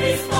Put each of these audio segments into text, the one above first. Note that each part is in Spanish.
Christ.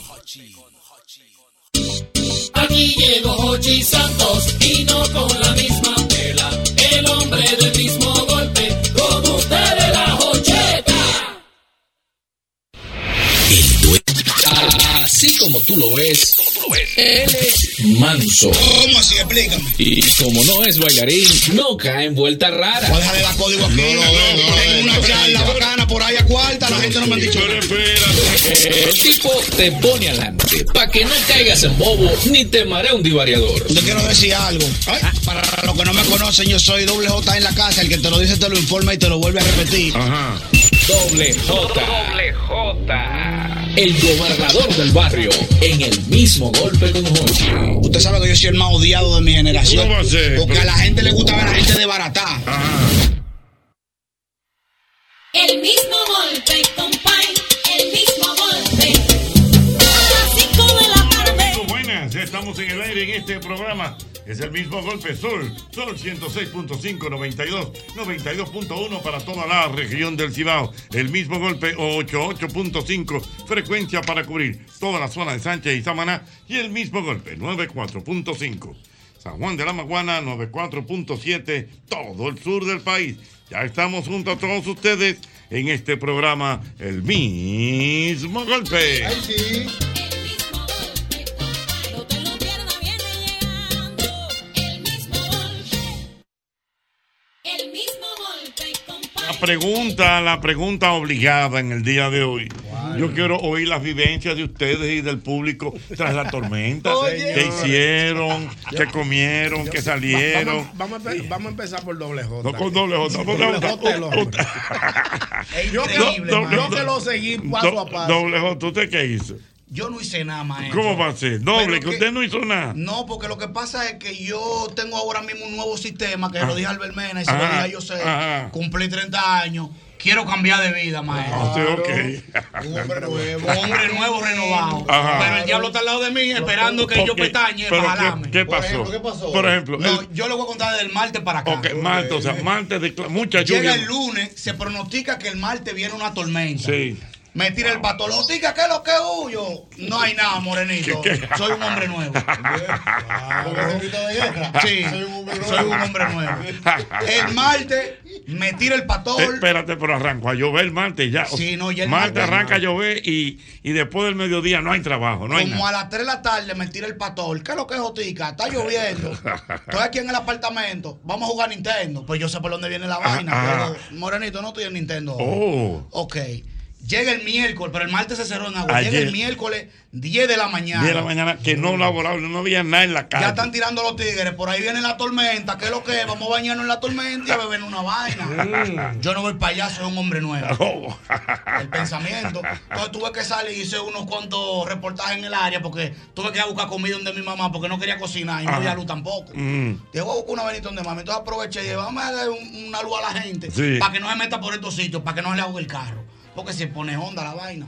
Aquí llegó Hochi Santos y no con la misma tela. El hombre Así como tú lo ves, él es manso. ¿Cómo así? Explícame. Y como no es bailarín, no cae en vueltas raras. Voy a dejar de dar código aquí. Tengo una charla bacana por ahí a cuarta. La gente no me ha dicho nada. El tipo te pone adelante para que no caigas en bobo ni te marea un divariador. Yo quiero decir algo. Para los que no me conocen, yo soy doble J en la casa. El que te lo dice te lo informa y te lo vuelve a repetir. Doble J. Doble J. El gobernador del barrio en el mismo golpe con Hochi. Usted sabe que yo soy el más odiado de mi generación. ¿Cómo ser? Porque a la gente le gusta ver a la gente de barata. El mismo golpe, compay, el mismo golpe. A las 5 de la tarde. Buenas, ya estamos en el aire en este programa. Es el mismo golpe Sol, Sol 106.5, 92, 92.1 para toda la región del Cibao. El mismo golpe 88.5, frecuencia para cubrir toda la zona de Sánchez y Samaná. Y el mismo golpe 94.5. San Juan de la Maguana 94.7, todo el sur del país. Ya estamos junto a todos ustedes en este programa El mismo golpe. El mismo pregunta, la pregunta obligada en el día de hoy. Yo quiero oír las vivencias de ustedes y del público tras la tormenta. Oye. ¿Qué hicieron? ¿Qué comieron? ¿Qué salieron? Vamos, vamos a empe- vamos a empezar por doble J. No con doble J. Doble J yo que lo seguí paso a paso. Doble J, ¿usted qué hizo? Yo no hice nada, maestro. ¿Cómo va a ser? Doble, que que- usted no hizo nada. No, porque lo que pasa es que yo tengo ahora mismo un nuevo sistema que lo dije a Albert Mena y se lo Ajá, dije a yo sé. ajá. Cumplí 30 años. Quiero cambiar de vida, maestro. Ah, sí, Un hombre nuevo. Un hombre nuevo, renovado. Ajá. Pero el diablo está al lado de mí esperando que yo pero para ¿qué- jalarme. ¿qué, Por pasó? ejemplo, ¿qué pasó? Por ejemplo, No, el- yo le voy a contar desde el martes para acá. ok, martes, o sea, martes de cla- mucha Llega lluvia. el lunes, se pronostica que el martes viene una tormenta. Sí. Me tira el pato, ¿qué es lo que huyo? No hay nada, morenito. ¿Qué, qué? Soy un hombre nuevo. Sí, Soy un hombre nuevo. El martes me tira el patol. Espérate, pero arranco a llover el martes ya. Sí, no, ya el martes martes- arranca a llover y, y después del mediodía no hay trabajo, no hay Como nada. a las 3 de la tarde me tira el patol. ¿Qué es lo que es Jotica? Está lloviendo. Estoy aquí en el apartamento. Vamos a jugar Nintendo. Pues yo sé por dónde viene la vaina. ah. Pero, Morenito, no estoy en Nintendo. hoy. Oh, Ok. Llega el miércoles, pero el martes se cerró en agua. Llega el miércoles, 10 de la mañana. 10 de la mañana que no laborable, no había nada en la calle. Ya están tirando los tigres, por ahí viene la tormenta, ¿qué es lo que es? Vamos a bañarnos en la tormenta y a beber una vaina. Yo no voy para allá, soy un hombre nuevo. Oh. El pensamiento. Entonces tuve que salir y hice unos cuantos reportajes en el área porque tuve que ir a buscar comida donde mi mamá porque no quería cocinar y no había luz tampoco. Mm. Dije, voy a buscar una venita donde mami. Entonces aproveché y dije, vamos a dar un- una luz a la gente Sí. para que no se meta por estos sitios, para que no se le ahogue el carro. Porque se pone honda la vaina.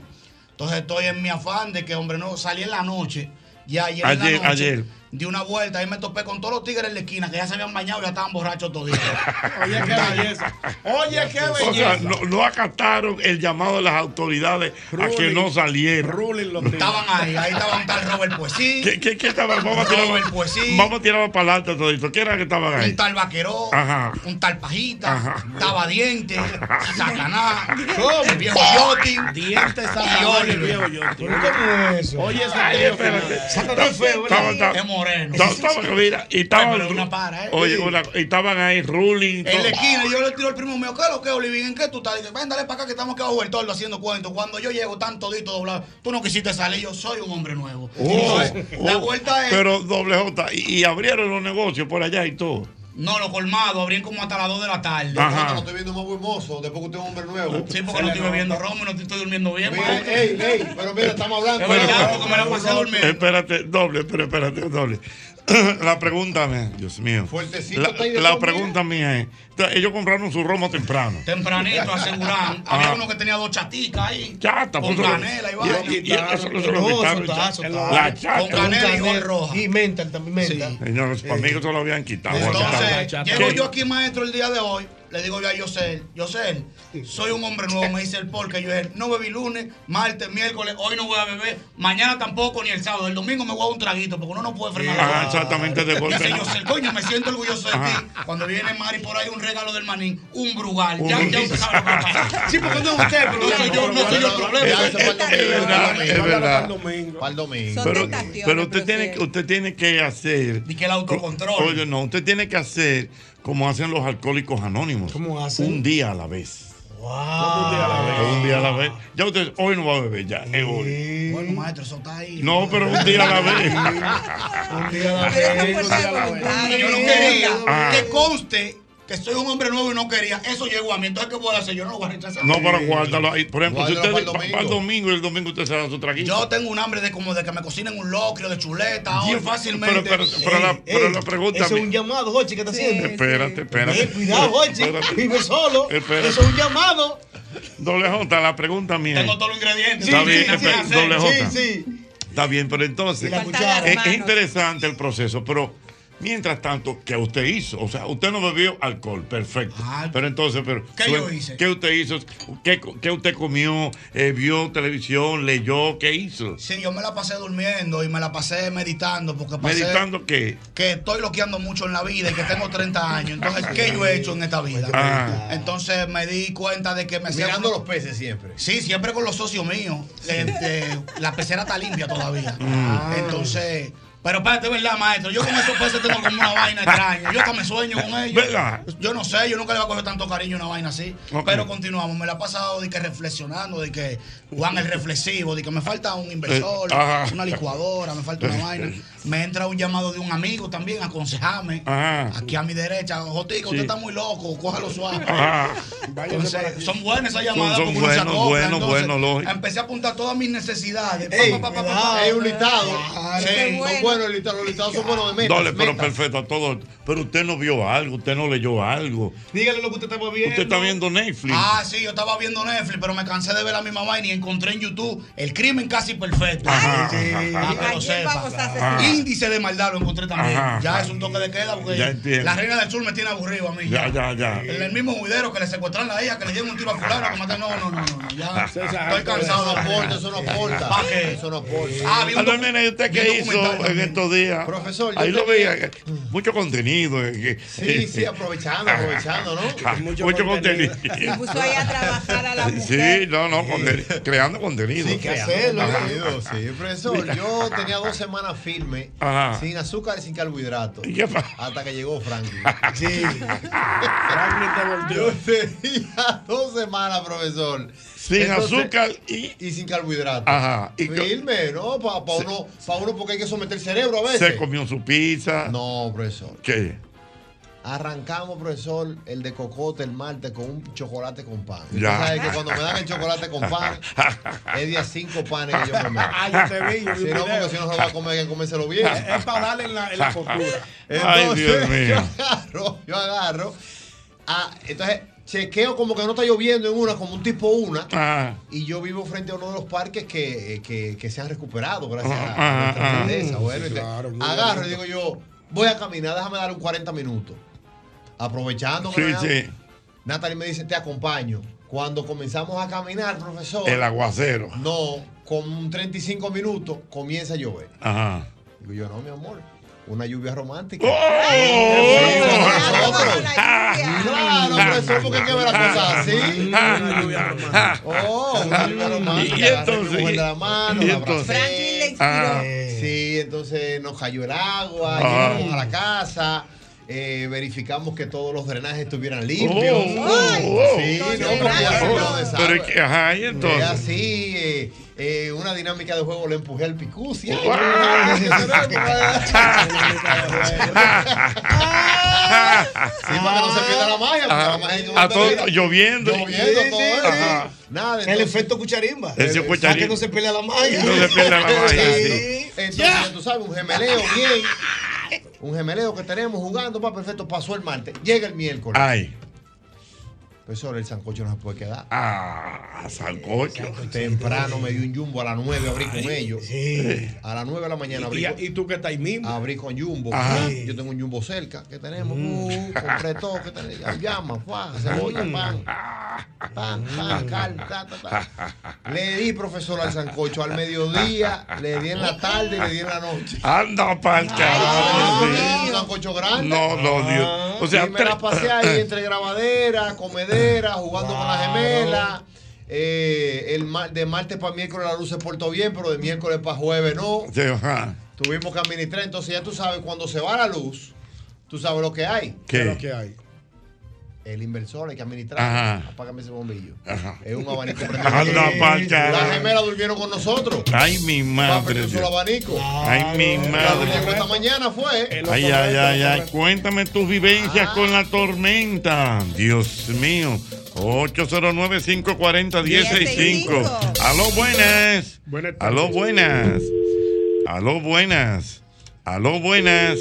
Entonces estoy en mi afán de que, hombre, no salí en la noche. Ya ayer, en la noche. ayer. Di una vuelta y me topé con todos los tigres en la esquina que ya se habían bañado y ya estaban borrachos toditos. Oye, qué belleza. Oye, qué O sea, belleza. no, no acataron el llamado de las autoridades a que no salieran. Estaban ahí, ahí estaba un tal Robert Poesí, ¿Qué, qué, qué estaban? Vamos a tirar, Robert Poesí, vamos a tirar para adelante todo esto. ¿Qué era que estaban ahí? un tal Vaqueró, Ajá. un tal Pajita, Ajá. estaba Diente, ¿Cómo? el viejo Yoti, Satanás y el Oliver. viejo Yoti. ¿Pero cómo es eso? Oye, ese Ay, tío espérate. final. Satanás es feo, Moreno. No, estaba- mira, y estaban, Ay, pero una para, ¿eh? oye, Sí. una- y estaban ahí ruling. En la esquina, yo le tiro al primo mío, ¿qué es lo que, Olivín? ¿En qué tú estás? Dice, ven, dale para acá que estamos aquí abajo del tordo haciendo cuentos. Cuando yo llego tan todito doblado, tú no quisiste salir, yo soy un hombre nuevo. Oh, Entonces, la oh, vuelta es, Pero doble J. Y, y abrieron los negocios por allá y todo. No, lo colmado, abrían como hasta las 2 de la tarde. Ajá. Lo estoy viendo más buen mozo después que usted es un hombre nuevo. Sí, porque no estoy bebiendo romo y no estoy durmiendo bien. Mira, maestro. ey, ey, pero mira, estamos hablando. Es verdad, porque me la pasé durmiendo. Espérate, doble, pero espérate, doble. La pregunta mía, Dios mío. Fuertecito La, está ahí de la pregunta mía es: entonces, ellos compraron su romo temprano. Tempranito, aseguran. Había Ajá. uno que tenía dos chaticas ahí. Chata, Con pues, canela y y- vaina. y- y eso- eso lo quitaron, La chata. Con canela y gol roja. Y menta, también menta. Señores, para mí que eso lo habían quitado. Entonces, llego yo aquí, maestro, el día de hoy. Le digo yo a Yosel, Yosel, soy un hombre nuevo, me dice el porque yo no bebí lunes, martes, miércoles, hoy no voy a beber, mañana tampoco ni el sábado, el domingo me voy a dar un traguito porque uno no puede frenar. la Ajá, boca. exactamente, de golpe. Dice Yosel, coño, me siento orgulloso de Ajá. ti. Cuando viene Mari por ahí un regalo del manín, un brugal. Ya, Un- ya usted sabe lo que va a pasar. Sí, porque no es usted, pero No soy yo, no soy yo el problema. Es para el domingo, Es verdad, para el es domingo. verdad. Para el domingo. Pero, pero usted, tiene, usted tiene que hacer. Y que el autocontrol. Oye, no, usted tiene que hacer como hacen los alcohólicos anónimos. ¿Cómo hacen? Un día a la vez. Como un día a la vez. Un día a la vez. Ya usted hoy no va a beber, ya. es hoy. Bueno, maestro, eso está ahí. No, pero un día a la vez. Un día a la vez. Yo no quería Ah. que conste que soy un hombre nuevo y no quería. Eso llegó a mí. Entonces, ¿qué puedo hacer? Yo no lo voy a rechazar. No, para guárdalo ahí. Por ejemplo, si usted para el va para el domingo y el domingo usted se da su traguito. Yo tengo un hambre de como de que me cocinen un locrio de chuleta hoy fácilmente. Pero, pero, pero la, pero la pregunta. Eso es un llamado, Jochi, ¿qué está haciendo? Espérate, espérate. Cuidado, Jochi. Vive solo. Espérate. Eso es un llamado. Doble J, la pregunta mía. Tengo todos los ingredientes. Está Sí, bien, sí, sí, doble sí. J. Sí, sí. Está bien, pero entonces. Es interesante el proceso, pero mientras tanto, ¿qué usted hizo? O sea, usted no bebió alcohol, perfecto. Ah, pero entonces, pero ¿qué yo hice? ¿Qué usted hizo? ¿Qué, qué usted comió? Eh, ¿Vio televisión? ¿Leyó? ¿Qué hizo? Sí, yo me la pasé durmiendo y me la pasé meditando porque pasé ¿Meditando qué? que estoy loqueando mucho en la vida y que tengo 30 años. Entonces, ¿qué yo he hecho en esta vida? Ah. Entonces me di cuenta de que me hacía Mirando uno- los peces siempre. Sí, siempre con los socios míos. Este, la pecera está limpia todavía. Mm. Entonces, pero espérate, ¿verdad, maestro? Yo con esos peces tengo como una vaina extraña. Yo hasta me sueño con ellos. ¿Verdad? Yo no sé, yo nunca le voy a coger tanto cariño a una vaina así. Pero continuamos. Me la he pasado de que reflexionando, de que Juan el reflexivo, de que me falta un inversor, Eh, una licuadora, me falta una vaina. Me entra un llamado de un amigo también, aconsejarme. Ajá. Aquí a mi derecha, Jotica, Sí. usted está muy loco, cójalo suave. Ajá. Entonces, son buenas esas llamadas son se buenos, buenos, Entonces, buenos, lógico. Empecé a apuntar todas mis necesidades. Pa, Ey, pa, pa, pa, pa, cuidado, pa. hay un listado. Sí. Qué Son buenos los listados, son buenos de metas. Dole, pero metas. perfecto a todo. Pero usted no vio algo, usted no leyó algo. Dígale lo que usted está viendo. Usted está viendo Netflix. Ah, sí, yo estaba viendo Netflix, pero me cansé de ver la misma vaina y encontré en YouTube el crimen casi perfecto. Ajá, Para que lo ¿A sepa. a Ajá. Índice de maldad lo encontré también. Ajá. Ya es un toque de queda porque Ya entiendo. la reina del sur me tiene aburrido a mí. Ya, ya, ya. El, el mismo juidero que le secuestraron a ella, que le dieron un tiro a fulano, que mataron. No, no, no, no. Ya estoy cansado de aporta, eso no aporta. ¿Para qué? Eso no aporta. Ah, vi un no, docu- nene, ¿y usted vi un qué hizo documental. Estos días? Profesor, yo Ahí lo veía. que- Mucho contenido. eh, que- Sí, sí, aprovechando, aprovechando, ¿no? Ah, Mucho Mucho, contenido. contenido. Se puso ahí a trabajar a la Sí, mujer. no, no, conteni- creando contenido. Sí, que hacerlo. Sí, profesor, yo tenía dos semanas firme, Ajá. sin azúcar y sin carbohidratos. ¿Y qué pasa? Hasta que llegó Franklin. Sí. Franklin te volteó. Yo tenía dos semanas, profesor. Sin Entonces, azúcar y Y sin carbohidratos. Ajá. Y Firme, ¿no? Para uno, pa uno porque hay que someter el cerebro a veces. se comió su pizza. No, profesor. ¿Qué? Arrancamos, profesor, el de cocote el martes con un chocolate con pan. Ya. Usted sabe que cuando me dan el chocolate con pan, es de cinco panes que yo me meto. Ah, yo te vi, yo Si no, video. porque si no se lo va a comer, hay que comérselo bien. Es, es para darle en la, en la postura. Ay, Dios mío. Yo agarro, yo agarro Ah, entonces chequeo como que no está lloviendo en una, como un tipo una. Ah. Y yo vivo frente a uno de los parques que, que- que se han recuperado gracias a- Ajá, a nuestra. Sí, Bueno, sí, y te- claro, muy agarro y digo yo, voy a caminar, déjame dar un 40 minutos. Aprovechando que Sí, me sí. Natalie me dice, te acompaño. Cuando comenzamos a caminar, profesor. El aguacero. No, con 35 minutos comienza a llover. Ajá. Digo yo, no, mi amor. Una lluvia romántica. ¡Oh! Claro, profesor, porque hay que ver las cosas así. Una lluvia romántica. Oh, una lluvia romántica. Y entonces, la mano, y entonces-. Ah. Sí, entonces nos cayó el agua, Ah. llegamos a la casa. eh, verificamos que todos los drenajes estuvieran limpios. Oh, sí, oh, no, oh, ya oh, uno de pero es que, ajá, y Es entonces. así, eh, eh, una dinámica de juego le empujé al picuci. Ay, Ah. Sí, para que no se pierda la magia. la magia Ah, a todo lloviendo. Lloviendo Sí, todo sí, eso. Ajá. Nada, El entonces- efecto cucharimba. Ese Para cucharín. que no se pierda la magia. No se pierda la magia, Sí. Entonces, ya tú sabes, un gemeleo bien. Un gemeleo que tenemos jugando, pa, perfecto, pasó el martes. Llega el miércoles. Ay. Profesor, el sancocho no se puede quedar. Ah, sancocho. Temprano me dio un jumbo a las 9, abrí con ellos. Sí. A las 9 de la mañana abrí, Y, con, y tú que estás ahí mismo. abrí con jumbo. Ajá. Yo tengo un jumbo cerca que tenemos. Uh, compré todo que tenemos. Llama, fa, cebolla, pan. Pan, pan, cal, ta, ta, ta. Le di, profesor, al sancocho al mediodía, le di en la tarde y le di en la noche. Anda pa'l Ah, carajo. un sancocho grande. No, no, Dios. O sea, y me la pasé ahí entre grabadera, comedera, jugando con la gemela. Eh, el mar- de martes para miércoles la luz se portó bien, pero de miércoles para jueves no. Sí, ajá. Tuvimos que administrar. Entonces ya tú sabes, cuando se va la luz, tú sabes lo que hay. ¿Qué es lo ¿Qué? que hay? El inversor hay que administrar. Ajá. Apágame ese bombillo. Ajá. Es un abanico Anda Las gemelas durmieron con nosotros. Ay, mi madre. su abanico. Ay, mi La madre. llegó esta mañana fue. Ay, ay, ay, ay. Cuéntame tus vivencias Ah. con la tormenta. Dios mío. 809-540-165. Aló, buenas. Buenas. Aló, buenas. Aló, buenas. Aló, buenas.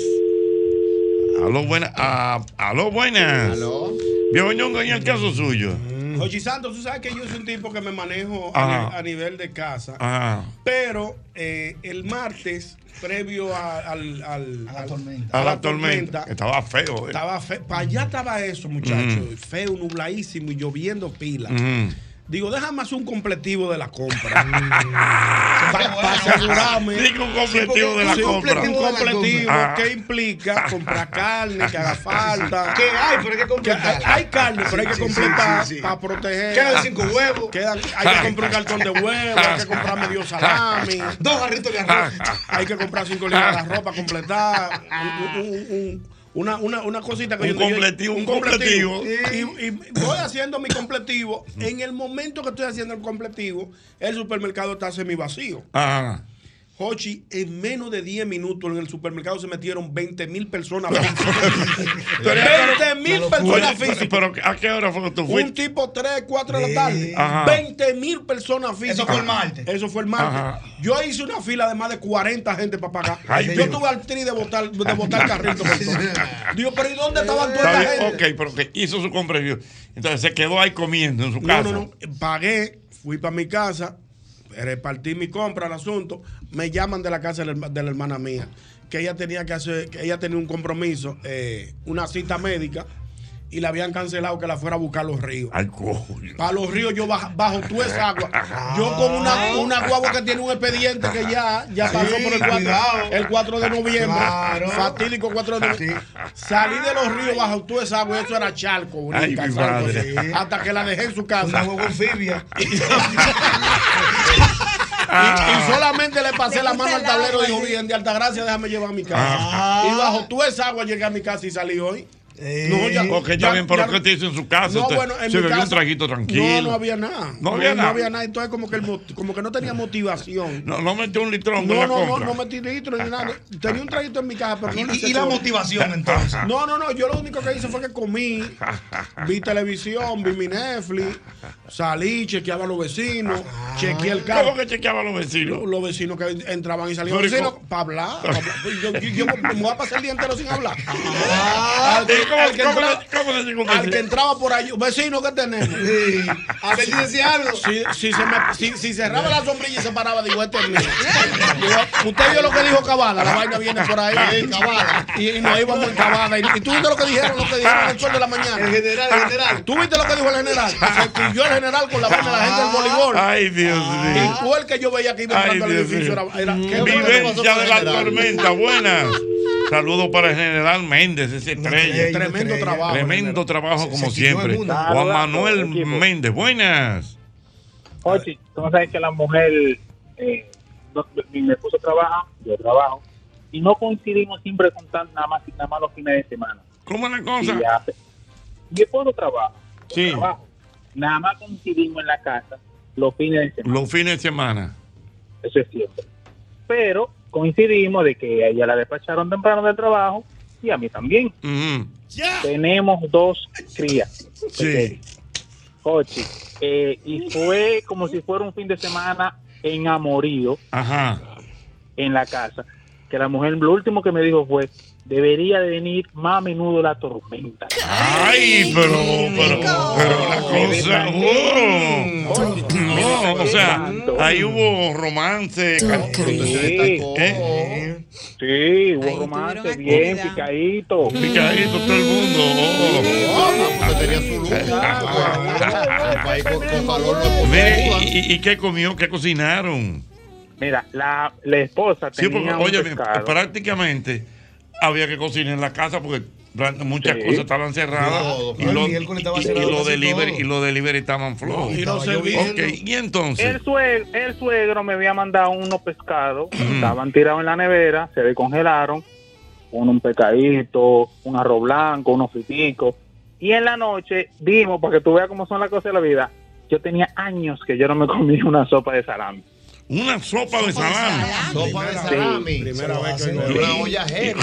Aló, buenas. Ah, aló, buenas. Aló. Viejo Ñongo, en el caso suyo. Jochi Santos, tú sabes que yo soy un tipo que me manejo a, ni- a nivel de casa. Ajá. Pero eh, el martes, previo a, al, al- A la tormenta. A la tormenta. Estaba feo, ¿eh? Estaba fe- para allá estaba eso, muchachos. Feo, nubladísimo y lloviendo pila. Ujú. Digo, déjame hacer un completivo de la compra. Para asegurarme. Digo un completivo de la compra. Un completivo Ah. que implica comprar carne, que haga falta. ¿Qué hay? Pero hay que Que hay, completar. hay carne, pero hay que completar sí, sí. para proteger. Quedan cinco huevos. Quedan- hay que comprar un cartón de huevo, hay que comprar medio salami. Dos jarritos de arroz. Hay que comprar cinco libras de arroz para completar. Un- un- un- una, una, una cosita que Un yo yo- completivo, un completivo. Y, y voy haciendo mi completivo. En el momento que estoy haciendo el completivo, el supermercado está semi vacío. Ajá. Hochi, en menos de 10 minutos en el supermercado se metieron 20 mil personas. 20 mil personas físicas. pero ¿a qué hora fue que tú Un fuiste? tipo 3, 4 de la tarde. Ajá. 20 mil personas físicas. Eso fue el martes. Eso fue el martes. Ajá. Yo hice una fila de más de 40 gente para pagar. Ay, Yo Dios. tuve al tri de botar, de botar carrito. Digo, pero ¿y dónde estaban toda Está la bien, gente? ok, pero que hizo su compra. y- Entonces se quedó ahí comiendo en su No, casa. no, no. Pagué, fui para mi casa, repartí mi compra, el asunto. Me llaman de la casa de la, hermana mía, que ella tenía que hacer, que ella tenía un compromiso, eh, una cita médica, y le habían cancelado que la fuera a buscar a los ríos. Ay, coño. Para los ríos yo bajo, bajo toda esa agua. Yo con una, una guagua que tiene un expediente que ya, ya pasó por el 4, cuidado. el 4 de noviembre. Claro. Fatídico 4 de noviembre. Salí de los ríos bajo toda esa agua. Eso era charco. Ay, brinca, mi madre. sí. Hasta que la dejé en su Una casa. huevo anfibia. Y, y solamente le pasé la mano al tablero y dijo, sí. bien, de Altagracia, déjame llevar a mi casa. Ah. Y bajo toda esa agua llegué a mi casa y salí hoy. No, ya, Ok, ya, ya- bien, pero ya- ¿qué te hizo en su casa? No, Usted bueno, en se mi bebió casa- un traguito tranquilo. No, no había nada. No había nada. No había nada. Entonces, como que, el como que no tenía motivación. No, no metió un litrón en No, la no, no, compra. no metí litro ni nada. Tenía un traguito en mi casa, pero no Y, eché y la motivación entonces. No, no, no. Yo lo único que hice fue que comí, vi televisión, vi mi Netflix, salí, chequeaba a los vecinos, chequeé el carro. ¿Cómo que chequeaba a los vecinos? Los vecinos que entraban y salían Pero, vecinos para hablar. pa' hablar. Yo, yo- yo me voy a pasar el día entero sin hablar. Ah, en ¿cómo- al que cómo entraba- al que entraba por ahí, vecino que tenemos. A ver si decía algo. Si, si se me- si- si cerraba la sombrilla y se paraba, digo, este es mío. Usted vio lo que dijo Cavada, la vaina viene por ahí. Sí, Cavada. Y, y nos íbamos en Cavada. Y, y tú viste lo que dijeron, lo que dijeron el sol de la mañana. El general, el general. ¿Tú viste lo que dijo el general? Se pilló el general con la vaina de la gente del voleibol. Ay, Dios mío. Y tú el que yo veía que iba entrando al edificio era, era- ¿qué fue Vivencia de la general? tormenta, buenas. Saludos para el general Méndez, ese estrella. Tremendo trabajo. Tremendo trabajo como siempre. Juan Manuel. Méndez, buenas. Ochi, tú no sabes que la mujer, eh, no- mi, esposo trabaja, yo trabajo, y no coincidimos siempre con tan, nada más nada más los fines de semana. ¿Cómo es la Y cosa? mi esposo trabaja, yo Sí. trabajo, nada más coincidimos en la casa los fines de semana, Los fines de semana. eso es cierto. Pero coincidimos de que a ella la despacharon temprano del trabajo y a mí también. Tenemos dos crías. Sí. Ochi, eh, y fue como si fuera un fin de semana en amorío Ajá. en la casa. Que la mujer, lo último que me dijo fue, debería de venir más a menudo la tormenta. Ay, pero, pero, pero una cosa. oh. No, o sea, ahí hubo romance. Sí, ¿Eh? sí, hubo romance bien picadito. Picadito todo el mundo. oh. ¿y, qué comió? ¿Qué cocinaron? Mira, la, la esposa Sí, tenía porque, un oye, pescado. prácticamente había que cocinar en la casa porque muchas Sí. cosas estaban cerradas Todo, y, los y- y casi delivery todo. y los delivery estaban flojos. Y los Estaba servicios. Ok, y entonces, El suegro, el suegro me había mandado unos pescados, estaban tirados en la nevera, se descongelaron, uno un pescadito, un arroz blanco, unos friticos. Y en la noche dimos, para que tú veas cómo son las cosas de la vida, yo tenía años que yo no me comía una sopa de salami. Una sopa de salami. Sopa de salami. Primera vez que una olla heavy.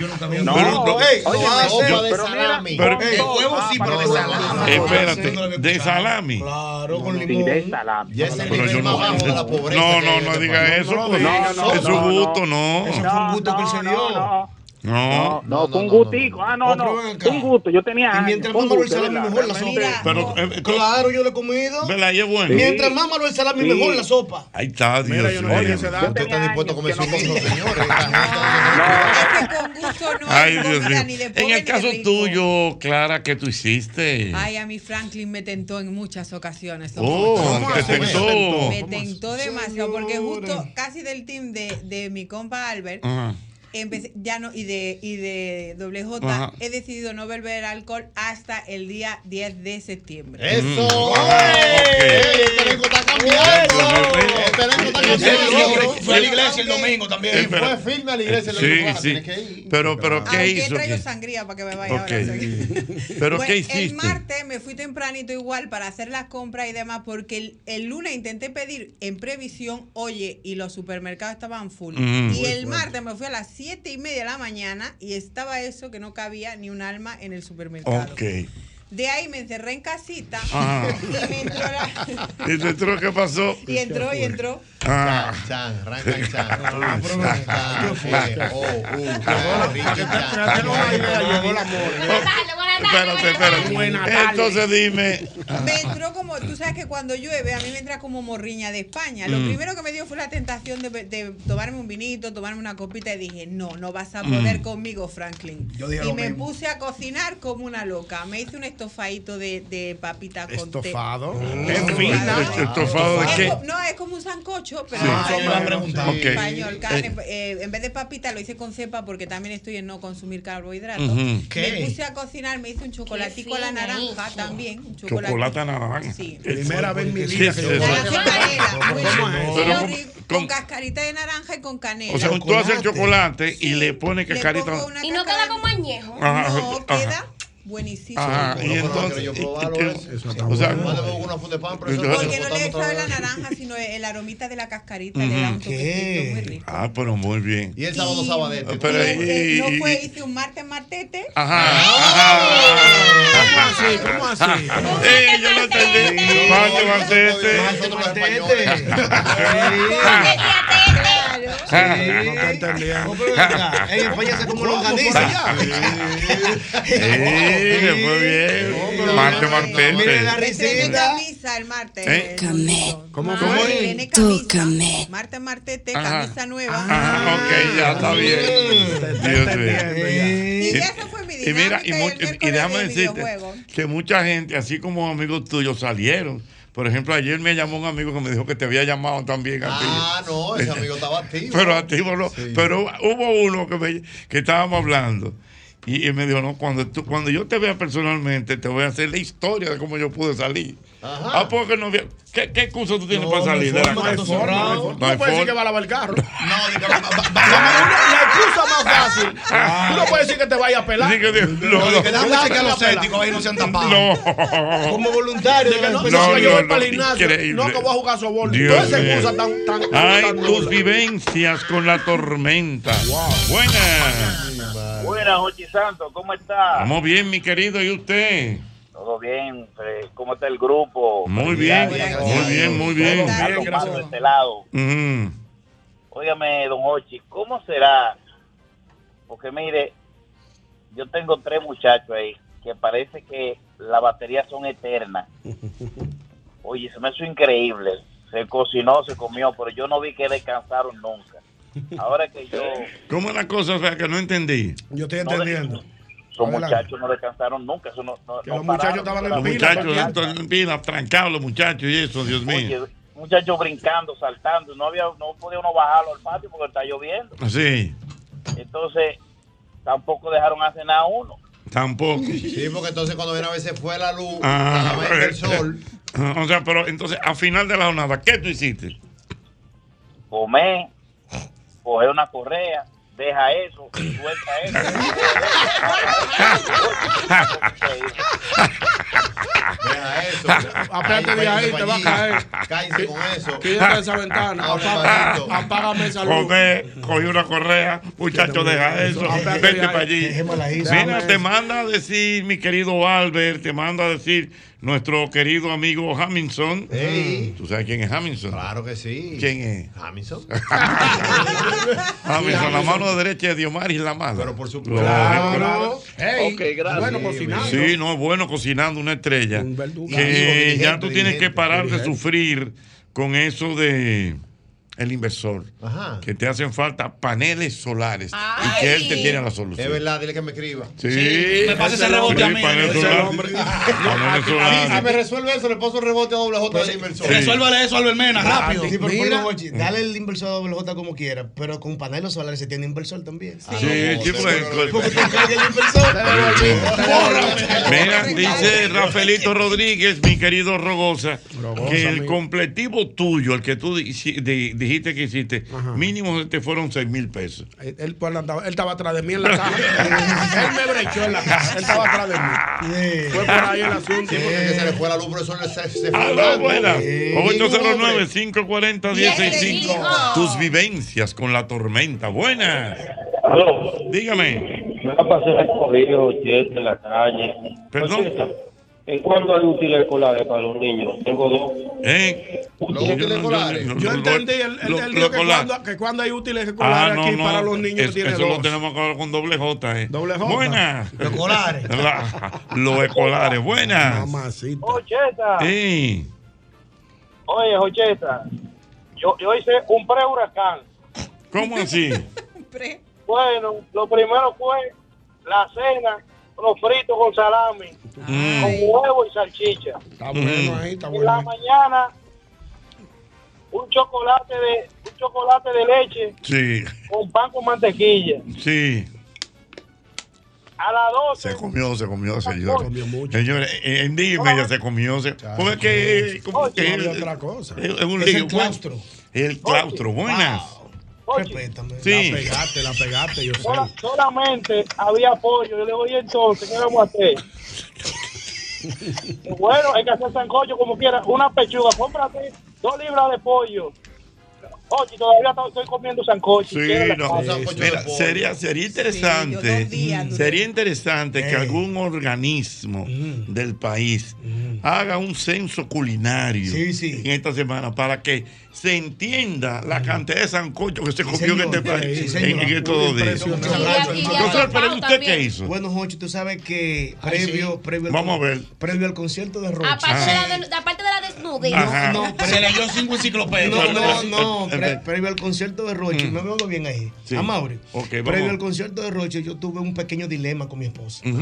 Yo nunca había No, Ey, Oye, sopa de salami. huevo sí, pero de salami. Espérate, de salami. Claro, con Sí, limón. de salami. Pero yo nivel no, más bajo de la pobreza. no, no, no este diga eso, no, pues, no, no, es su no, gusto, no. Eso fue un gusto que se dio. No, no, gustico. no. Ah, no, No, un gusto. Yo tenía Y mientras más malo el gusto, salami, mejor la sopa. Pero, eh, pero- Claro, yo lo he comido. ¿verdad? Y es bueno. Mientras más malo el salami, mejor la sopa. Ahí está, Dios Mira, yo no mío. Usted está dispuesto a comer su comía. señores. Es que con gusto no Ay, hay Dios mío. ni de En el caso tuyo, Clara, ¿qué tú hiciste? Ay, a mí Franklin me tentó en muchas ocasiones. Oh, ¿Cómo te tentó. Me ¿Cómo tentó demasiado porque justo casi del team de, de mi compa Albert Ajá. Empecé ya no y de y de doble J Ajá. he decidido no beber alcohol hasta el día 10 de septiembre. Eso. Mm. ¡Ey! Ok. Elenco está cambiando. Fue- a la iglesia el domingo también. Fue firme a la iglesia. le Sí, dijo, ah, sí. que ir. Pero, pero, ¿qué Aunque hizo? ¿Qué? sangría para que me vaya ahora. Pero, Pues, ¿qué El hiciste? martes me fui tempranito igual para hacer las compras y demás, porque el, el lunes intenté pedir en previsión, oye, y los supermercados estaban full. Mm. y el martes me fui a las siete y media de la mañana y estaba eso que no cabía ni un alma en el supermercado. De ahí me encerré en casita y me entró la- ¿Y te entró qué pasó? y entró y entró. Ah. Chan, chan, una. Espérate, espérate. Entonces dime. Me entró como, tú sabes que cuando llueve a mí me entra como morriña de España. Lo Mm. primero que me dio fue la tentación de, de tomarme un vinito, tomarme una copita y dije, no, no vas a Mm. poder conmigo, Franklin. Yo dije y me mismo. puse a cocinar como una loca. Me hice un estofadito de, de papita con. Estofado. Mm. Es fina. ¿El estofado de Es qué? no, es como un sancocho, pero Sí. en Ah, yo iba a preguntar. Ok. español. Carne, Eh. eh, en vez de papita lo hice con cepa porque también estoy en no consumir carbohidratos. Me puse a cocinar, me hice un chocolatico a la naranja también. Un Chocolate naranja. Sí. Primera vez en mi ¿Qué vida que con- con- cascarita de naranja y con canela. O sea, tú haces el chocolate y le pones Le cascarita. pongo una Y no queda como añejo. Ajá, No, ajá. queda buenísimo. Ajá, y entonces. yo y- probarlo, y- eso. Eso está O sea, bueno. Mándame una funda de pan, profesor. Porque no le sabe la naranja, sino el aromita de la cascarita le da un toquecito muy rico. Ah, pero muy bien. Y el sábado sabadete. Pero Y, ahí- no y- fue, hice un martes martete. Ajá. ¿Cómo Ajá. así? ¿Cómo así? Eh, yo no entendí. Mate, mantete. Nosotros los españoles. Claro. no está entendiendo. No, pero venga, en España se como lo ¿Cómo? organiza Por ya. Sí, le fue bien. Marte Mire la risita. camisa el martes. ¿Eh? ¿Cómo Mar- fue? Tiene camisa. Nueva. Ah, ok, ya está bien. Dios mío. Y esa fue mi Y mira, y, déjame de decirte que mucha gente, así como amigos tuyos, salieron. Por ejemplo, ayer me llamó un amigo que me dijo que te había llamado también a ti. Ah, no, ese amigo estaba activo. Pero activo no. Pero hubo uno que, me- que estábamos hablando. Y, y me dijo, no, cuando, tú, cuando yo te vea personalmente, te voy a hacer la historia de cómo yo pude salir. Ajá. Ah, porque no había- ¿Qué, ¿Qué excusa tú tienes No, para no hay salir de la casa? Tú no puedes decir que va a lavar el carro. No, diga, va- va- va- La excusa más fácil. Tú no puedes decir que te vaya a pelar. Sí, que Dios- no, no, diga, no, déjame chequear los pela. céticos, ahí no se han tapado. no. Como voluntario. De que no, no, que yo no, voy para no, el gimnasio. No, que voy a jugar softball. Esas mío. excusas tan, tan, Ay, tan tus nulas. vivencias con la tormenta. Buenas. Buenas, Jochi Santos, ¿cómo está? Estamos bien, mi querido, ¿y usted? Todo bien, eh, ¿cómo está el grupo? Muy bien, muy bien, muy bien. Gracias. de este lado. Óigame, don Hochi, ¿cómo será? Porque mire, yo tengo tres muchachos ahí que parece que las baterías son eternas. Oye, se me hizo increíble. Se cocinó, se comió, pero yo no vi que descansaron nunca. Ahora que yo, ¿Cómo es la cosa? O sea, que no entendí. Yo estoy No, entendiendo. esos Adelante. muchachos no descansaron nunca. Eso no, no- Que no los muchachos pararon. estaban en Los pila, muchachos, porque- en pila, trancados los muchachos y eso, Dios mío. Oye, muchachos brincando, saltando, no había, no podía uno bajarlo al patio porque está lloviendo. Sí, Entonces, tampoco dejaron hacer nada a uno. tampoco. Sí, porque entonces cuando viene a ver se fue la luz, Ah, la mente del sol. O sea, pero entonces, al final de la jornada, ¿qué tú hiciste? Comer, coger una correa, deja eso, suelta eso. Deja eso. Apéate de ahí, te va a caer. Cállense con eso. Quítate esa ventana. Apágame esa luz. Cogí una correa, muchacho, deja eso, de para allí. Mira, te manda a decir, mi querido Albert, te manda a decir nuestro querido amigo Hamilton. ¿Tú sabes quién es Hamilton? Claro que sí. ¿Quién es? Hamilton. Hamilton, la mano derecha de Diomar y la mano. Pero por supuesto. Claro. Ey, Ok, gracias. Bueno, cocinando. Sí, no es bueno cocinando una estrella. Un verdugo. Que ya tú tienes que dirigente, parar de sufrir con eso de el inversor. Ajá. Que te hacen falta paneles solares y que él te tiene la Es solución. verdad, dile que me escriba. Sí, Sí, me pasa ese rebote a mí, paneles solares. hombre. Paneles Si solares. me resuelve eso, le paso el rebote a doble J del inversor. Sí. Resuélvale eso, Albert Mena, rápido. Sí, pero Mira. por Ochi, dale el inversor a doble J como quiera, pero con paneles solares se tiene inversor también. Sí, sí, pues, Porque tú cargas el inversor. Mira, dice Rafaelito Rodríguez, mi querido Rogosa, que el completivo tuyo, el que tú di- di- dijiste que hiciste, Ajá. mínimo te fueron 6 mil pesos. Él, él, pues, andaba, él estaba atrás de mí en la caja. él me brechó en la caja. Él estaba atrás de mí. Fue por ahí el asunto. Sí, porque que se le fue la luz, por eso le- se, se fue. Aló, volando. buena. Sí, 809-540-1065. Tus vivencias con la tormenta. Buenas. Aló, Dígame. me va a pasar el corrido en la calle. Perdón. ¿En cuándo hay útiles escolares para los niños? Tengo dos. ¿Eh? Los útiles escolares. Yo entendí, él lo dijo que cuando, que cuando hay útiles Ah, escolares no, aquí no. para los niños Es- tiene eso dos. lo tenemos que hablar con doble J, ¿eh? Doble J. Buenas. Los escolares. La- los escolares. Buenas. Mamacita. Jocheta, Sí. oye, Jocheta, yo, yo hice un pre-huracán. ¿Cómo así? Pre- Bueno, lo primero fue la cena, los fritos con salami, Mm. con huevo y salchicha. Está bueno ahí, está En la bueno. mañana, un chocolate de un chocolate de leche Sí, con pan con mantequilla. sí. A las 12, Se comió, se comió, señor. Comió mucho. Señores, en día y media se comió. Se, porque es que, como es, otra cosa. es un el claustro. El claustro, buenas. Respétame. Sí. La pegaste, la pegaste, yo sé. sola- solamente había pollo. Yo le digo, oye, entonces, ¿qué vamos a hacer? bueno, hay que hacer sancocho como quiera. Una pechuga, cómprate dos libras de pollo Oye, todavía to- estoy comiendo sancocho. Sí, no. Mira, sería, sería interesante, sería interesante que algún organismo del país haga un censo culinario en esta semana para que se entienda la cantidad de sancocho que se comió en este país Sí, en, en estos días. Doctor Pérez, ¿usted qué hizo? Bueno, Jochi, tú sabes que Ay, previo, sí. previo, al, Vamos a ver. previo al concierto de Roche. Aparte, de-. No, no, Se leyó cinco enciclopedias. No, no, no. pre- previo al concierto de Roche, Mm. me veo bien ahí. Sí. A Mauri. Previo al concierto de Roche, yo tuve un pequeño dilema con mi esposa. Ujú.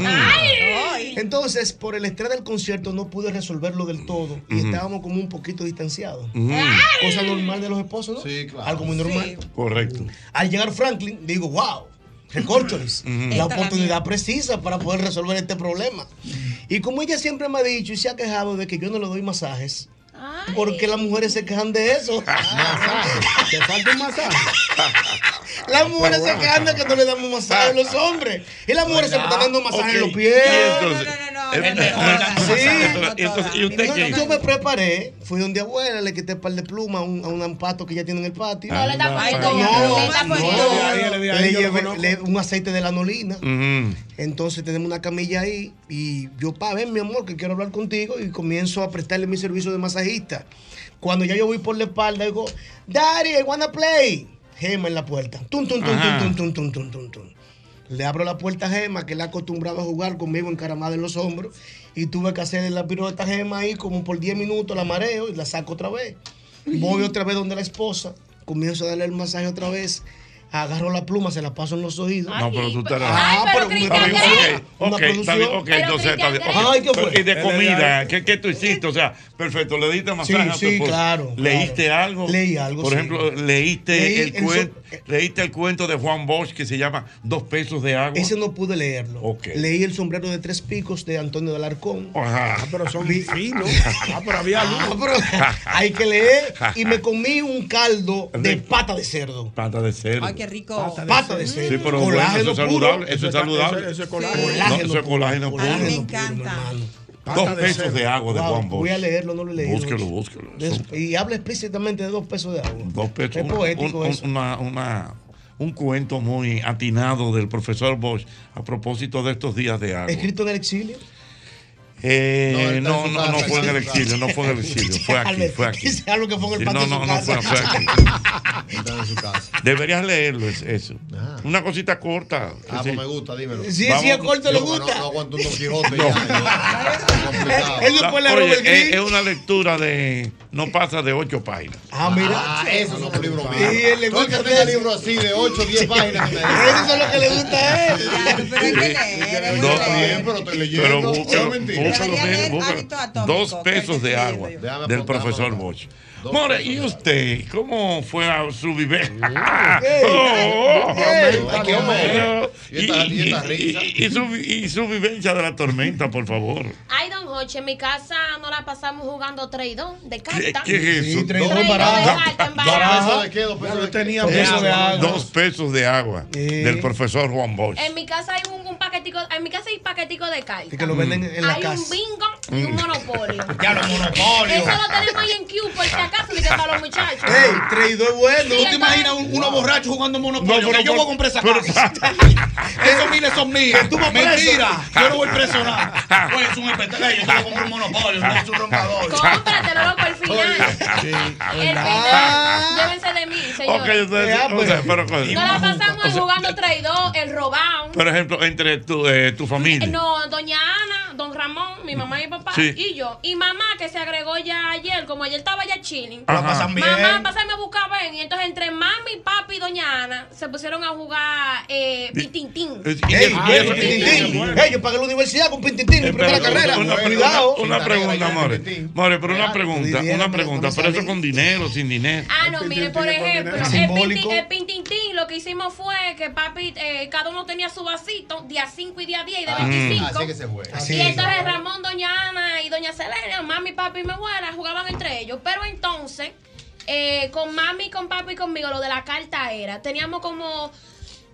Entonces, por el estrés del concierto, no pude resolverlo del todo y Ujú. estábamos como un poquito distanciados. Ujú. Cosa normal de los esposos, ¿no? Sí, claro. Algo muy normal. Correcto. Al llegar Franklin, digo, wow, recorcholis, es la oportunidad precisa para poder resolver este problema. Y como ella siempre me ha dicho y se ha quejado de que yo no le doy masajes, porque las mujeres se quejan de eso. ¿Te falta un masaje? Las mujeres se quejan de que no le damos masajes a los hombres. Y las mujeres se están dando masajes en los pies. ¿y usted No, qué hizo? Yo me preparé, fui donde abuela, le quité un par de plumas a un, a un ampato que ella tiene en el patio. No, le poniendo No, ya, le no, ya. un aceite de lanolina. Entonces tenemos una camilla ahí y yo, pa, ven mi amor, que quiero hablar contigo y comienzo a prestarle mi servicio de masajista. Cuando ya yo voy por la espalda, digo, Daddy, I wanna play. Gema en la puerta. Tum, tum, tum, Ajá. tum, tum, tum, tum, tum, tum. Le abro la puerta a Gema, que le ha acostumbrado a jugar conmigo encaramada en los hombros. Y tuve que hacer la pirueta a Gema ahí como por 10 minutos, la mareo y la saco otra vez. Voy otra vez donde la esposa, comienzo a darle el masaje otra vez. Agarro la pluma, se la paso en los oídos. No, pero tú estás. Ah, pero Está bien, ok, una ok, está bien, producción. ok, entonces está bien. Ay, ¿qué fue? Y de comida, ¿qué, ¿qué tú hiciste? O sea, perfecto, le diste masaje Sí, a tu claro, ¿Leíste claro. algo? Leí algo, Por sí. ejemplo, leíste Leí el, el cuento, leíste el cuento de Juan Bosch que se llama Dos pesos de agua. Ese no pude leerlo. Ok. Leí el sombrero de tres picos de Antonio de Alarcón. Ajá. Ah, pero son finos. Ah, pero había luz. Ah, pero hay que leer. Y me comí un caldo de pata de cerdo. Pata de cerdo. Ay, qué rico. Pata de cerdo. Sí, pero bueno, eso es saludable. Eso es saludable. eso- es No, colágeno. eso es colágeno puro. Me encanta. Dos pesos de agua de Juan Bosch. Voy a leerlo, no lo he leído. Búsquelo, Y habla explícitamente de dos pesos de agua. Dos pesos. Es un- poético un- eso. una- una- un cuento muy atinado del profesor Bosch a propósito de estos días de agua. Escrito en el exilio. Eh, No, no, no, fue en el exilio, no fue en el exilio, fue aquí, fue aquí. dice algo que fue en el Sí, patio no, de no, su no fue, casa. fue aquí. Está en su casa. Deberías leerlo, es eso. Una cosita corta. Ah, sí. pues me gusta, dímelo. Sí, Vamos. sí, es corto, le gusta. No, no aguanto un Don Quijote es, una lectura de no pasa de ocho páginas. Ah, mira. Ah, esos son los libros Sí, míos. él le Todo el gusta que tenga libros así de 8 o 10 páginas. Eso es lo que le gusta a él. Pero pero estoy Pero leyendo. búscalo, Dos pesos de agua del profesor. Bosch. More, ¿y usted cómo fue a su vivencia? Y su, vivencia de la tormenta, por favor. Ay, don Joche, en mi casa no la pasamos jugando traidor de ¿Qué, carta. qué es eso? Sí, traidor Traidor de barato. ¿Dos pesos de qué? ¿Dos pesos de qué? tenía Dos pesos de agua. Dos pesos de agua del profesor Juan Bosch. En mi casa hay un, un paquetico, en mi casa hay paquetico de Y carta. que lo venden en la Hay casa. un bingo y un monopolio. Ya los monopolios. Eso lo tenemos ahí en Q por si acaso, ni que para los muchachos. ¡Ey, traidor bueno! ¿Tú te imaginas un- unos borrachos jugando monopolio? No, pero que yo voy a comprar esa casa. Esos miles son míos. Mentira. Yo no voy preso nada. Pues es un espectáculo. Yo te voy a comprar un monopolio. No es un roncador. Cómpratelo loco al final. El final. Llévense de mí, Ok, señores. entonces, Ya, o pues. pero, No la pasamos jugando traidor, el robado. por ejemplo, entre tu, eh, tu familia. No, doña Ana, don Ramón, mi mamá y mi papá Sí. y yo. Y mamá que se agregó ya ayer, como ayer estaba ya chilling. Ajá. La pasan bien. Mamá, pásame a buscar, ven. Y entonces entre mami, papi y doña Ana se pusieron a jugar eh, pitintín. Y ¡Ey, eso- y ey, eso- Pintintín! ¡Ey, yo pagué la universidad con Pintintín primera carrera! una, ¡Cuidado! una pregunta, More. More, pero una pregunta, una pregunta, pero eso con dinero, sin dinero. Ah, no, mire, por ejemplo, el, pintintín lo que hicimos fue que papi, eh, cada uno tenía su vasito, día 5 y día 10 y de 25. Así que se juega. Y es. entonces Ramón, doña Ana y doña Selena, mami, papi y mi abuela jugaban entre ellos. Pero entonces, eh, con mami, con papi y conmigo, lo de la carta era, teníamos como,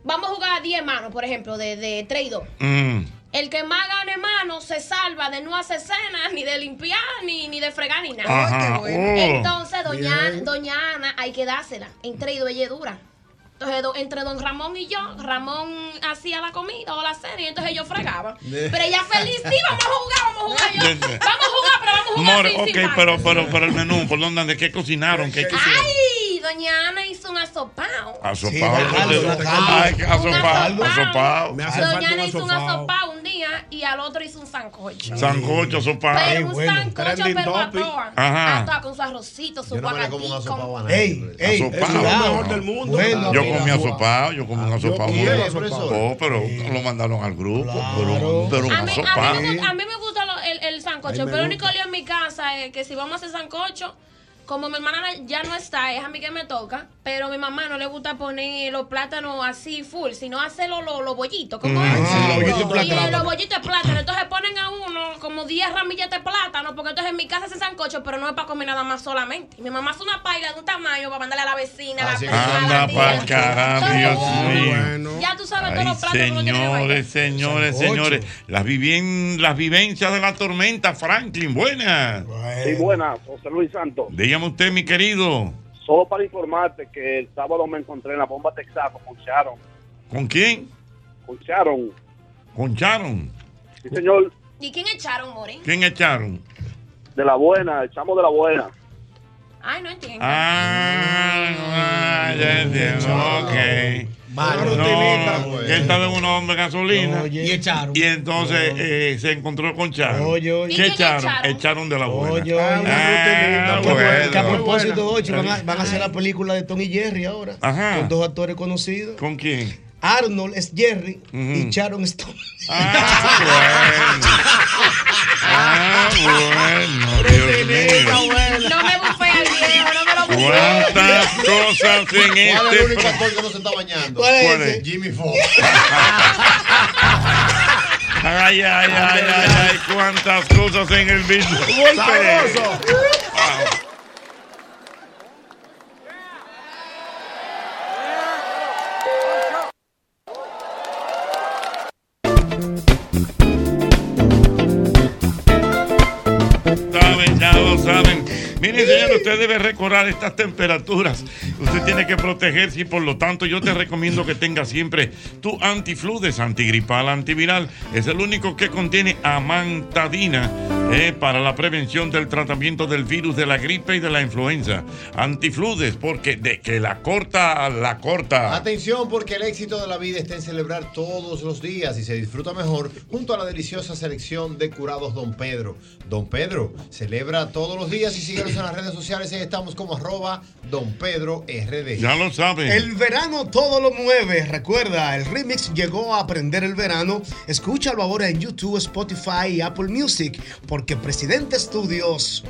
vamos a jugar 10 manos, por ejemplo, de, de 3 y 2. Mm. El que más gane mano se salva de no hacer cena, ni de limpiar, ni, ni de fregar, ni nada. Ajá. Ay, qué bueno. Oh. Entonces, doña, Ana hay que dársela. Entre ido ella es dura. Entonces, do- entre don Ramón y yo, Ramón hacía la comida o la cena y entonces ellos fregaban. Pero ella feliz, sí, vamos a jugar, vamos a jugar. Yo, vamos a jugar, pero vamos a jugar More, ok, sin pero, pero, pero el menú, ¿por dónde? ¿De qué cocinaron? ¿Qué hicieron? Ay, doña Ana hizo un asopao. Un asopado. Me hace Doña Ana hizo un asopao. Y al otro hizo un sancocho. Sancocho, asopado. Pero un sancocho, a topic. toa. Ajá. A toa con su arrocito, su nadie. Ey, ey, es lo mejor del mundo. Bueno, Yo comí asopado, yo comí un asopado. el profesor. Oh, pero lo mandaron al grupo. Pero, pero un asopado. me, gusta- a mí me gusta lo- el, el sancocho, pero gusta. único lío en mi casa es que si vamos a hacer sancocho, como mi hermana ya no está, es a mí que me toca, pero a mi mamá no le gusta poner los plátanos así full, sino hacerlo los los bollitos. ¿Cómo Mm, es? sí, los bollitos de Y, plátano. eh, los bollitos de plátano. Entonces ponen a uno como 10 ramillas de plátano, porque entonces en mi casa hacen sancocho, pero no es para comer nada más solamente. Y mi mamá hace una paila de un tamaño para mandarle a la vecina, a la prima, a la Anda pa'l carajo, Dios mío. Bueno. Ya tú sabes todos Ay, los plátanos señores, señores, señores. Las, vivien- las vivencias de la tormenta, Franklin, buenas. Sí, buenas, José Luis Santos. Dígame usted, mi querido. Solo para informarte que el sábado me encontré en la bomba Texaco con Sharon. ¿Con quién? Con Sharon. ¿Con Sharon? Sí, señor. ¿Y quién echaron? ¿Quién echaron? De la buena, el chamo de la buena. Ay, no entiendo. Ah, ya entiendo, ok. Vale. No, que él estaba en una bomba de gasolina. Oye. Y echaron. Y entonces eh, se encontró con Charo. Oye, oye. ¿Y ¿Qué echaron? echaron? Echaron de la buena. Oye, oye. Ah. Ah, bueno. Que a propósito, van a, van a hacer la película de Tony y Jerry ahora. Ajá. Con dos actores conocidos. ¿Con quién? Arnold es Jerry y Sharon es Tony. Ah, bueno. Ah, bueno, Dios mío. No me bufé al viejo, no me lo bufé. ¿Cuántas cosas en ¿Cuál es el este único actor que no se está bañando? ¿Cuál es ¿Cuál es? Jimmy Fox. Ay, ay, ay, ay, ay, cuántas cosas en el mismo golpe. Sabroso. Miren, señor, usted debe recordar estas temperaturas. Usted tiene que protegerse y por lo tanto yo te recomiendo que tenga siempre tu antifludes, antigripal, antiviral. Es el único que contiene amantadina eh, para la prevención del tratamiento del virus de la gripe y de la influenza. Antifludes, porque de que la corta, la corta. Atención porque el éxito de la vida está en celebrar todos los días y se disfruta mejor junto a la deliciosa selección de curados Don Pedro. Don Pedro celebra todos los días y en las redes sociales. Ahí estamos como arroba Don Pedro RD. Ya lo saben. El verano todo lo mueve. Recuerda, el remix llegó a aprender el verano. Escúchalo ahora en YouTube, Spotify y Apple Music. Porque Presidente Studios,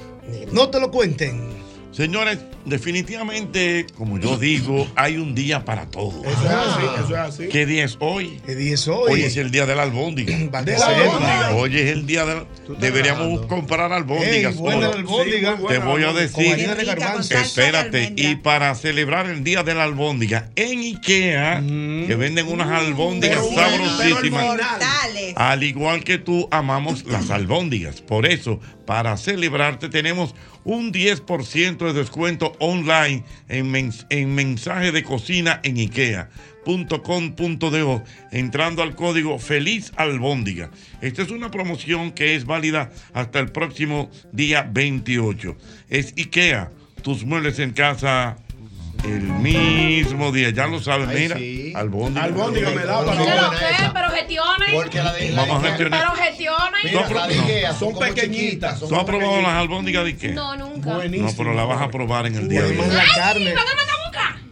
no te lo cuenten. Señores, definitivamente, como yo digo, hay un día para todo. Eso es así, eso es así. ¿Qué día es hoy? ¿Qué día es hoy? Hoy es el día de la albóndiga. De la albóndiga. Hoy es el día de la... Deberíamos comprar albóndigas. Ey, buena la albóndiga. Sí, Te voy a decir... de Espérate, y para celebrar el día de la albóndiga, en Ikea, que venden unas albóndigas Pero bueno, sabrosísimas. pero. Al igual que tú, amamos las albóndigas. Por eso, para celebrarte, tenemos un 10% de descuento online en, mens- en mensaje de cocina en ikea.com.do entrando al código Feliz Albóndiga. Esta es una promoción que es válida hasta el próximo día 28. Es IKEA, tus muebles en casa el mismo día. Ya lo sabes, Ay, mira, sí. albóndiga. Albóndiga me da Pero para ¿Qué lo que? Pero gestionen. Porque la de la Vamos a gestionar. Pero gestionen. Mira, No, la de no. Ikea Son son, pequeñitas. son ¿Tú has probado las albóndigas de Ikea? No, nunca. Buenísimo. No, pero la vas a probar en el día de hoy. la ¡Ay, carne. no me manda a buscar!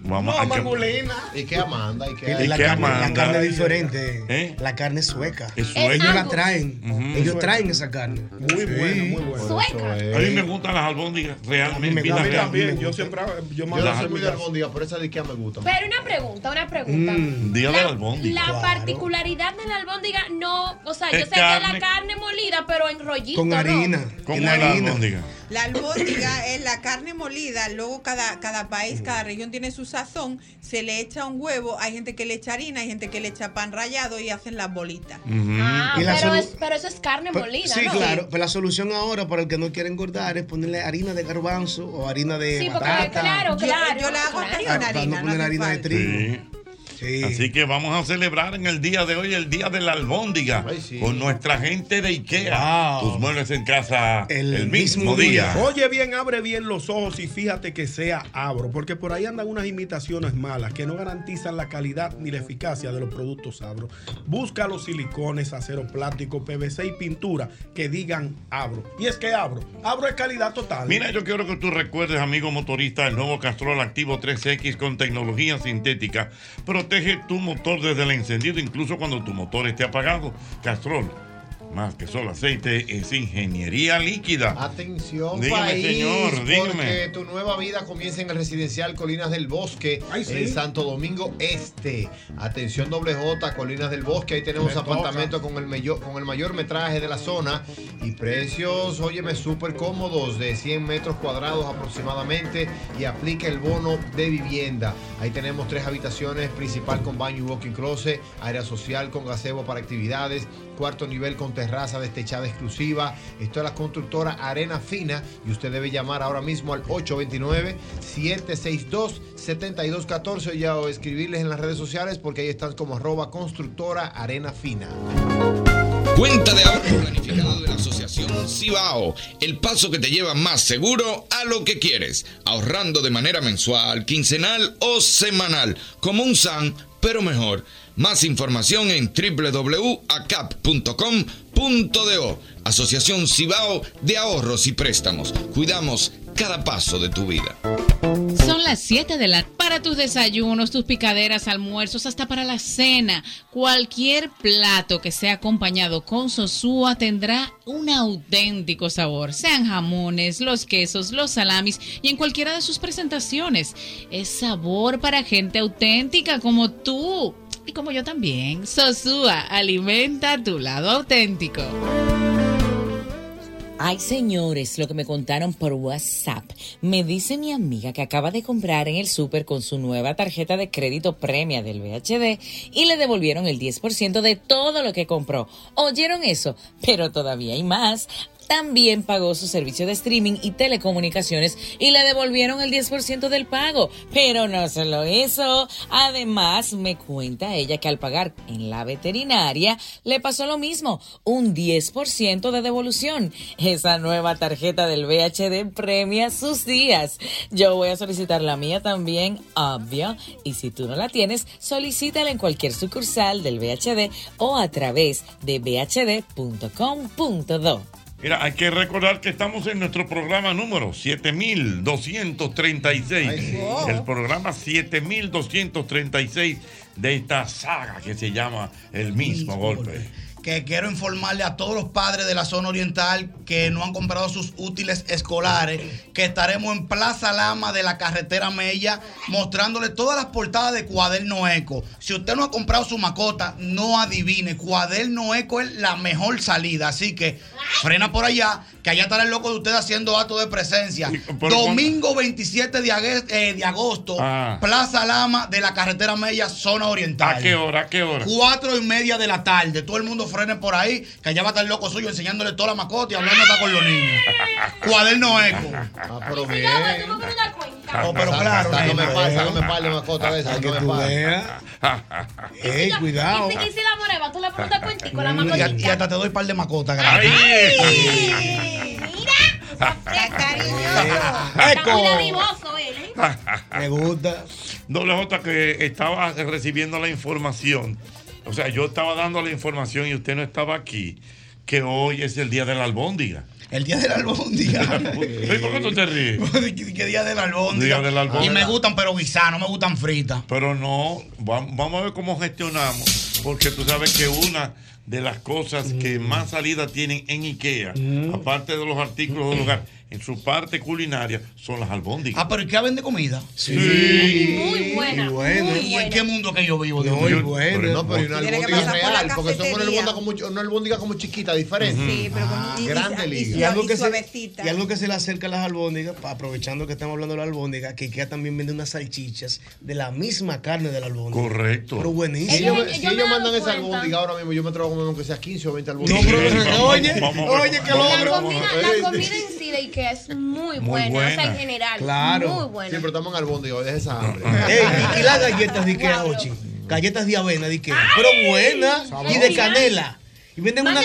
Vamos No, a que- Mangulina. Ikea manda, Ikea. ¿Y La qué carne, la manda? carne es diferente. ¿Eh? La carne es sueca. Es Es sueca. Ellos la traen. Ellos traen esa carne. Muy buena, muy buena. Sueca. A mí me gustan las albóndigas realmente. me- A mí real. también. Yo siempre yo Yo mando a no muy de casa. albóndiga, pero esa de Ikea me gusta. Pero una pregunta, una pregunta. Día de la albóndiga. La Claro. particularidad de la albóndiga no, o sea, yo sé que la carne molida, pero en rollito. Con harina. ¿Cómo en es la harina. albóndiga? La albóndiga es la carne molida, luego cada, cada país, cada región tiene su sazón, se le echa un huevo, hay gente que le echa harina, hay gente que le echa pan rallado y hacen las bolitas. Ah, Y la pero, es- pero eso es carne Pues, molida, sí, ¿no? claro. Pero la solución ahora para el que no quiere engordar es ponerle harina de garbanzo o harina de Sí, porque batata. claro, Yo- claro. yo la hago claro. con Para harina, no no poner hace harina de trigo. Sí. Así que vamos a celebrar en el día de hoy el día de la albóndiga con nuestra gente de IKEA. Tus muebles en casa el, mismo, día. Oye bien, abre bien los ojos y fíjate que sea Abro, porque por ahí andan unas imitaciones malas que no garantizan la calidad ni la eficacia de los productos Abro. Busca los silicones, acero plástico, PVC y pintura que digan Abro. Y es que Abro, Abro es calidad total. Mira, yo quiero que tú recuerdes, amigo motorista, el nuevo Castrol Activo 3X con tecnología sintética. Protege tu motor desde el encendido, incluso cuando tu motor esté apagado. Castrol, más que solo aceite, es ingeniería líquida. Atención, Dígame, país, señor, dígame. porque tu nueva vida comienza en el residencial Colinas del Bosque, sí. en Santo Domingo Este. Atención, doble J, Colinas del Bosque. Ahí tenemos toca. apartamentos con el, mayor, con el mayor metraje de la zona y precios, óyeme, súper cómodos, de 100 metros cuadrados aproximadamente y aplica el bono de vivienda. Ahí tenemos tres habitaciones, principal con baño y walking closet, área social con gazebo para actividades, cuarto nivel con terraza destechada exclusiva. Esto es la constructora Arena Fina y usted debe llamar ahora mismo al 829-762-7214 ya o escribirles en las redes sociales porque ahí están como arroba constructora Arena Fina. Cuenta de ahorro planificado de la Asociación Cibao. El paso que te lleva más seguro a lo que quieres. Ahorrando de manera mensual, quincenal o semanal. Como un SAN, pero mejor. Más información en www.acap.com.do. Asociación Cibao de Ahorros y Préstamos. Cuidamos cada paso de tu vida. Son las 7 de la para tus desayunos, tus picaderas, almuerzos, hasta para la cena. Cualquier plato que sea acompañado con sosúa tendrá un auténtico sabor. Sean jamones, los quesos, los salamis y en cualquiera de sus presentaciones. Es sabor para gente auténtica como tú y como yo también. Sosúa, alimenta tu lado auténtico. Ay, señores, lo que me contaron por WhatsApp. Me dice mi amiga que acaba de comprar en el súper con su nueva tarjeta de crédito premia del VHD y le devolvieron el 10% de todo lo que compró. ¿Oyeron eso? Pero todavía hay más. También pagó su servicio de streaming y telecomunicaciones y le devolvieron el 10% del pago. Pero no solo eso. Además, me cuenta ella que al pagar en la veterinaria le pasó lo mismo, un 10% de devolución. Esa nueva tarjeta del VHD premia sus días. Yo voy a solicitar la mía también, obvio. Y si tú no la tienes, solicítala en cualquier sucursal del VHD o a través de bhd.com.do. Mira, hay que recordar que estamos en nuestro programa número 7236. El programa 7236 de esta saga que se llama El mismo golpe. Que quiero informarle a todos los padres de la zona oriental que no han comprado sus útiles escolares, que estaremos en Plaza Lama de la carretera Mella mostrándole todas las portadas de Cuaderno Eco. Si usted no ha comprado su macota, no adivine, Cuaderno Eco es la mejor salida, así que frena por allá, que allá estará el loco de usted haciendo acto de presencia. Domingo 27 de, ague- eh, de agosto, Ah. Plaza Lama de la carretera Mella, zona oriental. ¿A qué hora? ¿A qué hora? Cuatro y media de la tarde. Todo el mundo frene por ahí, que allá va a estar el loco suyo enseñándole toda la mascota y hablando acá con los niños. Cuaderno eco. Ah, pero bien. Oh, pero claro, Sácame nena. par, sácame par de mascota de esa. Tú par. veas. Ey, cuidado. Dice que si la moreba, tú le pones cuentico, la Y, a- y hasta te doy un par de macotas. Ay. Está muy dadivoso él, ¿eh? Me gusta. Doble J que estaba recibiendo la información. O sea, yo estaba dando la información y usted no estaba aquí. Que hoy es el día de la albóndiga. El día de la albóndiga. ¿Por qué tú te ríes? ¿Qué, día de la albóndiga? Día de la albóndiga. Y me gustan, pero guisadas, no me gustan fritas. Pero no, va- vamos a ver cómo gestionamos, porque tú sabes que una de las cosas que más salida tienen en IKEA, aparte de los artículos del hogar, en su parte culinaria son las albóndigas. Ah, pero ¿y qué vende comida? Sí. Muy buena. Muy ¿Y en buena. qué mundo que yo vivo? Dios No, y mío? bueno. No, pero una que albóndiga por real, porque son una albóndiga como, una albóndiga como chiquita, diferente. Sí, pero con- y- Grande y- liga. Y algo, y que se, y algo que se le acerca a las albóndigas, aprovechando que estamos hablando de la albóndiga, que IKEA también vende unas salchichas de la misma carne de la albóndiga. Correcto. Pero Si buenísimo. ellos, Ellos- me- si ellos mandan esa albóndiga ahora mismo, yo me atrevo a comer aunque sea 15 o 20 No, albóndigas. pero, oye, vamos, oye, qué vamos, logro. La vamos. comida, la comida en sí de Ikea es muy, buena, o sea, buena. en general. Claro. Muy Sí, buena. pero estamos en albóndiga, hoy deja esa hambre. Ey, y, y las galletas de Ikea. Ochi. Galletas de avena de Ikea. Pero buenas. Y de canela. Y venden una,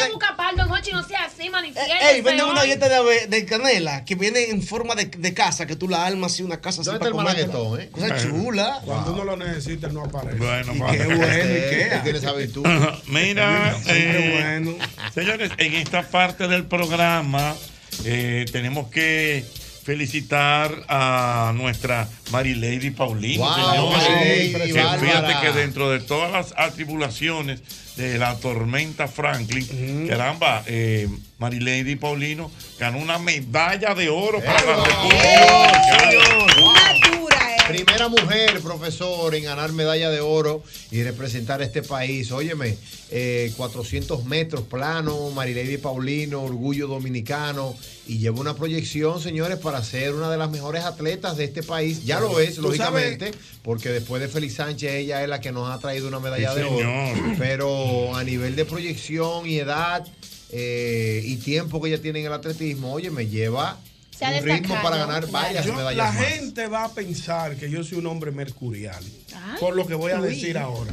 Jochi, no sea así, manifiesta. Ey, venden una galleta de, ave- de canela que viene en forma de, de casa, que tú la armas y una casa así ¿Dónde está para el comértela. malaguetón, eh? Cosa chula. Cuando uno lo necesita, no aparece. Bueno, Y qué bueno, Este, Ikea. tiene esa virtud. Ajá. Mira, Siempre eh, bueno. señores, en esta parte del programa eh, tenemos que felicitar a nuestra Marilady Paulino. Wow, señores. Marilady, fíjate que dentro de todas las atribulaciones de la tormenta Franklin, caramba, eh, Marilady Paulino ganó una medalla de oro para la República Dominicana. Una dura, eh. Primera mujer, profesor, en ganar medalla de oro y representar este país. Óyeme, eh, 400 metros plano, Marilady Paulino, orgullo dominicano. Y lleva una proyección, señores, para ser una de las mejores atletas de este país. Ya lo es, lógicamente, porque después de Félix Sánchez, ella es la que nos ha traído una medalla Sí, de oro. Pero a nivel de proyección y edad eh, y tiempo que ella tiene en el atletismo, oye, me lleva Se ha un ritmo para ganar varias Yo- medallas la más. gente va a pensar que yo soy un hombre mercurial. Ay, por lo que voy a uy. decir ahora.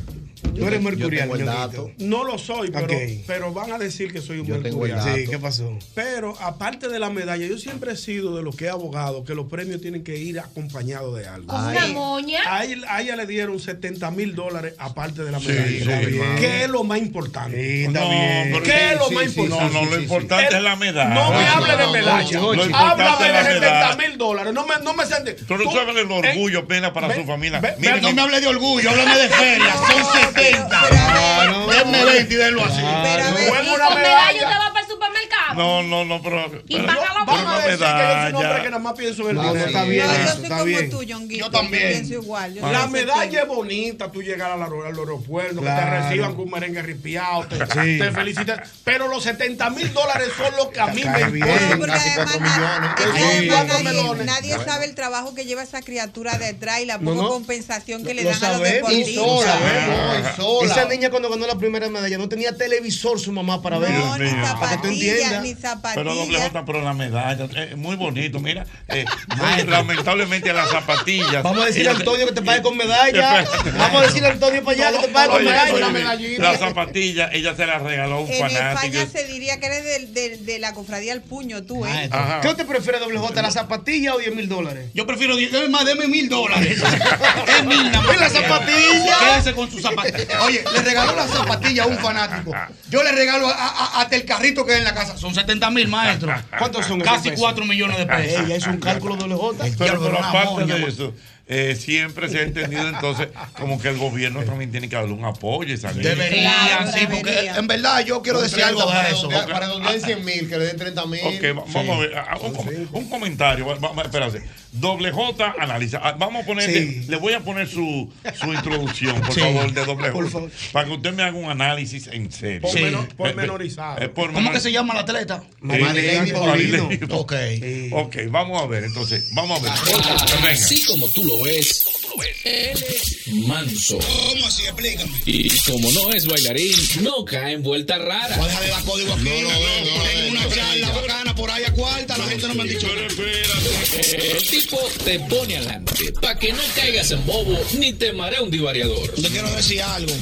Tú eres mercurial, tengo el ñonguito. dato. No lo soy, pero, pero van a decir que soy un Yo tengo el mercurial. dato. Sí, ¿qué pasó? Pero aparte de la medalla, yo siempre he sido de los que he abogado que los premios tienen que ir acompañados de algo. Una moña. A ella, a ella le dieron 70 mil dólares aparte de la medalla. sí. ¿Qué es lo más importante? Sí, No, pero- ¿Qué es lo Sí, más sí, sí, No, importante? no, lo sí, importante El- es la medalla. No me hable de medalla. importante Háblame de 70 medalla. mil dólares. No me, no me sientes. Tú no sabes el orgullo, pena para ve- su familia. ve- No me hable de orgullo, háblame de feria. Son 70. Denme 20 y denlo así. Pero a ver, Juega Y una con medalla medalla. usted va para el supermercado. No, no, no, pero. Y pero- decir que yo soy un hombre que nada más pienso en el No, no, dinero. está bien. No, yo eso, soy está como bien. tú. Yo también. Pienso igual. Yo La medalla es bonita, tú llegar al, aer- al aeropuerto, que te reciban con un merengue ripiado, te, Sí. te felicitan. Pero los 70 mil dólares son los que a mí me importan. Casi millones. nadie, sabe el trabajo que lleva esa criatura detrás y la poca compensación que le dan a los deportistas. sola. Esa niña cuando ganó la primera medalla no tenía televisor su mamá para ver. No, ni Dios tú zapatillas, ni Pero doble zapatillas. J, pero la medalla, es muy bonito, mira. eh, muy- lamentablemente las zapatillas. Vamos a decirle a Antonio que te pague con medalla. Vamos a decirle a Antonio para allá que te pague con medalla. oye, una medallita. la zapatilla, ella se la regaló a un En fanático. España se diría que eres del- del- de, la cofradía al puño, tú, ¿eh? Ajá. ¿Qué usted prefiere, doble J, la zapatilla o 10 mil dólares? Yo prefiero, deme más, deme mil dólares. Es mil nada más. ¿Y la zapatilla? Quédese con su zapatilla. Oye, le regaló la zapatilla a un fanático. Yo le regalo a- a- hasta el carrito que hay en la casa. Son 70 mil, maestro. ¿Cuántos son esos Casi pesos? 4 millones de pesos. Ella hizo un cálculo doble J. Pero, pero aparte de eso, eh, siempre se ha entendido entonces como que el gobierno también tiene que darle un apoyo esa Claro, sí, porque debería. en verdad yo quiero decir algo para eso. Para redondear en 100 mil, que le den 30 mil. Ok, va- vamos a ver, ah, un, com- un comentario, va- va- espérate. Doble J analiza. Ah, Vamos a ponerle, Sí. le voy a poner su, su introducción, por Sí. favor, de doble Por J. favor. Para que usted me haga un análisis en serio. Pormenorizado. eh, por ¿Cómo que se llama la atleta? Paulino. Ok. Ok, vamos a ver, entonces, vamos a ver. Venga. Así como tú lo él es manso. ¿Cómo así? Explícame. Y como no es bailarín, no cae en vuelta rara. Voy a dejar de dar código aquí. Tengo una charla bacana por ahí a cuarta. La gente no me ha dicho Pero nada. espérate. El tipo te pone adelante para que no caigas en bobo ni te marea un divariador. Te quiero decir algo.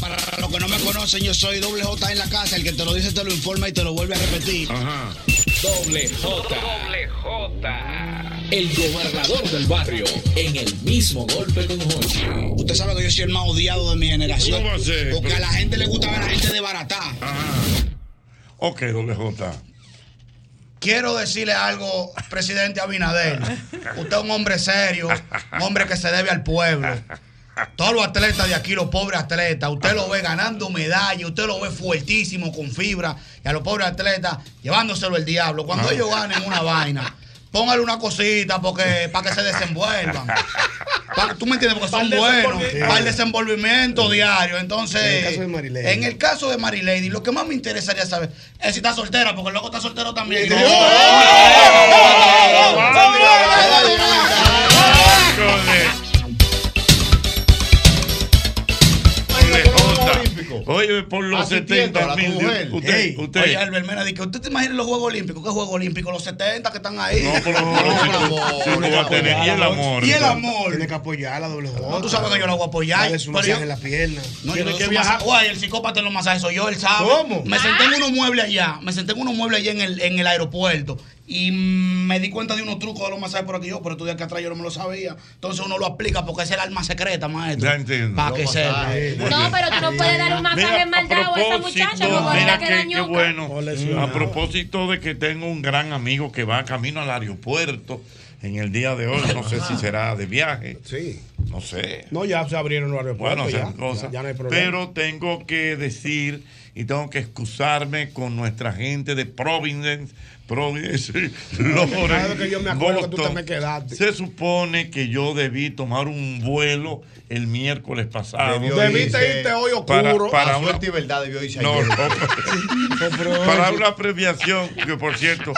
Para los que no me conocen, yo soy doble J en la casa. El que te lo dice te lo informa y te lo vuelve a repetir. Ajá. Doble J. Doble J. El gobernador del barrio en el mismo golpe con Hochi. Usted sabe que yo soy el más odiado de mi generación. ¿Cómo va a ser? Porque a la gente le gusta ver a la gente de barata. Ajá. Ok, doble J. Quiero decirle algo, presidente Abinader. Usted es un hombre serio, un hombre que se debe al pueblo. Todos los atletas de aquí, los pobres atletas, usted lo ve ganando medallas, usted lo ve fuertísimo, con fibra, y a los pobres atletas llevándoselo el diablo. Cuando ellos ganen una vaina, póngale una cosita porque para que se desenvuelvan. Pa- ¿Tú me entiendes? Porque son buenos. Para el desenvolvimiento diario. Entonces, En el caso de Marilady. en el caso de Marilady, lo que más me interesaría saber es si está soltera, porque el loco está soltero también. Oye, por los Asistiendo a 70 la mil. Usted, Ey, usted. Oye, Albert Mena, dice que usted te imagina los Juegos Olímpicos. ¿Qué Juegos Olímpicos? Los 70 que están ahí. No, tú vas a tener- y el amor, Y el amor. Tiene que apoyar la doble. No, tú sabes que yo la voy a apoyar. Dale su masaje en la pierna. No, yo Tiene no que viajar. Guay, el psicópata en los masajes soy yo, él sabe. ¿Cómo? Me senté en unos muebles allá, me senté en unos muebles allá en el, en el aeropuerto y me di cuenta de unos trucos de los masajes por aquí yo, pero tú de acá atrás yo no me lo sabía. Entonces uno lo aplica porque es el alma secreta, maestro. Ya entiendo. Para que sepa. No, pero tú no puedes dar un masaje mal dado a esa muchacha como mira que qué, bueno. A propósito de que tengo un gran amigo que va camino al aeropuerto en el día de hoy, no sé si será de viaje. Sí. No sé. No, ya se abrieron los aeropuertos. Bueno, ya, cosas. ya, ya no hay problema. Pero tengo que decir y tengo que excusarme con nuestra gente de Providence. Providence, Lawrence, yo me acuerdo que tú te Boston. me quedaste. Se supone que yo debí tomar un vuelo el miércoles pasado. Debió Debiste irse- irte hoy oscuro. Para, para A una, suerte y verdad debió irse No, no, para una premiación que, por cierto,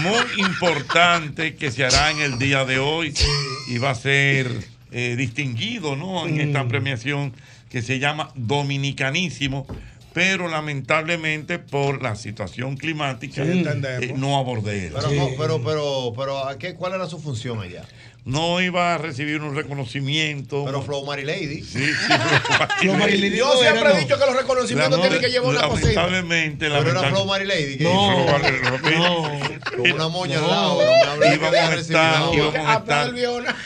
muy importante que se hará en el día de hoy y va a ser eh, distinguido ¿no? en esta Mm. premiación que se llama Dominicanísimo, pero lamentablemente por la situación climática Sí, eh, no abordé eso. Pero, no, pero, pero, pero, ¿a qué, ¿cuál era su función allá? No iba a recibir un reconocimiento. Pero Flow Mary Lady. Sí, sí, Flow Mary Lady. Yo siempre he dicho que los reconocimientos tienen que llevar una cosita. Lamentablemente, Pero era Flow Mary Lady. No. Con una moña No. al lado. Íbamos a estar, íbamos a estar,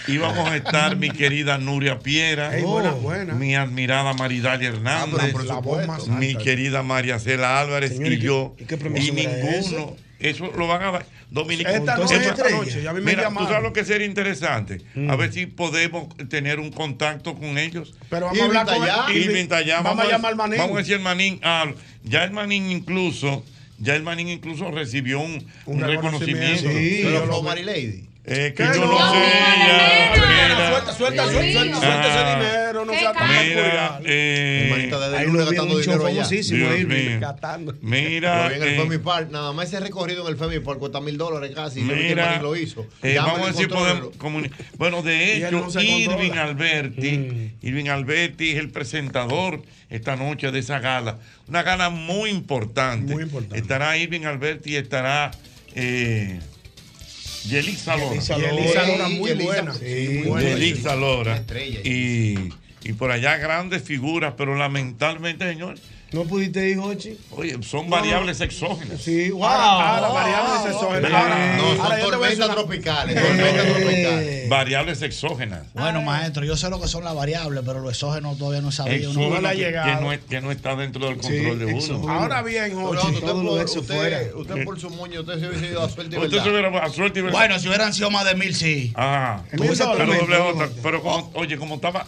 íbamos a estar mi querida Nuria Piera, buena. mi admirada Maridalia Hernández, voz más mi querida María Cela Álvarez Señor, ¿y y qué- yo, y ninguno. Eso lo van a dar. Dominicano. Esta noche, esta noche, ya me Mira, tú sabes lo que sería interesante. Mm. A ver si podemos tener un contacto con ellos. Pero vamos a hablar con Irving Irving. Tallá, Vamos a llamar al Manín. Vamos a decir el Manín. ah, ya el Manín incluso, ya el Manín incluso recibió un, un reconocimiento. Sí, pero Mary Lady. Eh, que ¿Qué yo no, no? sé. ya, mira. Suelta, suelta, suelta, suelta, suelta ese Ah. dinero, no sea tan caro. Mira, eh, Ahí lo vi un show dinero allá. famosísimo, Dios Irving. mío. Catando. Mira, Lo vi en el eh, Femi Park. Nada más ese recorrido en el Femi Park cuesta mil dólares casi. Mira, lo hizo. eh, vamos a decir, podemos comunicar. Bueno, de hecho, Irving. Alberti, Irving Alberti es el presentador esta noche de esa gala. Una gala muy importante. Muy importante. Estará Irving Alberti y estará eh, Yelisa Lora. Y Elisa Lora muy buena. sí, muy buena. Yelisa Lora. Estrella. Y, y por allá grandes figuras, pero lamentablemente, señor, ¿No pudiste ir, Jochi? oye, son variables exógenas. Sí, wow. Ahora, ahora, variables exógenas. Ahora, No, son ahora tormentas una- tropicales. Tormentas tropicales. Variables exógenas. Bueno, maestro, yo sé lo que son las variables, pero los exógenos todavía no sabía. Exógenas no le ha que, llegado. que no, es- que no está dentro del control de uno. Ahora bien, Pero Jochi. usted, usted, fuera. usted por su moño, usted se hubiese ido a suerte y Usted verdad. se hubiera a suerte y verdad. Bueno, si hubieran sido más de mil, sí. Ah, pero J, pero como, oye, como estaba,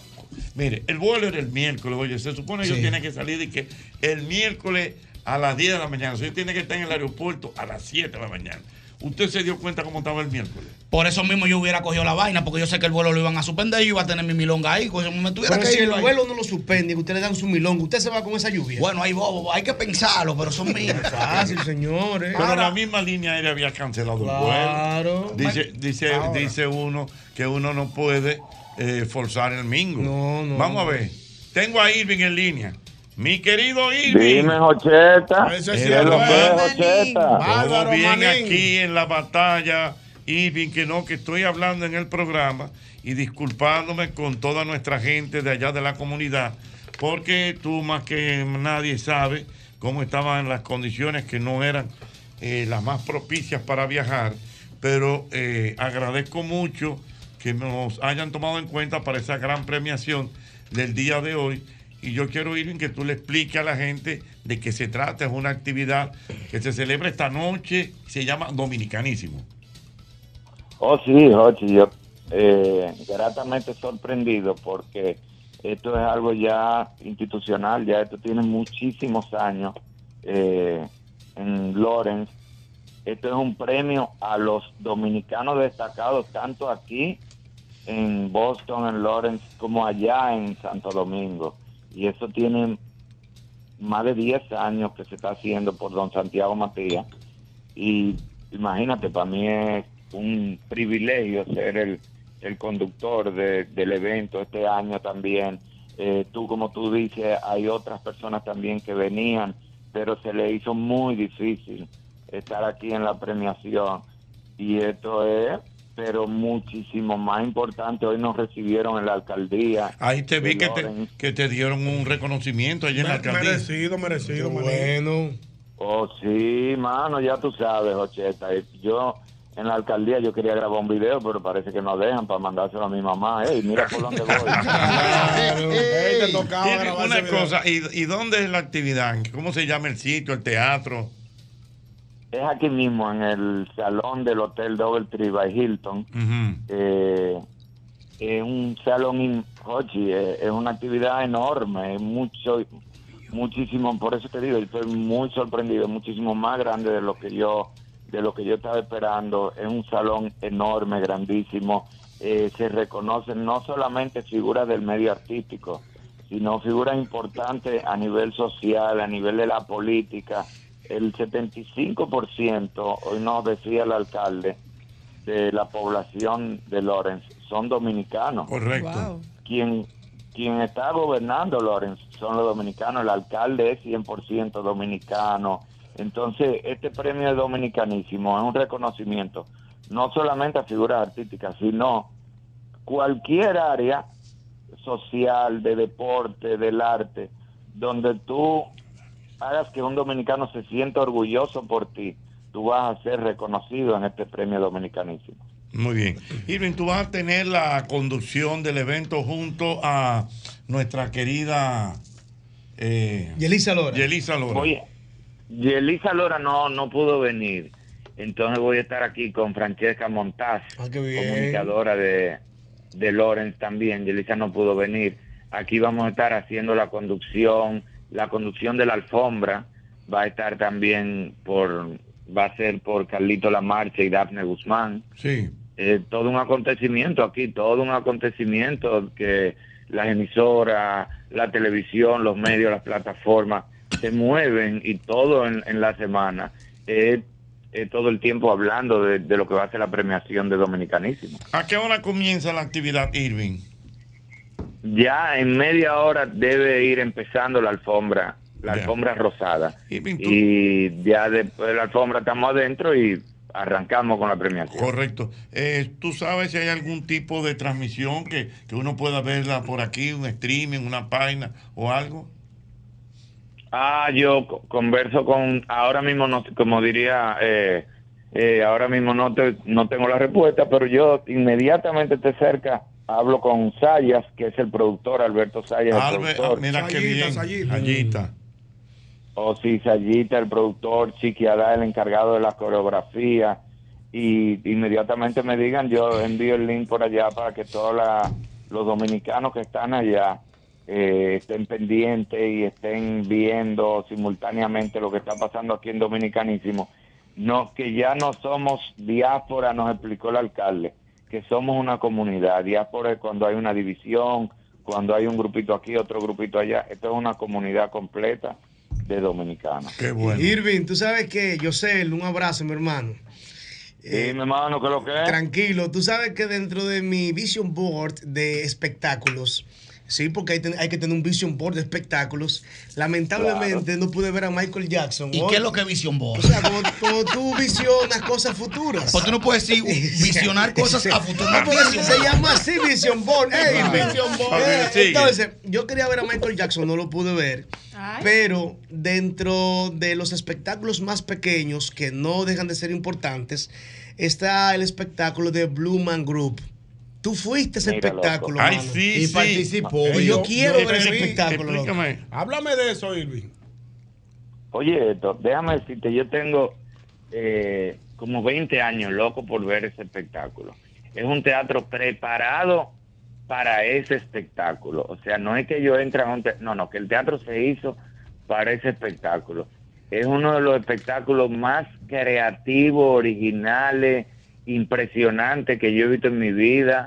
mire, el vuelo era el miércoles, oye, se supone que yo Sí. tiene que salir y que el miércoles a las 10 de la mañana, o sea, yo tiene que estar en el aeropuerto a las 7 de la mañana. ¿Usted se dio cuenta cómo estaba el miércoles? Por eso mismo yo hubiera cogido la vaina, porque yo sé que el vuelo lo iban a suspender y yo iba a tener mi milonga ahí. Pues me tuviera Pero que si ir el ahí. vuelo no lo suspende, que ustedes le dan su milongo, usted se va con esa lluvia. Bueno, ahí bobo, hay que pensarlo, pero son míos. Fácil, señores. Pero la misma línea aérea había cancelado el vuelo. Claro. Dice, dice, Ahora. dice uno que uno no puede eh, forzar el mingo. No, no. Vamos a ver. Tengo a Irving en línea. Mi querido Irving. Dime, Jocheta. Sí ¿Qué es lo que es? Todo bien manín. aquí en la batalla, Irving, que no, que estoy hablando en el programa y disculpándome con toda nuestra gente de allá de la comunidad, porque tú más que nadie sabe cómo estaban las condiciones que no eran eh, las más propicias para viajar, pero eh, agradezco mucho que nos hayan tomado en cuenta para esa gran premiación del día de hoy. Y yo quiero, Irving, que tú le expliques a la gente de qué se trata. Es una actividad que se celebra esta noche, se llama Dominicanísimo. Oh, sí, Jochi, yo eh, gratamente sorprendido porque esto es algo ya institucional, ya esto tiene muchísimos años eh, en Lawrence Esto es un premio a los dominicanos destacados, tanto aquí en Boston, en Lawrence, como allá en Santo Domingo. Y eso tiene más de 10 años que se está haciendo por don Santiago Matías. Y imagínate, para mí es un privilegio ser el, el conductor de- del evento este año también. Eh, tú, como tú dices, hay otras personas también que venían, pero se le hizo muy difícil estar aquí en la premiación. Y esto es, pero muchísimo más importante. Hoy nos recibieron en la alcaldía. Ahí te vi que te, que te dieron un reconocimiento allí en la alcaldía. Merecido, merecido, Bueno. Oh, sí, mano, ya tú sabes, Ocheta. Yo en la alcaldía yo quería grabar un video, pero parece que no dejan para mandárselo a mi mamá. Ey, mira por dónde voy. Ey, te tocaba grabar una cosa, ¿y, ¿y dónde es la actividad? ¿Cómo se llama el sitio, el teatro? Es aquí mismo, en el salón del Hotel Doubletree by Hilton. Eh, es un salón, in- Jochi, eh, es una actividad enorme, es mucho, muchísimo, por eso te digo, estoy muy sorprendido, muchísimo más grande de lo que yo, de lo que yo estaba esperando. Es un salón enorme, grandísimo. Eh, se reconocen no solamente figuras del medio artístico, sino figuras importantes a nivel social, a nivel de la política. El 75%, hoy nos decía el alcalde, de la población de Lawrence son dominicanos. Correcto. Quien, quien está gobernando Lawrence son los dominicanos, el alcalde es 100% dominicano. Entonces, este premio de dominicanísimo es un reconocimiento no solamente a figuras artísticas, sino cualquier área social, de deporte, del arte, donde tú hagas que un dominicano se sienta orgulloso por ti, tú vas a ser reconocido en este premio dominicanísimo. Muy bien. Irving, tú vas a tener la conducción del evento junto a nuestra querida eh, Yelisa Lora. Yelisa Lora. Oye, Yelisa Lora no, no pudo venir, entonces voy a estar aquí con Francesca Montaz, Ah, qué bien. comunicadora de, de Lawrence también. Yelisa no pudo venir. Aquí vamos a estar haciendo la conducción, la conducción de la alfombra va a estar también por, va a ser por Carlito La Marcha y Dafne Guzmán. Sí. Eh, todo un acontecimiento aquí, todo un acontecimiento que las emisoras, la televisión, los medios, las plataformas se mueven y todo en, en la semana. Eh, eh, todo el tiempo hablando de, de lo que va a ser la premiación de Dominicanísimo. ¿A qué hora comienza la actividad, Irving? Ya en media hora debe ir empezando la alfombra, la alfombra rosada. Y ya después de la alfombra estamos adentro y arrancamos con la premiación. Correcto. Eh, ¿Tú sabes si hay algún tipo de transmisión que, que uno pueda verla por aquí, un streaming, una página o algo? Ah, yo co- converso con, ahora mismo no, como diría, eh, eh, ahora mismo no te, no tengo la respuesta, pero yo inmediatamente te cerca hablo con Sayas, que es el productor, Alberto Sayas, el Albert, productor. ah, mira qué bien. Sayita. O sí, Sayita, el productor, Chiqui Adá, el encargado de la coreografía. Y inmediatamente me digan, yo envío el link por allá para que todos los dominicanos que están allá eh, estén pendientes y estén viendo simultáneamente lo que está pasando aquí en Dominicanísimo. No, que ya no somos diáspora, nos explicó el alcalde, que somos una comunidad. Diáspora es cuando hay una división, cuando hay un grupito aquí, otro grupito allá. Esto es una comunidad completa de dominicanos. Qué bueno. Irving, tú sabes que, Yosel, un abrazo, mi hermano. Sí, mi hermano, ¿qué es lo que es? Tranquilo, tú sabes que dentro de mi vision board de espectáculos, sí, porque hay, ten- hay que tener un vision board de espectáculos, lamentablemente no pude ver a Michael Jackson. ¿Y hoy. qué es lo que es vision board? O sea, como, como tú visionas cosas futuras. Pues tú no puedes decir visionar cosas a futuro. No, porque se llama así Vision Board. Vision Eh, sigue. Entonces, yo quería ver a Michael Jackson, no lo pude ver. Pero dentro de los espectáculos más pequeños, que no dejan de ser importantes, está el espectáculo de Blue Man Group. Tú fuiste a ese Mira, espectáculo. Ay, sí, Y sí. participó. Y yo Yo- quiero yo ver ese vi, espectáculo. Háblame de eso, Irving. Oye, esto, déjame decirte, yo tengo eh, como 20 años loco por ver ese espectáculo. Es un teatro preparado para ese espectáculo. O sea, no es que yo entre a un teatro, no, no, que el teatro se hizo para ese espectáculo. Es uno de los espectáculos más creativos, originales, impresionantes que yo he visto en mi vida.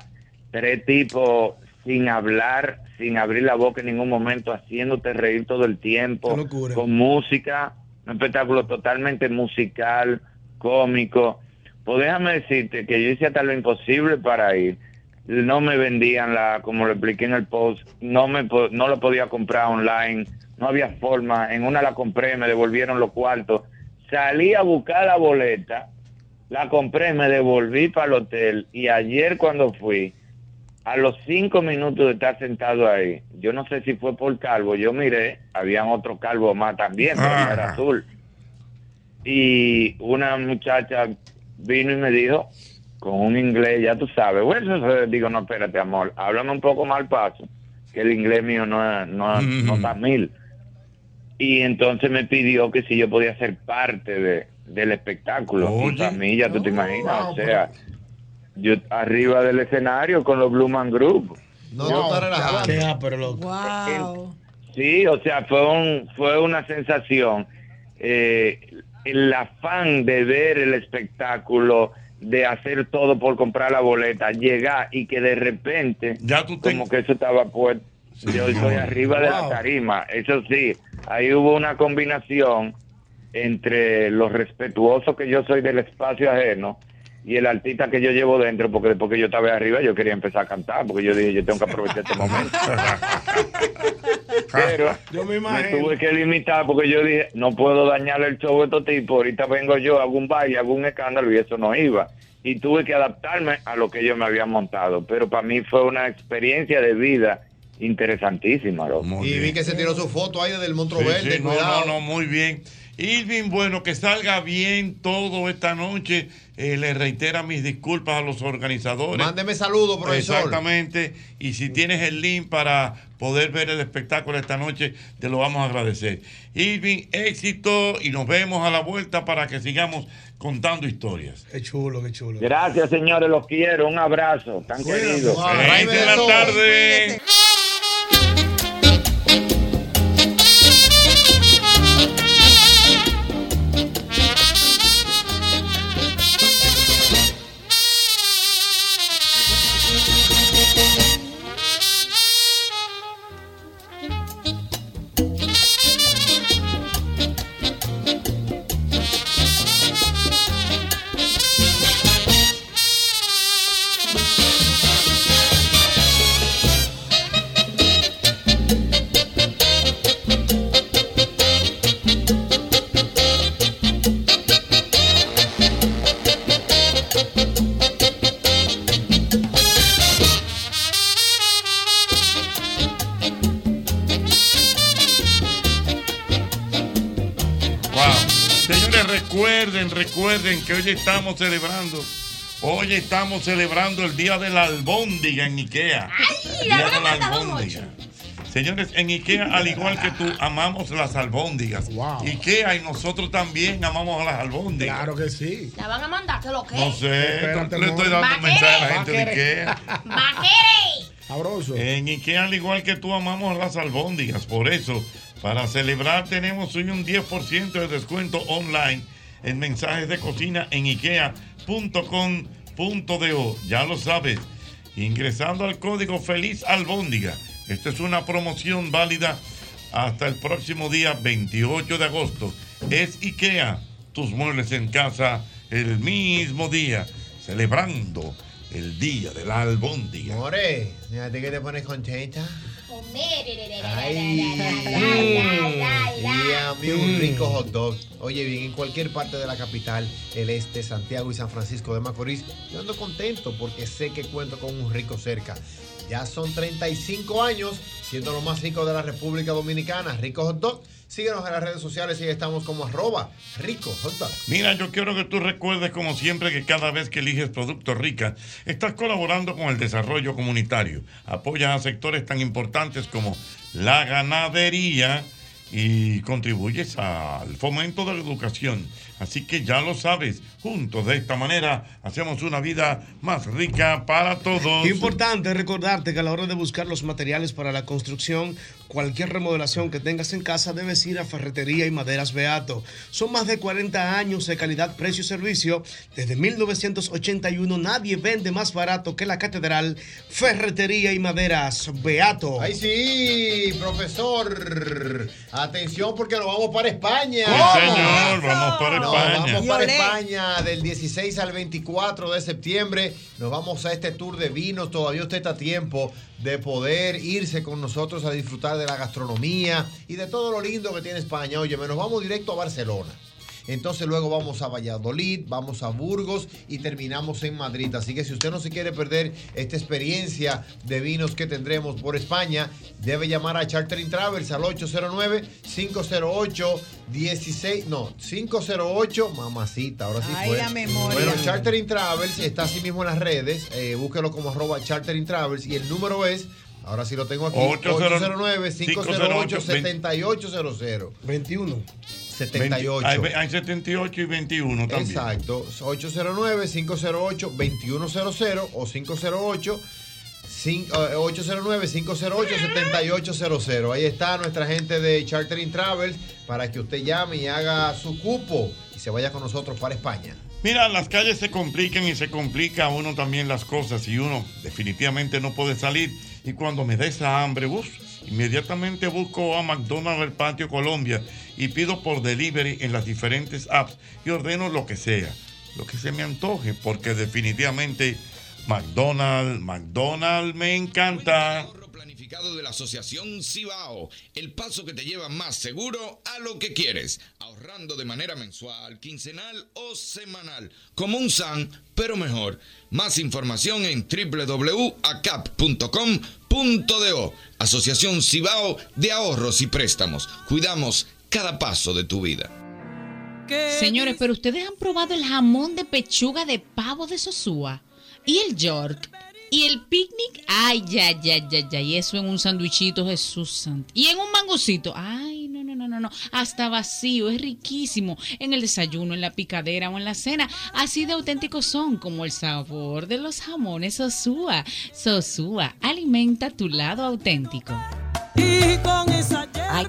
Tres tipos sin hablar, sin abrir la boca en ningún momento, haciéndote reír todo el tiempo, con música, un espectáculo totalmente musical, cómico. Pues déjame decirte que yo hice hasta lo imposible para ir. No me vendían la, como lo expliqué en el post, no me no lo podía comprar online, no había forma. En una la compré, me devolvieron los cuartos. Salí a buscar la boleta, la compré, me devolví para el hotel y ayer cuando fui, a los cinco minutos de estar sentado ahí, yo no sé si fue por calvo, yo miré, habían otro calvo más también, pero era azul. Y una muchacha vino y me dijo, con un inglés, ya tú sabes, bueno, eso- digo, no, espérate, amor, háblame un poco más al paso, que el inglés mío no, no, no está mil. Y entonces me pidió que si yo podía ser parte de, del espectáculo. Mí, ya tú te imaginas, o sea, yo arriba del escenario con los Blue Man Group. No, no está relajado. Ápero, loco. Wow. Sí, o sea, fue, un, fue una sensación. Eh, el afán de ver el espectáculo, de hacer todo por comprar la boleta, llegar y que de repente, como que eso estaba puesto, yo estoy arriba de la Wow. tarima. Eso sí, ahí hubo una combinación entre lo respetuoso que yo soy del espacio ajeno y el artista que yo llevo dentro, porque después que yo estaba arriba yo quería empezar a cantar, porque yo dije, yo tengo que aprovechar este momento. Pero Yo me me imagino. tuve que limitar porque yo dije, no puedo dañarle el show a estos tipos, ahorita vengo yo, hago un baile, hago un escándalo y eso no iba. Y tuve que adaptarme a lo que ellos me habían montado. Pero para mí fue una experiencia de vida interesantísima. Y vi que se tiró su foto ahí del monstruo Sí, verde, sí, no, no, no, muy bien. Irving, bueno, que salga bien todo esta noche. Eh, le reitera mis disculpas a los organizadores. Mándeme saludos, profesor. Exactamente. Y si tienes el link para poder ver el espectáculo esta noche, te lo vamos a agradecer. Irving, éxito y nos vemos a la vuelta para que sigamos contando historias. Qué chulo, qué chulo. Gracias, señores, los quiero. Un abrazo, tan queridos. De la tarde. Recuerden que hoy estamos celebrando. Hoy estamos celebrando el Día de la Albóndiga en Ikea. ¡Ay! Día la de Albóndiga. Señores, en Ikea, al igual que tú, amamos las albóndigas. Ikea y nosotros también amamos a las albóndigas. Claro que sí. La van a mandar, ¿qué lo que? No sé, Espérate, le estoy dando un mensaje a la gente de. Ikea. ¡Vaquere! Sabroso. En Ikea, al igual que tú, amamos las albóndigas. Por eso, para celebrar, tenemos hoy un 10% de descuento online en mensajes de cocina en ikea.com.do. Ya lo sabes, ingresando al código Feliz Albóndiga. Esta es una promoción válida hasta el próximo día 28 de agosto. Es IKEA, tus muebles en casa el mismo día, celebrando el día de la albóndiga. More, fíjate que te pones contenta. Ay. Y a mí un rico hot dog. Oye, bien, en cualquier parte de la capital, el este, Santiago y San Francisco de Macorís, yo ando contento porque sé que cuento con un rico cerca. Ya son 35 años siendo lo más rico de la República Dominicana. Rico Hot Dog. Síguenos en las redes sociales y estamos como arroba rico. Mira, yo quiero que tú recuerdes como siempre que cada vez que eliges Productos Rica, estás colaborando con el desarrollo comunitario. Apoyas a sectores tan importantes como la ganadería y contribuyes al fomento de la educación. Así que ya lo sabes, Juntos, de esta manera, hacemos una vida más rica para todos. Importante recordarte que a la hora de buscar los materiales para la construcción, cualquier remodelación que tengas en casa, debes ir a Ferretería y Maderas Beato. Son más de 40 años de calidad, precio y servicio. Desde 1981 nadie vende más barato que la Catedral Ferretería y Maderas Beato. Ay, sí, profesor. Atención porque nos vamos para España. Sí, señor, vamos para España. vamos para Yolé. Del 16 al 24 de septiembre. Nos vamos a este tour de vinos. Todavía usted está a tiempo de poder irse con nosotros a disfrutar de la gastronomía y de todo lo lindo que tiene España. Oye, nos vamos directo a Barcelona. Entonces luego vamos a Valladolid, vamos a Burgos y terminamos en Madrid. Así que si usted no se quiere perder esta experiencia de vinos que tendremos por España, debe llamar a Chartering Travels al 809-508-16, no, 508, mamacita, ahora sí Ay, fue. la memoria. Bueno, Chartering Travels está así mismo en las redes, eh, búsquelo como arroba Chartering Travels y el número es, ahora sí lo tengo aquí, 809-508-7800. 21. 78. Hay, hay 78 y 21 también. Exacto. 809-508-2100 o 508. cin- eh, 809-508-7800. Ahí está nuestra gente de Chartering Travels para que usted llame y haga su cupo y se vaya con nosotros para España. Mira, las calles se complican y se complica a uno también las cosas y uno definitivamente no puede salir. Y cuando me da esa hambre, bus, inmediatamente busco a McDonald's El Patio Colombia y pido por delivery en las diferentes apps y ordeno lo que sea, lo que se me antoje, porque definitivamente McDonald's, McDonald's me encanta. Planificado de la Asociación Cibao, el paso que te lleva más seguro a lo que quieres, ahorrando de manera mensual, quincenal o semanal, como un SAN, pero mejor. Más información en www.acap.com.do. Asociación Cibao de Ahorros y Préstamos. Cuidamos cada paso de tu vida. Señores, pero ustedes han probado el jamón de pechuga de pavo de Sosúa y el York y el picnic. Ay, ya, ya, ya, ya. Y eso en un sandwichito, Jesús santo. Y en un mangocito. Ay, no, no, no. Hasta vacío, es riquísimo. En el desayuno, en la picadera o en la cena. Así de auténticos son como el sabor de los jamones Sosúa. Sosúa, alimenta tu lado auténtico. Ay,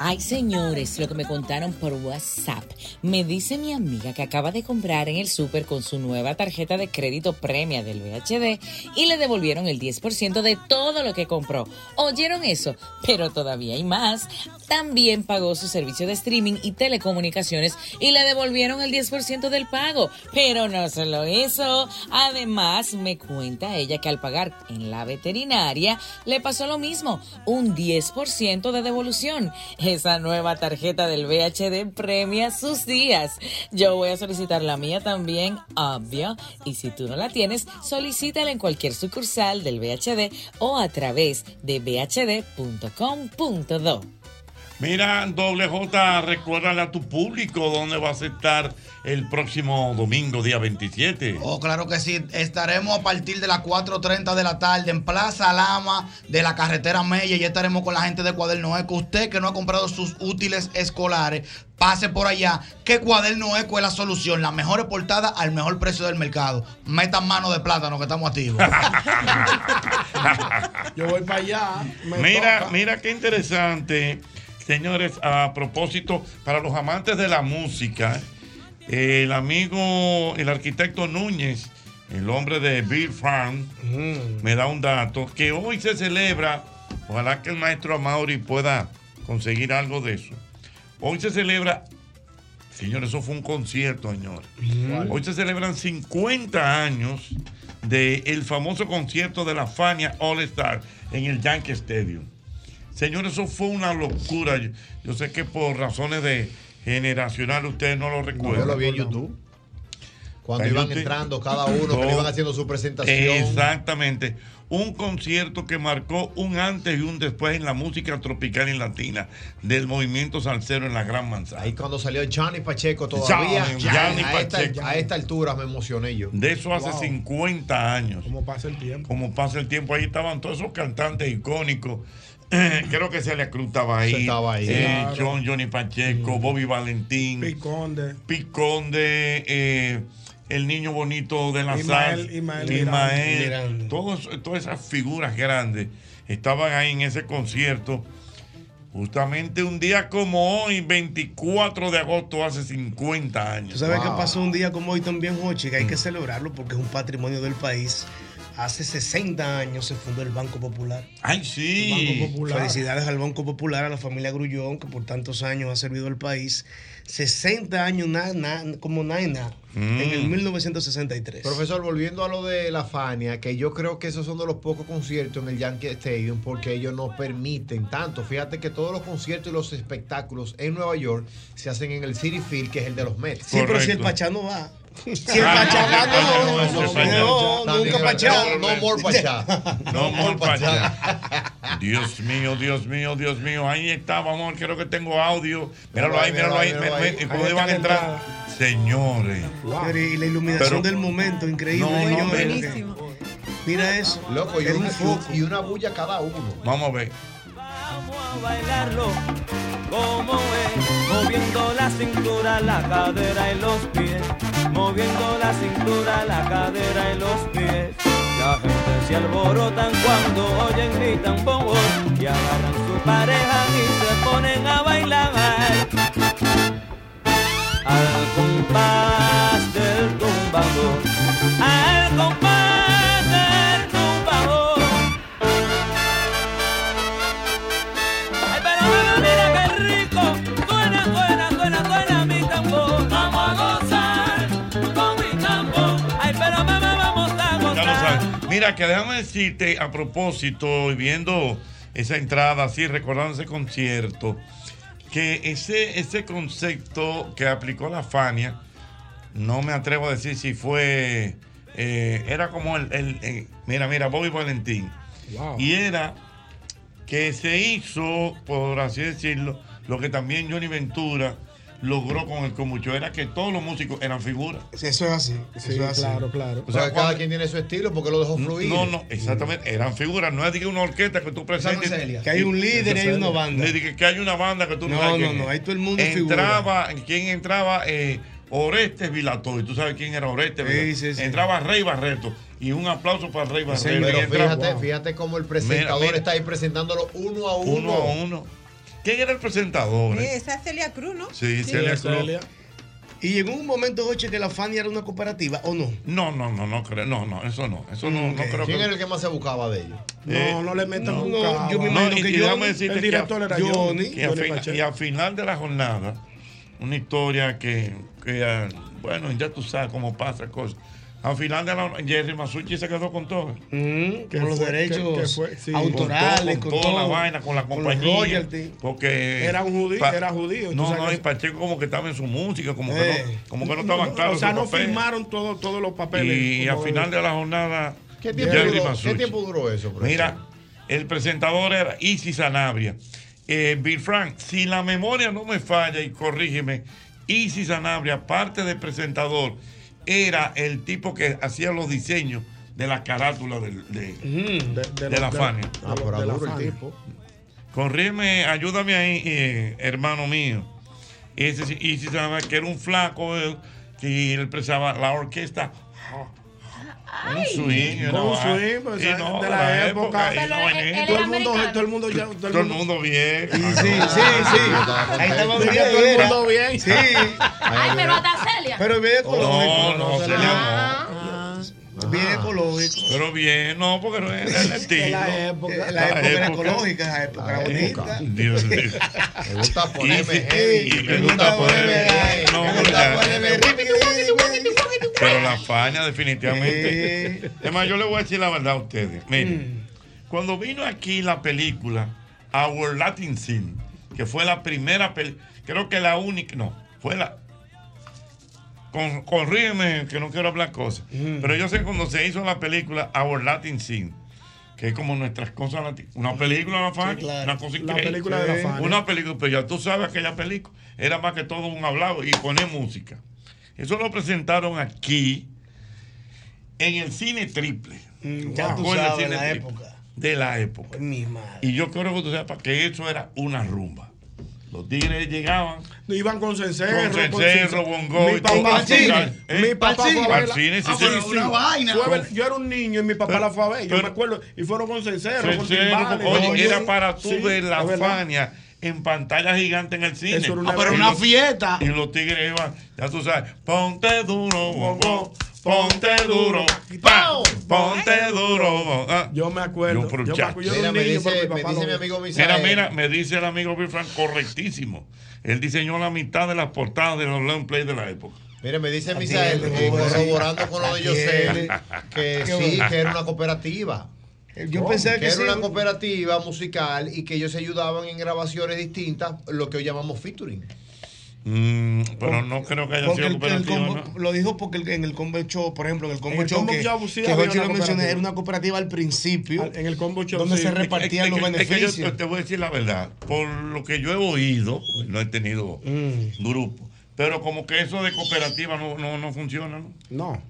Ay, señores, lo que me contaron por WhatsApp. Me dice mi amiga que acaba de comprar en el súper con su nueva tarjeta de crédito premia del VHD y le devolvieron el 10% de todo lo que compró. ¿Oyeron eso? Pero todavía hay más. También pagó su servicio de streaming y telecomunicaciones y le devolvieron el 10% del pago. Pero no solo eso. Además, me cuenta ella que al pagar en la veterinaria le pasó lo mismo, un 10% de devolución. Esa nueva tarjeta del VHD premia sus días. Yo voy a solicitar la mía también, obvio. Y si tú no la tienes, solicítala en cualquier sucursal del VHD o a través de vhd.com.do. Mira, doble J, recuérdale a tu público dónde vas a estar el próximo domingo, día 27. Oh, claro que sí. Estaremos a partir de las 4.30 de la tarde en Plaza Lama de la carretera Mella. Y estaremos con la gente de Cuaderno Eco. Usted que no ha comprado sus útiles escolares, pase por allá. Que Cuaderno Eco es la solución. Las mejores portadas al mejor precio del mercado. Metan mano de plátano que estamos activos. Yo voy para allá. me Mira, toca. mira qué interesante, señores, a propósito, para los amantes de la música, el amigo, el arquitecto Núñez, el hombre de Bill Farm, me da un dato, que hoy se celebra, ojalá que el maestro Amaury pueda conseguir algo de eso. Hoy se celebra, señores, eso fue un concierto, señores. Mm. Hoy se celebran 50 años del famoso concierto de la Fania All Star en el Yankee Stadium. Señores, eso fue una locura. Yo, yo sé que por razones de generacional ustedes no lo recuerdan. Yo lo vi en YouTube. Cuando iban entrando cada uno, que le iban haciendo su presentación. Exactamente. Un concierto que marcó un antes y un después en la música tropical y latina del movimiento salsero en la Gran Manzana. Ahí cuando salió Johnny Pacheco todavía. Johnny, Johnny a, esta, Pacheco. a esta altura me emocioné yo. De eso hace Wow. 50 años. ¿Cómo pasa el tiempo? Como pasa el tiempo, ahí estaban todos esos cantantes icónicos eh, creo que Celia Cruz estaba ahí. Estaba ahí. eh, Claro. John, Johnny Pacheco, Bobby Valentín. Piconde. Piconde, eh, el niño bonito de la Miranda. todos- todas esas figuras grandes estaban ahí en ese concierto. Justamente un día como hoy, 24 de agosto, hace 50 años. ¿Tú sabes Wow. qué pasó un día como hoy también, Jochi? Que hay que celebrarlo porque es un patrimonio del país. Hace 60 años se fundó el Banco Popular. ¡Ay, sí! El Banco Popular. Felicidades al Banco Popular, a la familia Grullón, que por tantos años ha servido al país. 60 años, na, na- como Naina, Mm. en el 1963. Profesor, volviendo a lo de la Fania, que yo creo que esos son de los pocos conciertos en el Yankee Stadium porque ellos no permiten tanto. Fíjate que todos los conciertos y los espectáculos en Nueva York se hacen en el City Field, que es el de los Mets. Sí, pero si el Pachá no va. Si el Ah, Pachá va, no, no, no, nunca Pachá. No more Pachá. No more Pachá. Dios mío, Dios mío, Dios mío. Ahí está, vamos, creo que tengo audio. Míralo ahí, míralo ahí. míralo ahí. ¿Y cómo van a entrar? Señores. Y la iluminación del momento, increíble. Buenísimo. Mira eso. Loco, y un foco. y una bulla cada uno. Vamos a ver. a bailarlo como es, moviendo la cintura, la cadera y los pies, moviendo la cintura, la cadera y los pies. La gente se alborotan cuando oyen mi tambor y agarran su pareja y se ponen a bailar al compás del tumbador, al compás Mira, que déjame decirte a propósito, y viendo esa entrada así, recordando ese concierto, que ese, ese concepto que aplicó la Fania, no me atrevo a decir si fue, eh, era como el, el- eh, mira, mira, Bobby Valentín. Wow. Y era que se hizo, por así decirlo, lo que también Johnny Ventura logró con el Comucho, era que todos los músicos eran figuras. Eso es así. Eso es así. claro, claro. O sea, cada quien tiene su estilo porque lo dejó fluir. no, no, exactamente. Eran figuras. No es de que una orquesta que tú presentes. No. Que hay un líder y hay una banda. De que, que hay una banda que tú no, No, sabes no, no, es. ahí todo el mundo es Entraba, ¿quién entraba? Eh, Orestes Vilatoy. ¿Tú sabes quién era Orestes? Sí, Vilatoy? sí, sí. Entraba Rey Barreto. Y un aplauso para Rey Barreto. Pero entraba- fíjate, fíjate cómo el presentador Mira, mira. está ahí presentándolo uno a uno. Uno a uno. ¿Quién era el presentador? Eh, Esa es Celia Cruz, ¿no? Sí, Celia Cruz. Y llegó un momento, Joche, que la Fania era una cooperativa, ¿o no? No, no, no, no creo. No, no, eso no. Eso no, no creo ¿Quién que. era el que más se buscaba de ellos? Eh, No, no le metan no, yo me No, imagino y, que y Johnny, el que director a- era Johnny, Johnny. que a Johnny fin- Pacheco. y al final de la jornada, una historia que, que, ah, bueno, ya tú sabes cómo pasa cosas. Al final de la Jerry Masucci se quedó con todo. Mm, ¿Qué con los fue? derechos autorales, con, con, toda la todo, vaina, con la compañía. porque Era un judío, Pa- era judío. No, no, y Pacheco como que estaba en su música, como, Eh. que, no, como que no estaban claros O sea, no papeles. firmaron todo- todos los papeles. Y al final de la jornada, ¿Qué tiempo, Jerry duró, Masucci. ¿qué tiempo duró eso? profesor? Mira, el presentador era Isi Sanabria. Eh, Bill Frank, si la memoria no me falla, y corrígeme, Isi Sanabria, parte del presentador, era el tipo que hacía los diseños de la carátula del- de, Mm, de, de la de- Fania. de Ah, de la duro el Fania. tipo. Corrígeme, ayúdame ahí, eh, hermano mío. Ese sí- Isi Sanabria, que era un flaco, eh, que él presentaba la orquesta. Un swing, una un swing, pues, Y de no, la época. no, esto. Todo el mundo, todo el mundo ya. Todo el mundo bien. Sí, sí, sí, sí. Ahí estaba Todo el mundo bien. Sí. Ay, pero hasta Celia. Pero bien ecológico. No, no, le Ah. Bien ecológico. Pero bien, no, porque no es el estilo. La época. La época era ecológica, esa época era bonita. Dios mío. Me gusta ponerme heavy. me gusta ponerme No, Me gusta ponerme Pero la Fania, definitivamente. Además, yo le voy a decir la verdad a ustedes. Miren, cuando vino aquí la película Our Latin Scene, que fue la primera película, creo que la única, no, fue la. Con, corrígeme, que no quiero hablar cosas. Pero yo sé cuando se hizo la película Our Latin Scene, que es como nuestras cosas latinas. Una película, la Fania, claro. una cosa La increíble. película de la Fania. Una película, pero ya tú sabes aquella película. Era más que todo un hablado y poner música. Eso lo presentaron aquí en el cine triple. Mm, Ya tú Fue en el sabes, cine la triple. época. de la época. Mi madre. Y yo creo que tú sepas que eso era una rumba. Los tigres llegaban Iban con cencerro. con cencerro, bongo Mi papá, a tocar, ¿eh? mi papá fue Al cine, sí, Ah, sí. sí. una vaina. Yo era un niño y mi papá Pero- la fue a ver. Yo pero- me acuerdo. Y fueron con cencerro, con timbales. oye, Oye, era para tú ver la. Fania en pantalla gigante en el cine. Eso era una Ah, pero una los- fiesta. Y los tigres iban, ya tú sabes, ponte duro, ponte duro, pa, ponte duro. Ah, Yo me acuerdo. Yo, me acuerdo. Yo un niño, pero mi papá lo- Mira, mira, me dice el amigo Bill Frank, correctísimo. Él diseñó la mitad de las portadas de los long play de la época. Mire, me dice Misael, eh, corroborando con lo de Yosel, que sí, que era una cooperativa. Yo pensé que era sí. una cooperativa musical y que ellos se ayudaban en grabaciones distintas, lo que hoy llamamos featuring. Mm, pero no creo que haya Porque sido el, el combo- ¿no? lo dijo porque el- en el combo show, por ejemplo, en el combo En el show Combo que, lo mencioné, cooperativa. era una cooperativa al principio, En el combo show. donde sí. se repartían Es los que- es que yo beneficios. te, te voy a decir la verdad. Por lo que yo he oído, pues no he tenido Mm. grupo. Pero como que eso de cooperativa no, no, no funciona, ¿no? No.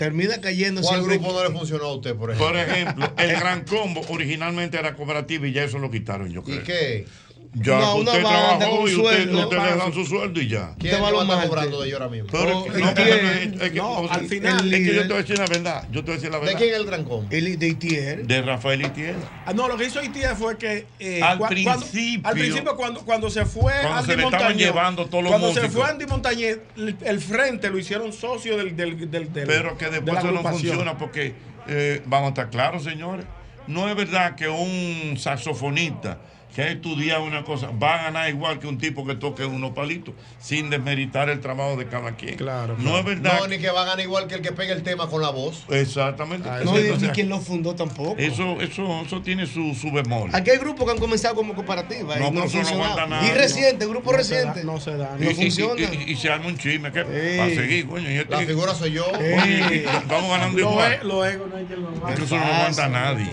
Termina cayendo ¿Cuál siempre. grupo no le funcionó a usted, por ejemplo? Por ejemplo, el Gran Combo originalmente era cooperativa y ya eso lo quitaron, yo creo. ¿Y qué? Ya No, usted una banda trabajó con y usted, sueldo. usted le dan su sueldo y ya. ¿Quién Te va lo mal, cobrando de ellos ahora mismo? Pero Oh, es que- el no, pero es- es que- no, al final- es que yo te voy a decir la verdad. Yo te voy a decir la ¿De verdad. quién es el gran combo? El de Itier. De Rafael Itier. Ah, No, lo que hizo ITF fue que. eh, Al cua- cuando- principio- al principio, cuando, cuando se fue. Cuando Andy se le estaban Montañez, llevando todos los Cuando se músicos. fue Andy Montañez, el, el frente lo hicieron socio del. del, del, del- Pero que de después la eso no funciona porque, eh, vamos a estar claros, señores, no es verdad que un saxofonista que ha estudiado una cosa va a ganar igual que un tipo que toque unos palitos, sin desmeritar el trabajo de cada quien. Claro, No es verdad. No, ni que va a ganar igual que el que pega el tema con la voz. Exactamente. No, Entonces, y- o ni sea, quien lo fundó tampoco. eso, eso, eso tiene su, su bemol. Aquí hay grupos que han comenzado como cooperativa No, y no eso no aguanta nada. Y reciente, grupo No se da, reciente. no se da. No y- funciona. y- y- y se arma un chisme que Sí. seguir, coño. y este- La figura soy yo. Oye, vamos ganando Lo igual. Lo ego no hay quien lo. Eso no lo aguanta nadie.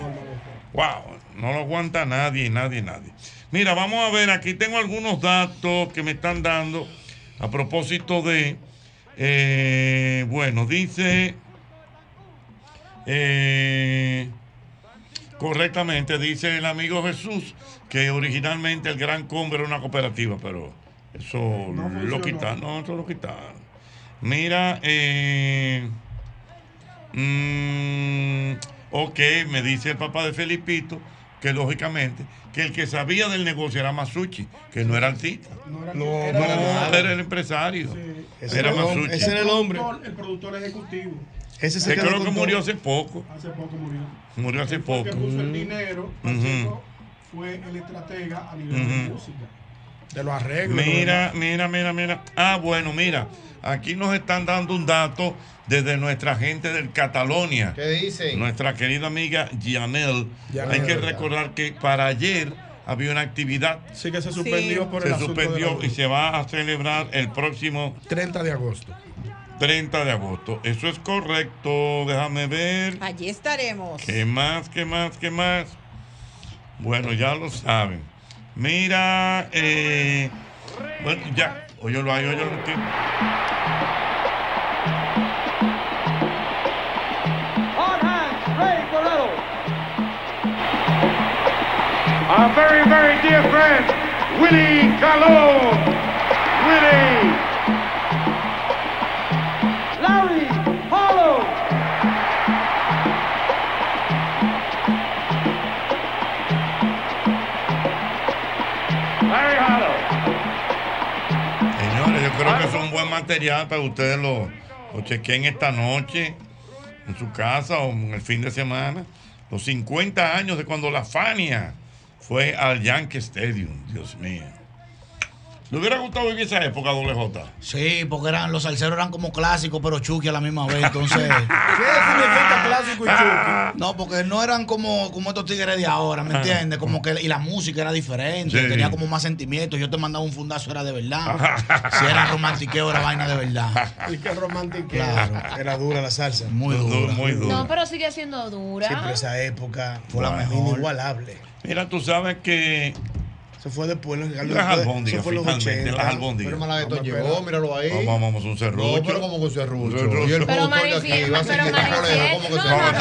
Wow, no lo aguanta nadie, nadie, nadie. Mira, vamos a ver, aquí tengo algunos datos que me están dando a propósito de, eh, bueno, dice, eh, correctamente, dice el amigo Jesús que originalmente el Gran Combo era una cooperativa, pero eso lo funcionó. quitaron, no, eso lo quitaron. Mira, eh, mm, ok, me dice el papá de Felipito que lógicamente que el que sabía del negocio era Masucci, que no era artista. No, era, No, era- para No, nada. era el empresario. Ese Era era el hombre, Masucci. ese era el hombre. productor- El productor ejecutivo. Ese se creo que murió hace poco. Hace poco murió. Murió hace el poco. que puso el dinero. Fue el estratega a nivel de Ujú. música. De los arreglos. de Mira, mira, mira, mira. Ah, bueno, mira. Aquí nos están dando un dato desde nuestra gente del Catalonia. ¿Qué dicen? Nuestra querida amiga Yanel. Yanel, Hay que recordar que para ayer había una actividad. lo- Sí, que se suspendió por el Se asunto de suspendió la- y se va a celebrar el próximo 30 de agosto. 30 de agosto. Eso es correcto. Déjame ver. Allí estaremos. ¿Qué más? ¿Qué más? ¿Qué más? Bueno, ya lo saben. Mira, eh, bueno, ya, óyelo ahí, óyelo. que- On hands, Ray Guerrero. Our very, very dear friend, Willie Colon. Willie. Un buen material para ustedes lo, lo chequen esta noche en su casa o en el fin de semana. Los 50 años de cuando la Fania fue al Yankee Stadium. Dios mío. ¿Le hubiera gustado vivir esa época, doble J? Sí, porque eran, los salseros eran como clásicos, pero chuki a la misma vez. Entonces. ¿Qué significa clásico y chuki? No, porque no eran como, como estos tigres de ahora, ¿me Ajá. entiendes? Como que, y la música era diferente, Sí. tenía como más sentimientos. Yo te mandaba un fundazo, era de verdad. si era romantiqueo, era vaina de verdad. Y qué romántico. Claro. Era dura la salsa. Muy Du- dura. Muy duro. No, pero sigue siendo dura. Sí, pero esa época fue la mejor. Inigualable. Mira, tú sabes que se fue después los. Las albóndigas, finalmente, las albóndigas. Pero míralo ahí. Vamos, vamos, un serrucho. No, pero como que un ah, serrucho. Pero manifiesta, pero manifiesta.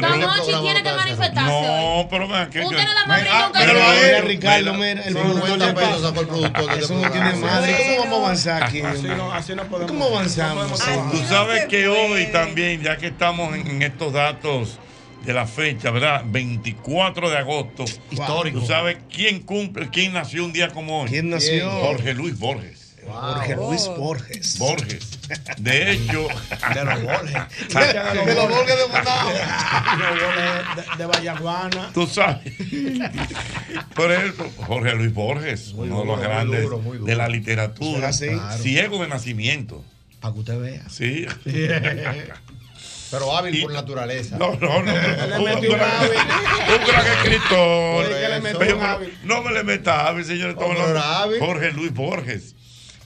No, no, no. Tiene que manifestarse No, pero vean la ahí. El productor el ¿Cómo vamos a avanzar aquí? ¿Cómo avanzamos? Tú sabes que hoy también, ya que estamos en estos datos de la fecha, ¿verdad? 24 de agosto. Histórico. ¿Tú sabes quién cumple, quién nació un día como hoy? ¿Quién nació? Jorge Luis Borges. Jorge Luis Borges. Borges. De hecho. de los Borges. De los Borges de Monado. de, de Vallaguana. Tú sabes. Por ejemplo, Jorge Luis Borges, uno de los grandes de la literatura. Claro. Ciego de nacimiento. Para que usted vea. Sí. Pero hábil y, por naturaleza. No, no, no. no. le metió un hábil. Un gran escritor. Le metió un hábil. No me le meta hábil, señores. Jorge Luis Borges.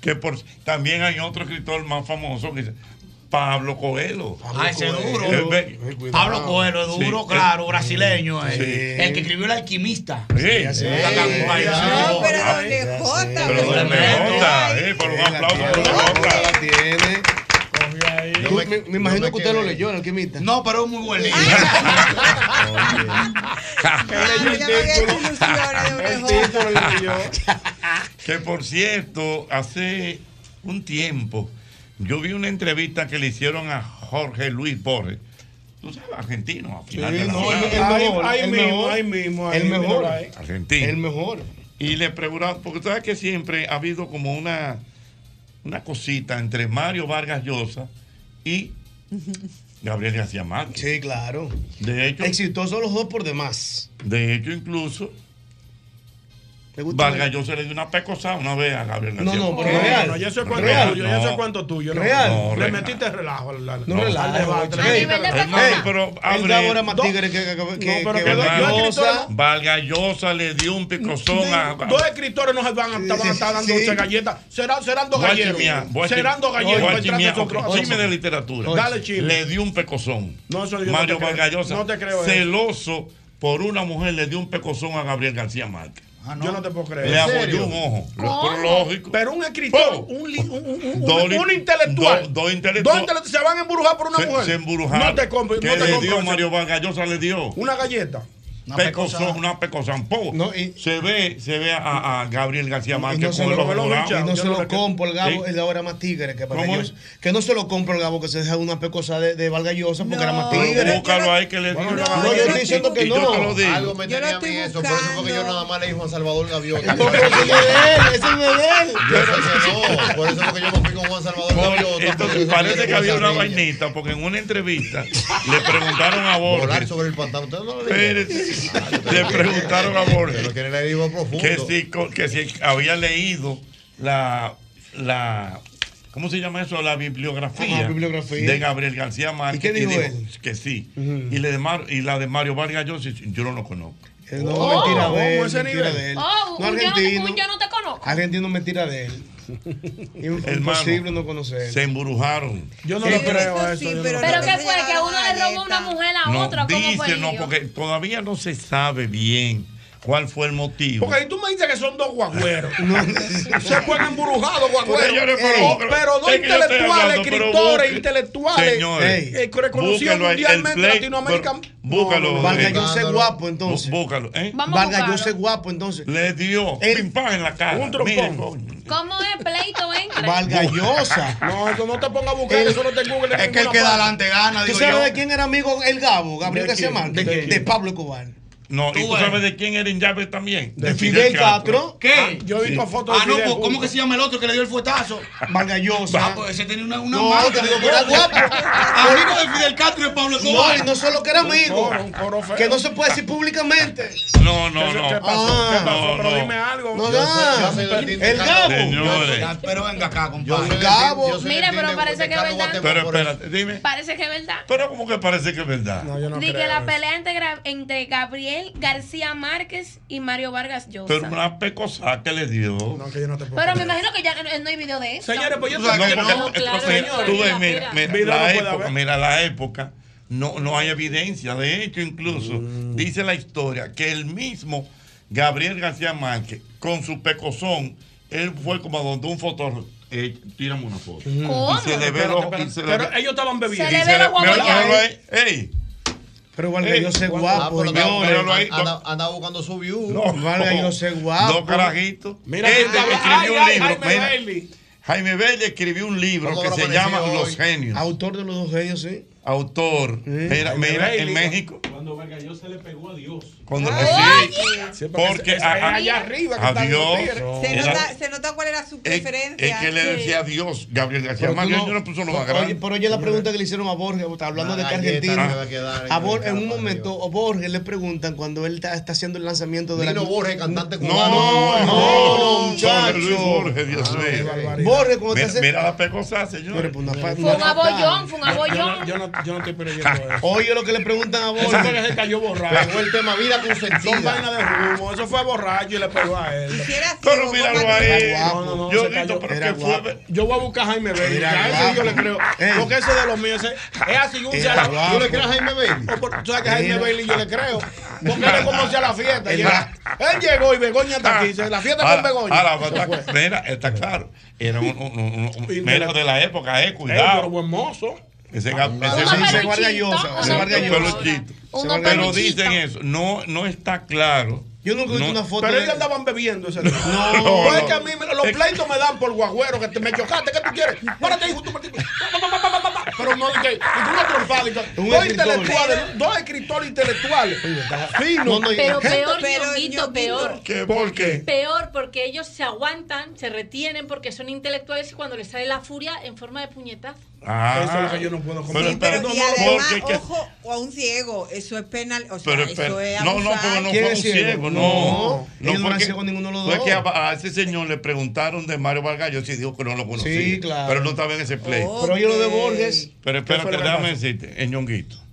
Que por, también hay otro escritor más famoso que dice, Pablo Coelho. Pablo ah, ese es duro. Pablo Coelho es duro, sí, claro, brasileño. Eh. Sí. El que escribió El Alquimista. Sí, sí. No, pero Don J. Pero Don J, eh, por un aplauso. Por la tiene. Me, imagino que usted lo leyó, el alquimista. No, pero es muy buen libro. Que por cierto, hace un tiempo yo vi una entrevista que le hicieron a Jorge Luis Borges. Tú sabes, argentino, al final de la no, ahí, el, mejor, ahí mismo, el mejor, mejor argentino. El mejor. Y le preguntaron, porque tú sabes que siempre ha habido como una, una cosita entre Mario Vargas Llosa y Gabriel García Márquez. Sí, claro. De hecho. Exitosos los dos por demás. De hecho, incluso Valga, yo se le di una pecosa una vez a Gabriel García. No, no, pero real. No, yo sé cuánto real. tuyo, yo sé cuánto tuyo. No, real. No, le metiste relajo al debate. No, pero abre. más tigre que, no, pero Valga, Llosa le dio un picosón a. Dos escritores no se van a estar dando galletas. Serán dos galleros. Serán dos galleros. Dime de literatura. Dale, chile. Le dio un pecosón. No, eso Mario Vargas Llosa. No te creo. Celoso por una mujer le dio un pecosón a Gabriel García Márquez. Ah, no. Yo no te puedo creer. Le abolló un ojo. Lógico. Pero un escritor, un, intelectual. Dos intelectuales. se van a embrujar por una mujer. Se embrujaron. No te compro. ¿Qué le dio Mario Vargas Llosa? Le dio. Una galleta. Una pecosa. una. No, y, se ve, se ve a, Gabriel García Márquez con el ojo no se lo compro el Gabo, el ahora más tigre que para. Que no se lo compro el Gabo que se deja una pecosa de, de Valgallosa porque era más tigre. Búscalo ahí que le No, yo estoy diciendo que no. Algo me tenía a mí por eso porque yo nada más le dije a Salvador Gaviota. No, pero ese él, ese es él. Yo sé que no, por eso porque yo me fui con Juan Salvador Gaviota. Entonces parece que había una vainita porque en una entrevista le preguntaron a Borges. Volar sobre el pantano. Ustedes no lo le preguntaron a Borges que, si, que si había leído la, la ¿Cómo se llama eso? La bibliografía, bibliografía. de Gabriel García Márquez. ¿Y qué dijo. Que sí. Y, la de Mar, y la de Mario Vargas Llosa, yo no lo conozco. No, oh, mentira de él. Mentira de él. No, argentino. Yo no, te, yo no te conozco. Mentira de él. Imposible no conocer. Se embrujaron. Yo no lo creo eso. Sí, pero, pero ¿qué fue? ¿Que uno le robó una mujer a no, ¿Cómo dice, fue no, porque todavía no se sabe bien ¿Cuál fue el motivo? Porque ahí tú me dices que son dos guagüeros. se fueron embrujados guagüeros. Pero, eh, pero, no es intelectuales, escritores, intelectuales. Señores, eh, reconocidos mundialmente, play, Latinoamérica. Búscalo. No, no, eh. Vargas es guapo, entonces. Búscalo. ¿eh? Vargas Llosa es guapo, entonces. Le dio el, pim pam en la cara. Un trompón. ¿Cómo es pleito entre? Vargas Llosa. no, eso no te ponga a buscar, eso no te Google. Es que el que da adelante gana. ¿Tú sabes de quién era amigo el Gabo? Gabriel García Márquez. De Pablo Cubán. No, ¿y tú sabes de quién era Inyabe también? De, Fidel, Castro. ¿Qué? Ah, yo he visto fotos de Ah, no, ¿cómo que se llama el otro que le dio el fuetazo? Vargallosa. Ah, pues ese tenía una, una no, digo que era guapo. Amigo de Fidel Castro y Pablo Escobar. No, no solo que era amigo. Que no se puede decir públicamente. No, no, no. ¿Qué pasó? Ah. ¿Qué pasó? Pero dime algo. No, no. El Gabo. Pero venga acá, compadre. Gabo. Mira, pero parece que es verdad. Pero espérate, dime. Parece que es verdad. Pero ¿cómo que parece que es verdad? No, que la pelea entre Gabriel García Márquez y Mario Vargas Llosa. Pero una pecosa que le dio. Pero me imagino que ya no, hay video de eso. Señores, pues yo no, porque, no, mira, mira, la época, mira la época. No, no hay evidencia. De hecho, incluso dice la historia que el mismo Gabriel García Márquez, con su pecozón, él fue como donde un fotógrafo eh, tírame una foto. ¿Cómo? Y se le pero, ellos estaban bebiendo. Se, le ve pero valga yo sé guapo, señores. Anda, buscando su view. No, valga yo guapo. Dos carajitos. Mira, este escribió un libro. Jaime Bailey. Jaime escribió un libro que se llama? Los Genios. Autor de los dos genios, sí autor era, mira, en México. Cuando Vargas Llosa se le pegó a Dios. Cuando, ¡Ay! sí, porque allá arriba que a Dios. Se, nota, cuál era su preferencia. Es, que le decía sí. Dios. Gabriel García Márquez no, no puso lo más grande. Pero oye la pregunta que le hicieron a Borges, hablando de que Argentina. Ah. A Borges, en un momento, a Borges le preguntan cuando él está, haciendo el lanzamiento de la. Borges, cantante. No, no, no, Borges, Dios mío. Borges, cuando te hace. Mira la pecosa, señor. Pues, fue un abollón, fue un abollón yo no, yo no estoy perdiendo eso. Oye, lo que le preguntan a vos. Eso fue que se cayó borracho. El tema vida consentida. Son vainas de humo. Eso fue borracho y le pegó a él. Pero míralo ahí. No, no, no. Yo, pero que fue... yo voy a buscar a Jaime Bailey. A ese yo le creo. Porque ese de los míos es así. Un yo le creo a Jaime Bailey. Pues, tú sabes que Jaime Bailey yo le creo. Porque él conoce a la fiesta. Él llegó y Begoña está aquí. La fiesta con Begoña. Ahora, mira, está claro. Era un, un, un, un, de la época, eh, cuidado. Pero buen mozo. Ese, ah, ese dice guardia llosa, guardia. Pero dicen eso, no, no está claro yo nunca he visto no, una foto. Pero ellos andaban bebiendo ese No, no, no. Es que a mí los pleitos me dan por guagüero, que te, me chocaste, ¿qué tú quieres? Párate, hijo, tú me Pero no, que, y tú una trompada. Dos intelectuales, dos escritores intelectuales. Fino. Pero peor, Dioguito, peor. ¿Qué, ¿Por qué? Peor, porque ellos se aguantan, se retienen, porque son intelectuales y cuando les sale la furia, en forma de puñetazo. Ah, eso es lo que yo no puedo comprender. Sí, pero, no, y además, ojo, o a un ciego, eso es penal, o sea, pero, eso es. No, no, porque no fue un ciego, no. No, no porque, con ninguno de los dos. Fue que a, ese señor le preguntaron de Mario Vargas Llosa y dijo que no lo conocía. Sí, claro. Pero no estaba en ese play. Pero yo lo de Borges. Pero espérate, déjame decirte, en Ñonguito.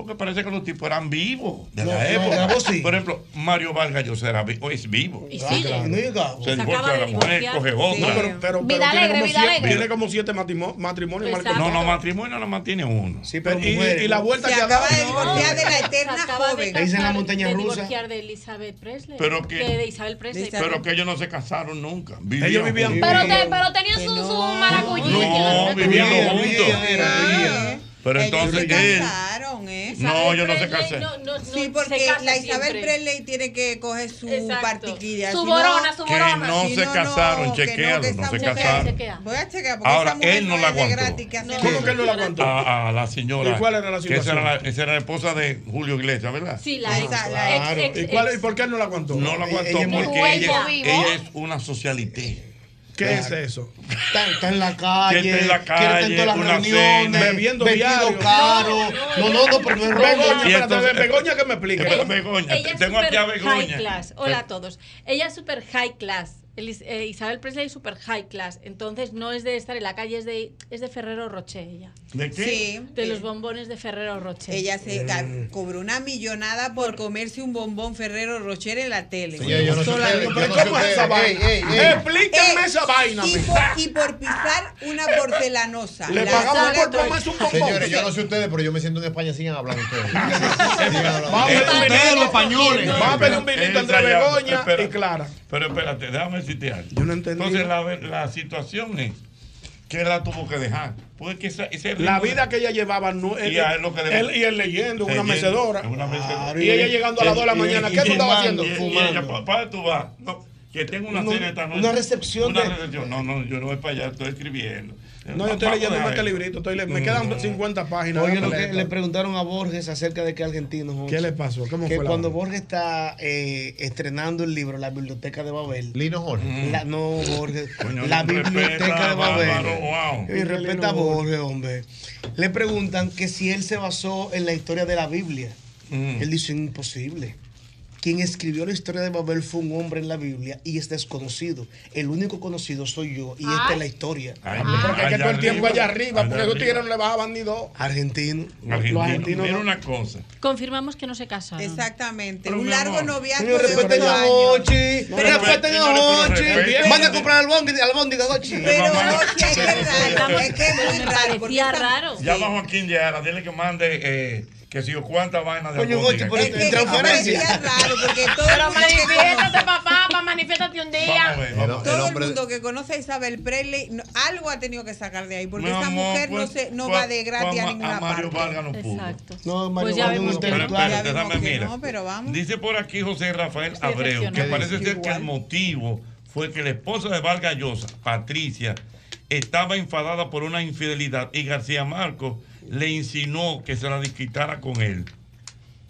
Porque parece que los tipos eran vivos de no, la época. Gabo, sí. Por ejemplo, Mario Vargas Llosa era vivo, es vivo. Y sigue. Ah, claro. Se divorcia la mujer, coge otra. No, pero, pero, vida pero alegre, tiene, como siete, tiene como siete matrimonios. No, no, matrimonio no mantiene uno. Sí, pero y, y, la vuelta se que acaba de divorciar de la eterna joven. Le dicen la montaña rusa. de Elizabeth Presley. Pero que, de Isabel Presley. Pero que ellos no se casaron nunca. ellos vivían juntos. Pero, pero tenían su, maracuyí. No, vivían juntos. Ah, pero Ellos entonces. Se casaron, ¿eh? No, yo no se casé. No, no, no, sí, porque la Isabel siempre. Presley tiene que coger su partiquilla. Su borona, su borona. Que no si se casaron, chequeado, no, se casaron. Voy a chequear porque Ahora, esa mujer él no la aguantó. Gratis, ¿Cómo que él no la aguantó? A, a, la señora. ¿Y cuál era la situación? Que esa, era la, esa era la esposa de Julio Iglesias, ¿verdad? Sí, la, esa, la ex, ex, ¿Y, cuál, ¿Y por qué él no la aguantó? No la aguantó porque ella, ella es una socialité. ¿Qué claro. es eso? Está, está, en la calle. Está en la calle. Quiere una reuniones, cena, bebiendo diario. caro. No, no, no, pero no es Begoña. Espérate, Begoña que me explique. Begoña, tengo aquí a Begoña. High class. Hola a todos. Ella es super high class eh, Isabel Presley es super high class, entonces no es de estar en la calle, es de, es de Ferrero Rocher ella. ¿De qué? Sí, de los eh, bombones de Ferrero Rocher. Ella se eh. cobró una millonada por comerse un bombón Ferrero Rocher en la tele. Sí, esa vaina? Y por, pisar una porcelanosa. Le pagamos por tomarse un bombón. Señores, yo no sé ustedes, pero yo me siento en España sin hablar ustedes. Vamos a ver un. Vamos a ver un vinito entre Begoña y Clara. Pero espérate, déjame decirte algo. Yo no entendí. Entonces la, la situación es que él la tuvo que dejar. Porque esa, la vida que ella llevaba no, él, y, él, lo que le... él, y él leyendo, una mecedora. Una mecedora. Ah, y ella llegando a las 2 de la mañana. Y, ¿Qué y tú estabas haciendo? Fumando. Ella, papá, tú vas. No, que tengo una no, cena esta noche. Una recepción. Una de... recepción. No, no, yo no voy para allá, estoy escribiendo. Eh, no, yo estoy leyendo este librito, estoy le... me quedan mm. 50 páginas. Oye, lo que le preguntaron a Borges acerca de qué argentino. ¿Qué le pasó? ¿Cómo que cuando Borges está eh, estrenando el libro La Biblioteca de Babel. Lino Jorge. Mm. No, Borges. La Biblioteca de Babel. Y respeta a Borges, hombre. Le preguntan que si él se basó en la historia de la Biblia. Mm. Él dice imposible quien escribió la historia de Babel fue un hombre en la Biblia y es desconocido. El único conocido soy yo y esta es la historia. Ay, porque allá que todo el tiempo allá arriba, allá porque los tigres no le bajaban ni dos. Argentino. Argentino. Los argentinos. Una cosa. Confirmamos que no se casaron. Exactamente. Un largo noviazgo de respeten a Ochi. Respeten a Ochi. Van a comprar albóndiga de Ochi. Pero Ochi es que es muy raro. Es que raro. Ya va Joaquín Yara, dile que mande... Eh, que si yo cuántas vainas de Oye, por. Es raro, porque Pero manifiéstate, papá, papá, manifiéstate un día. Todo el, mundo que conoce a Isabel Presley, algo ha tenido que sacar de ahí, porque Mi esa mujer no, pues, se, no pues, va de gratis pues, a ninguna a Mario parte. Vargas no pudo. Exacto. No, Mario pues Vargas no Pero espérate, dame, mira. No, pero vamos. Dice por aquí José Rafael Abreu, que parece ser que el motivo fue que la esposa de Vargas Llosa, Patricia, estaba enfadada por una infidelidad y García Marcos le insinuó que se la disquitara con él.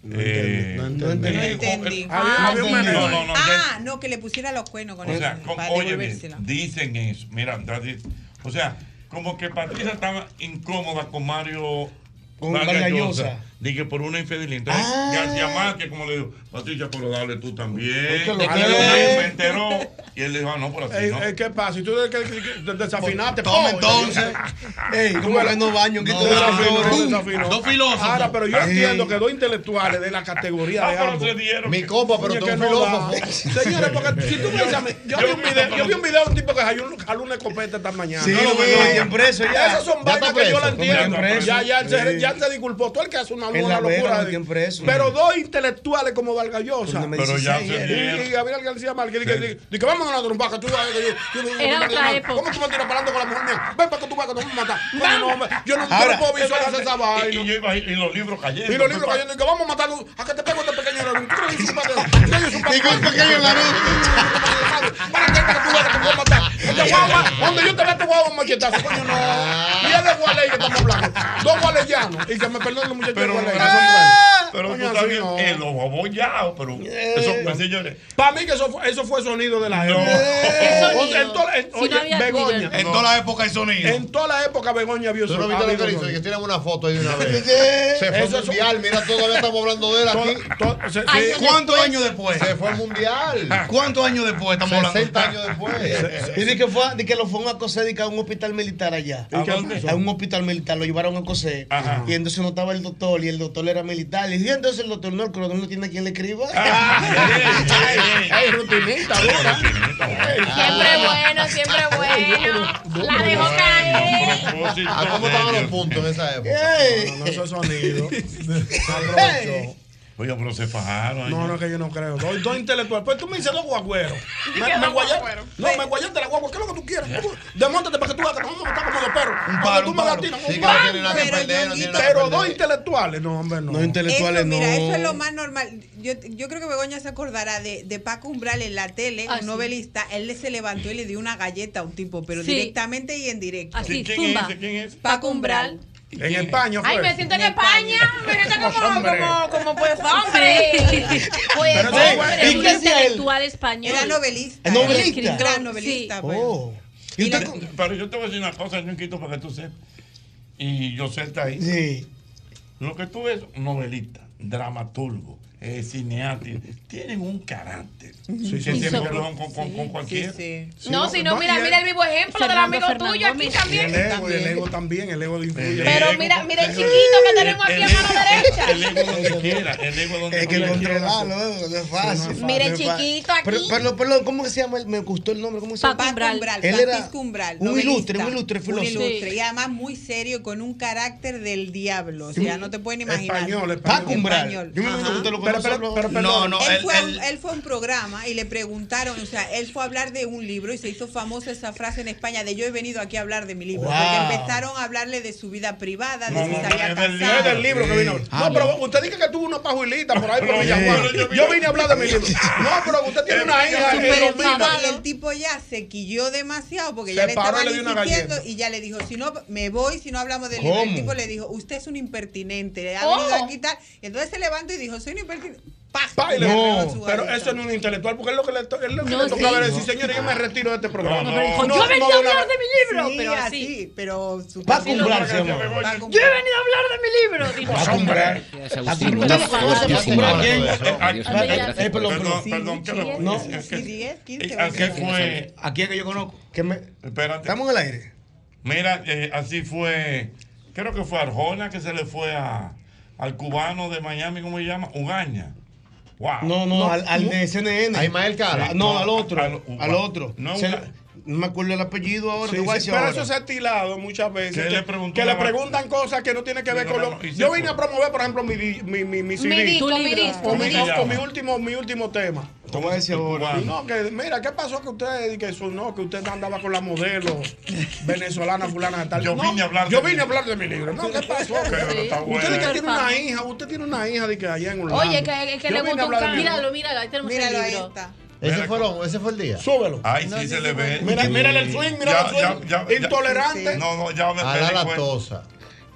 No, entendí, eh, no no. Eh, ah, no, no, ah, no, que le pusiera los cuernos con o sea, con, oye, dicen eso. Mira, o sea, como que Patricia estaba incómoda con Mario con Vargallosa. Dije por una infidelidad. Entonces, ah. García Márquez, como le digo, Patricia, pero dale tú también. Porque lo enteró. Y él le dijo, ah, no, por así. Eh, no. Eh, ¿Qué pasa? Si tú desafinaste, toma oh, entonces. Ey, ¿Cómo le no baño? ¿Qué no, te desafinó? No, desafinó. Dos filósofos. Ahora, pero yo entiendo que dos intelectuales de la categoría ah, de ambos. Mi copa, pero dos filósofos. Señores, porque si tú me dices, yo, yo, vi un video de un tipo que jaló una escopeta esta mañana. Sí, lo vi, en preso. Esas son vainas que yo la entiendo. Ya, ya, ya ya se disculpó. Tú el que hace una, una locura. De... Preso, pero dos intelectuales como Vargallosa. Pero ya se Y Gabriel García Márquez. Dice, vamos a una trompa. Que tú, Era otra época. ¿Cómo tú me tiras parando con la mujer mía? Ven para que tú veas que te voy a matar. Yo no puedo visualizar esa vaina. Y los libros cayendo. Y los libros cayendo. que vamos a matar a que te pego este pequeño Naruto. Y con pequeño Naruto. Para que tú veas que te voy a matar. Este Cuando yo te vea, te voy a dar un machetazo. Coño, no. Y es de Gualey que estamos hablando. Dos gualeyanos. Y que me perdonen los muchachos. Pero, pero, pero tú estás bien. Eh, pero. Eh. Para mí que eso fue, eso fue sonido de la época. Eh. Oye, Begoña. En toda la época hay sonido. En toda la época Begoña vio sonido. Pero ah, que que tienen una foto ahí de una vez. Se fue al mundial, mira, todavía estamos hablando de él aquí. ¿Cuántos años después? Se fue al mundial. ¿Cuántos años después estamos hablando? 60 años después. Y di que fue, que lo fueron a coser a un hospital militar allá. A un hospital militar, lo llevaron a coser. Y entonces no estaba el doctor y el doctor era militar. Y entonces el doctor no, el coronel no tiene a quien le escriba. ¡Ay, rutinita! Siempre ah. bueno, siempre bueno. La dejó caer. ¿Cómo estaban los puntos en esa época? Oye, pero se fajaron. No, no, que yo no creo. Dos, intelectuales. Pues tú me dices dos guagüeros. Me, guayaste. No, me guayaste la guagua. ¿Qué es lo que tú quieres? Demóntate para que tú hagas. No, no, está como de perro. Un palo, tú me latinas. Sí, no pero dos intelectuales. No, hombre, no. No intelectuales, no. Mira, eso es lo más normal. Yo, yo creo que Begoña se acordará de, de Paco Umbral en la tele, ah, un novelista. Él se levantó y le dio una galleta a un tipo, pero directamente y en directo. Así, ¿Quién, es, ¿Quién es? Paco Umbral. En España. Fue. Ay, me siento en España. Me siento como, como, como, pues hombre. Pues Pero hombre. un intelectual español. Era novelista. novelista. Era gran novelista. Sí. Pues. Oh. ¿Y usted no, pero yo te voy a decir una cosa, Ñonquito, para que tú sepas. Y yo sé está ahí. Sí. Lo que tú ves, novelista, dramaturgo, eh, tienen un carácter sí, con, con. No, si no, mira, mira el vivo ejemplo del amigo Fernando tuyo aquí también. El ego, también, el ego de influye. Pero mira, mira el chiquito que tenemos aquí a mano derecha. El ego donde quiera, el ego donde Es que controlarlo es fácil. Mira chiquito aquí. Pero, ¿cómo que se llama? Me gustó el nombre, ¿cómo se llama? Paco Umbral, Él era un ilustre, un ilustre filósofo. Y además muy serio, con un carácter del diablo. O sea, no te pueden imaginar. Español, español. Paco Umbral. Yo me imagino que usted lo pero, pero, pero, pero no, no, él, fue un, a un programa y le preguntaron, o sea, él fue a hablar de un libro y se hizo famosa esa frase en España de yo he venido aquí a hablar de mi libro. Porque empezaron a hablarle de su vida privada, de si se había casado. No, pero usted dice que tuvo una pajuelita por ahí por Villajuana. Yo vine a hablar de mi libro. No, pero usted tiene una hija. Y el tipo ya se quilló demasiado porque ya le estaban insistiendo y ya le dijo, si no, me voy, si no hablamos del libro. El tipo le dijo, usted es un impertinente, le ha ¡Oh! venido aquí tal. Y entonces se levantó y dijo, soy un impertinente no, pero eso no es un intelectual, porque es lo que le, es lo que no, le tocaba sí, decir, no. señores, yo me retiro de este programa. No, pero, yo he venido a hablar de mi libro. Sí, pero así, pero su va a cumbrarse, Yo he venido a hablar de mi libro. Pues hombre, Perdón, ¿A qué fue? ¿A quién que yo conozco? Espérate. Estamos en el aire. Mira, eh, así fue. Creo que fue Arjona que se le fue a al cubano de Miami, ¿cómo se llama? Ugaña. No, no, no al, de CNN. A Ismael Cara. No, al otro. Al, otro. No, no me acuerdo el apellido ahora. Pero eso se ha estilado muchas veces. Que, le, preguntan cosas que no tienen que ver con lo. Yo vine a promover, por ejemplo, mi, mi, mi, mi CD. Con mi, último, mi último tema. ¿Cómo es ahora? No, que mira, ¿qué pasó que usted, que eso, no, que usted andaba con la modelo venezolana, fulana, tal? Yo vine no, a hablar de Yo vine a hablar de mi libro. No, ¿qué pasó? Que. Usted que tiene una hija, usted tiene una hija de que allá en Holanda. Oye, que, que le gusta. Míralo, míralo, ahí tenemos el libro. Ahí está. Ese fue, el, ese fue el día. Súbelo. Ahí sí se le ve. Mira, mírale el swing, mira el swing. Intolerante. Sí. No, no, ya me la.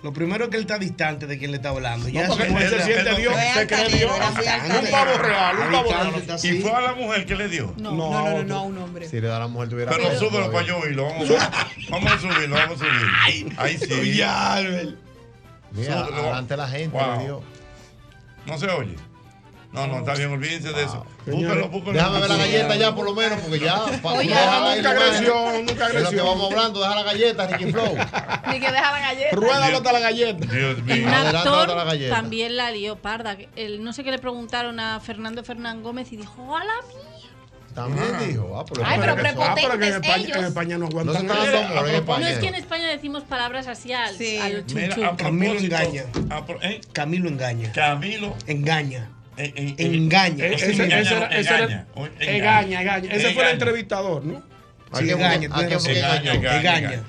Lo primero es que él está distante de quien le está hablando. Ya porque él, se siente él, Dios, se cree Un pavo real, un pavo real. ¿Y fue a la mujer que le dio? No, no, no, no, no a un hombre. Si le da a la mujer, tuviera Pero, pero súbelo para yo oírlo. Vamos, vamos a subirlo, vamos a subirlo. Ahí sí. Ya, Mira, adelante la gente, wow. Dios. No se oye. No, no, está bien, olvídense de eso. Ah. Búsquenlo, búsquenlo. Déjame ver la galleta ya, por lo menos, porque ya. nunca agresión, nunca agresión. Es lo que vamos hablando, deja la galleta, Ricky Flow. Ni que deja la galleta. Ruédalo hasta la galleta. Dios mío. Un actor la galleta. también la lió parda. El, no sé qué le preguntaron a Fernando Fernán Gómez y dijo, ¡Hola, mía! También ah. dijo. Ah, pero Ay, ah, pero en España. En España no aguantan. No, no, es que en España decimos palabras así al, sí. Mira, ¿eh? Camilo engaña. Camilo engaña. Camilo engaña. Engaña. Engaña, engaña. Ese fue el entrevistador, ¿no? Sí, engaña, engaña.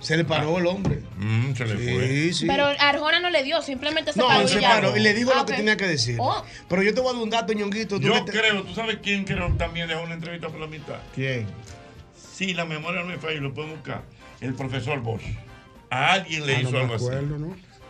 Se le paró ah. el hombre. Mm, se Pero Arjona no le dio, simplemente se no, paró. Y le dijo ah, lo que tenía que decir. Oh. Pero yo te voy a dar un dato, ñonguito. yo creo, ¿tú sabes quién creo también dejó una entrevista por la mitad? ¿Quién? Sí, la memoria no me falla, lo pueden buscar. El profesor Bosch. A alguien le ah, hizo algo así.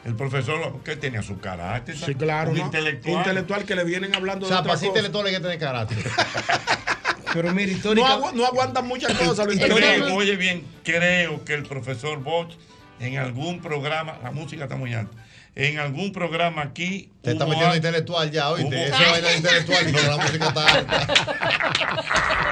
El profesor que tenía su carácter. Sí, claro. Intelectual. que le vienen hablando o sea, de otra cosa. intelectual hay que tener carácter. Pero mire, histórica... no, aguantan muchas cosas. Lo creo, oye bien, creo que el profesor Bosch en algún programa, la música está muy alta en algún programa aquí. Te está metiendo al... intelectual ya, oíste. Hubo... Eso es intelectual, pero la música está alta.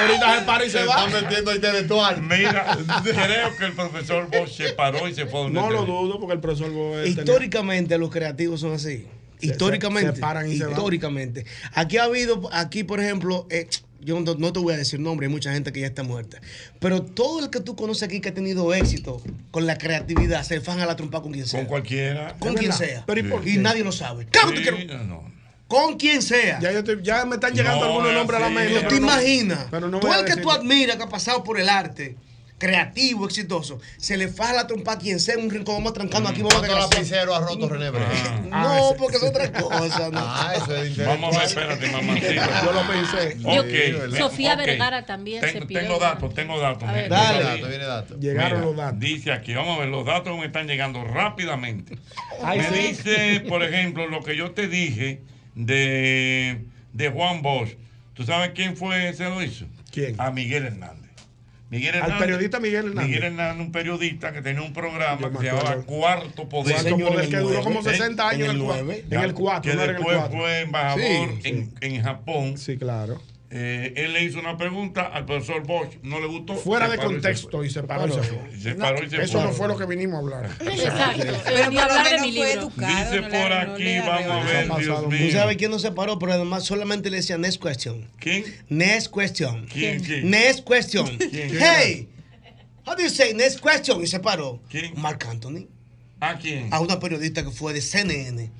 Ahorita se para y se, se va. Está metiendo intelectual. Mira, creo que el profesor Bosch se paró y se fue. No lo dudo porque el profesor Bosch. Históricamente los creativos son así. Históricamente. Se, se, paran y históricamente. Aquí ha habido, aquí por ejemplo, eh, yo no, te voy a decir nombre, hay mucha gente que ya está muerta. Pero todo el que tú conoces aquí que ha tenido éxito con la creatividad se faja la trompa con quien sea. Con cualquiera. Con quien sea. Pero ¿y, por qué? y, nadie lo sabe. Sí, que no. no con quien sea. Ya, ya me están llegando algunos nombres a la mente. ¿Te no, imaginas? Pero no todo el que tú admiras que ha pasado por el arte creativo, exitoso, se le faja la trompa a quien sea un rincón, vamos trancando aquí, vamos a lapicero ha roto René ah. ah. No, porque es otra cosa. No. Ah, eso vamos a ver, espérate, mamacita. Yo lo pensé. Okay. Sofía. Vergara también se. Tengo datos, tengo datos. Dale. Dato, viene dato. Llegaron los datos. Dice aquí, vamos a ver, los datos me están llegando rápidamente. Me dice, por ejemplo, lo que yo te dije de, de Juan Bosch. ¿Tú sabes quién fue ese lo hizo? ¿Quién? A Miguel Hernández. Miguel Hernández, al periodista Miguel Hernández. Miguel Hernández, un periodista que tenía un programa que se llamaba Cuarto Poder. Cuarto Poder, Poder que duró como 60 años en el, 4. En el 4. Que después el 4. fue embajador sí, en, sí. en Japón. Sí, claro eh, él le hizo una pregunta al profesor Bosch, no le gustó. Fuera de contexto y se paró y se fue. Paró Eso no fue lo que vinimos a hablar. De. Dice por aquí, vamos a ver, Dios mío. Quién no se paró? Pero además solamente le decía next question. ¿Quién? Next question. ¿Quién? ¿Quién? Next question. ¿Quién? Hey, how do you say next question? Y se paró. ¿Quién? Mark Anthony. ¿A quién? A una periodista que fue de CNN.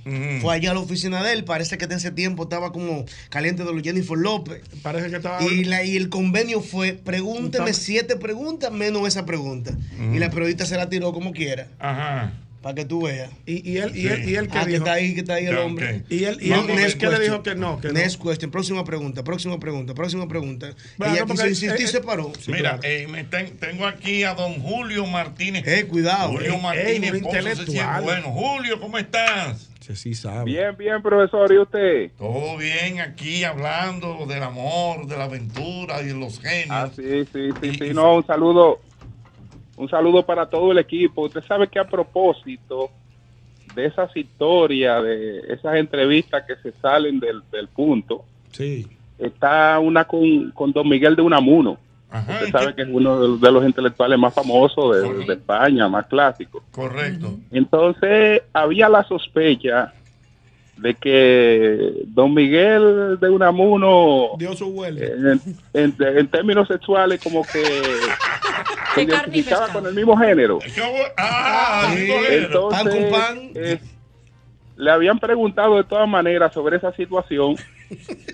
Fue allá a la oficina de él. Parece que en ese tiempo estaba como caliente de los Jennifer López. Parece que estaba. Y, la, y el convenio fue: pregúnteme siete preguntas menos esa pregunta. Y la periodista se la tiró como quiera. Ajá. Para que tú veas. Y, y él, y él, y él que, ah, que está ahí, que está ahí el hombre. Y él, y él, no, que le dijo que no. Que next no. question, próxima pregunta, próxima pregunta, próxima pregunta. Y no, se paró. Mira, eh, tengo aquí a don Julio Martínez. Eh, cuidado. Julio Martínez, eh, intelectual. bueno. Julio, ¿cómo estás? Sí, sí sabe. Bien, bien, profesor, ¿y usted? Todo bien aquí hablando del amor, de la aventura y de los genios. Ah, sí, sí, sí, y, sí. No, un saludo, un saludo para todo el equipo. Usted sabe que a propósito de esas historias, de esas entrevistas que se salen del, del punto, sí. está una con, con, Don Miguel de Unamuno. Usted sabe que es uno de, los intelectuales más famosos de, de, España, más clásico. Correcto. Entonces, había la sospecha de que Don Miguel de Unamuno dio su vuelo. en, en- en términos sexuales como que se identificaba con el mismo género. Ah, Sí, entonces, Pan con pan. eh, le habían preguntado de todas maneras sobre esa situación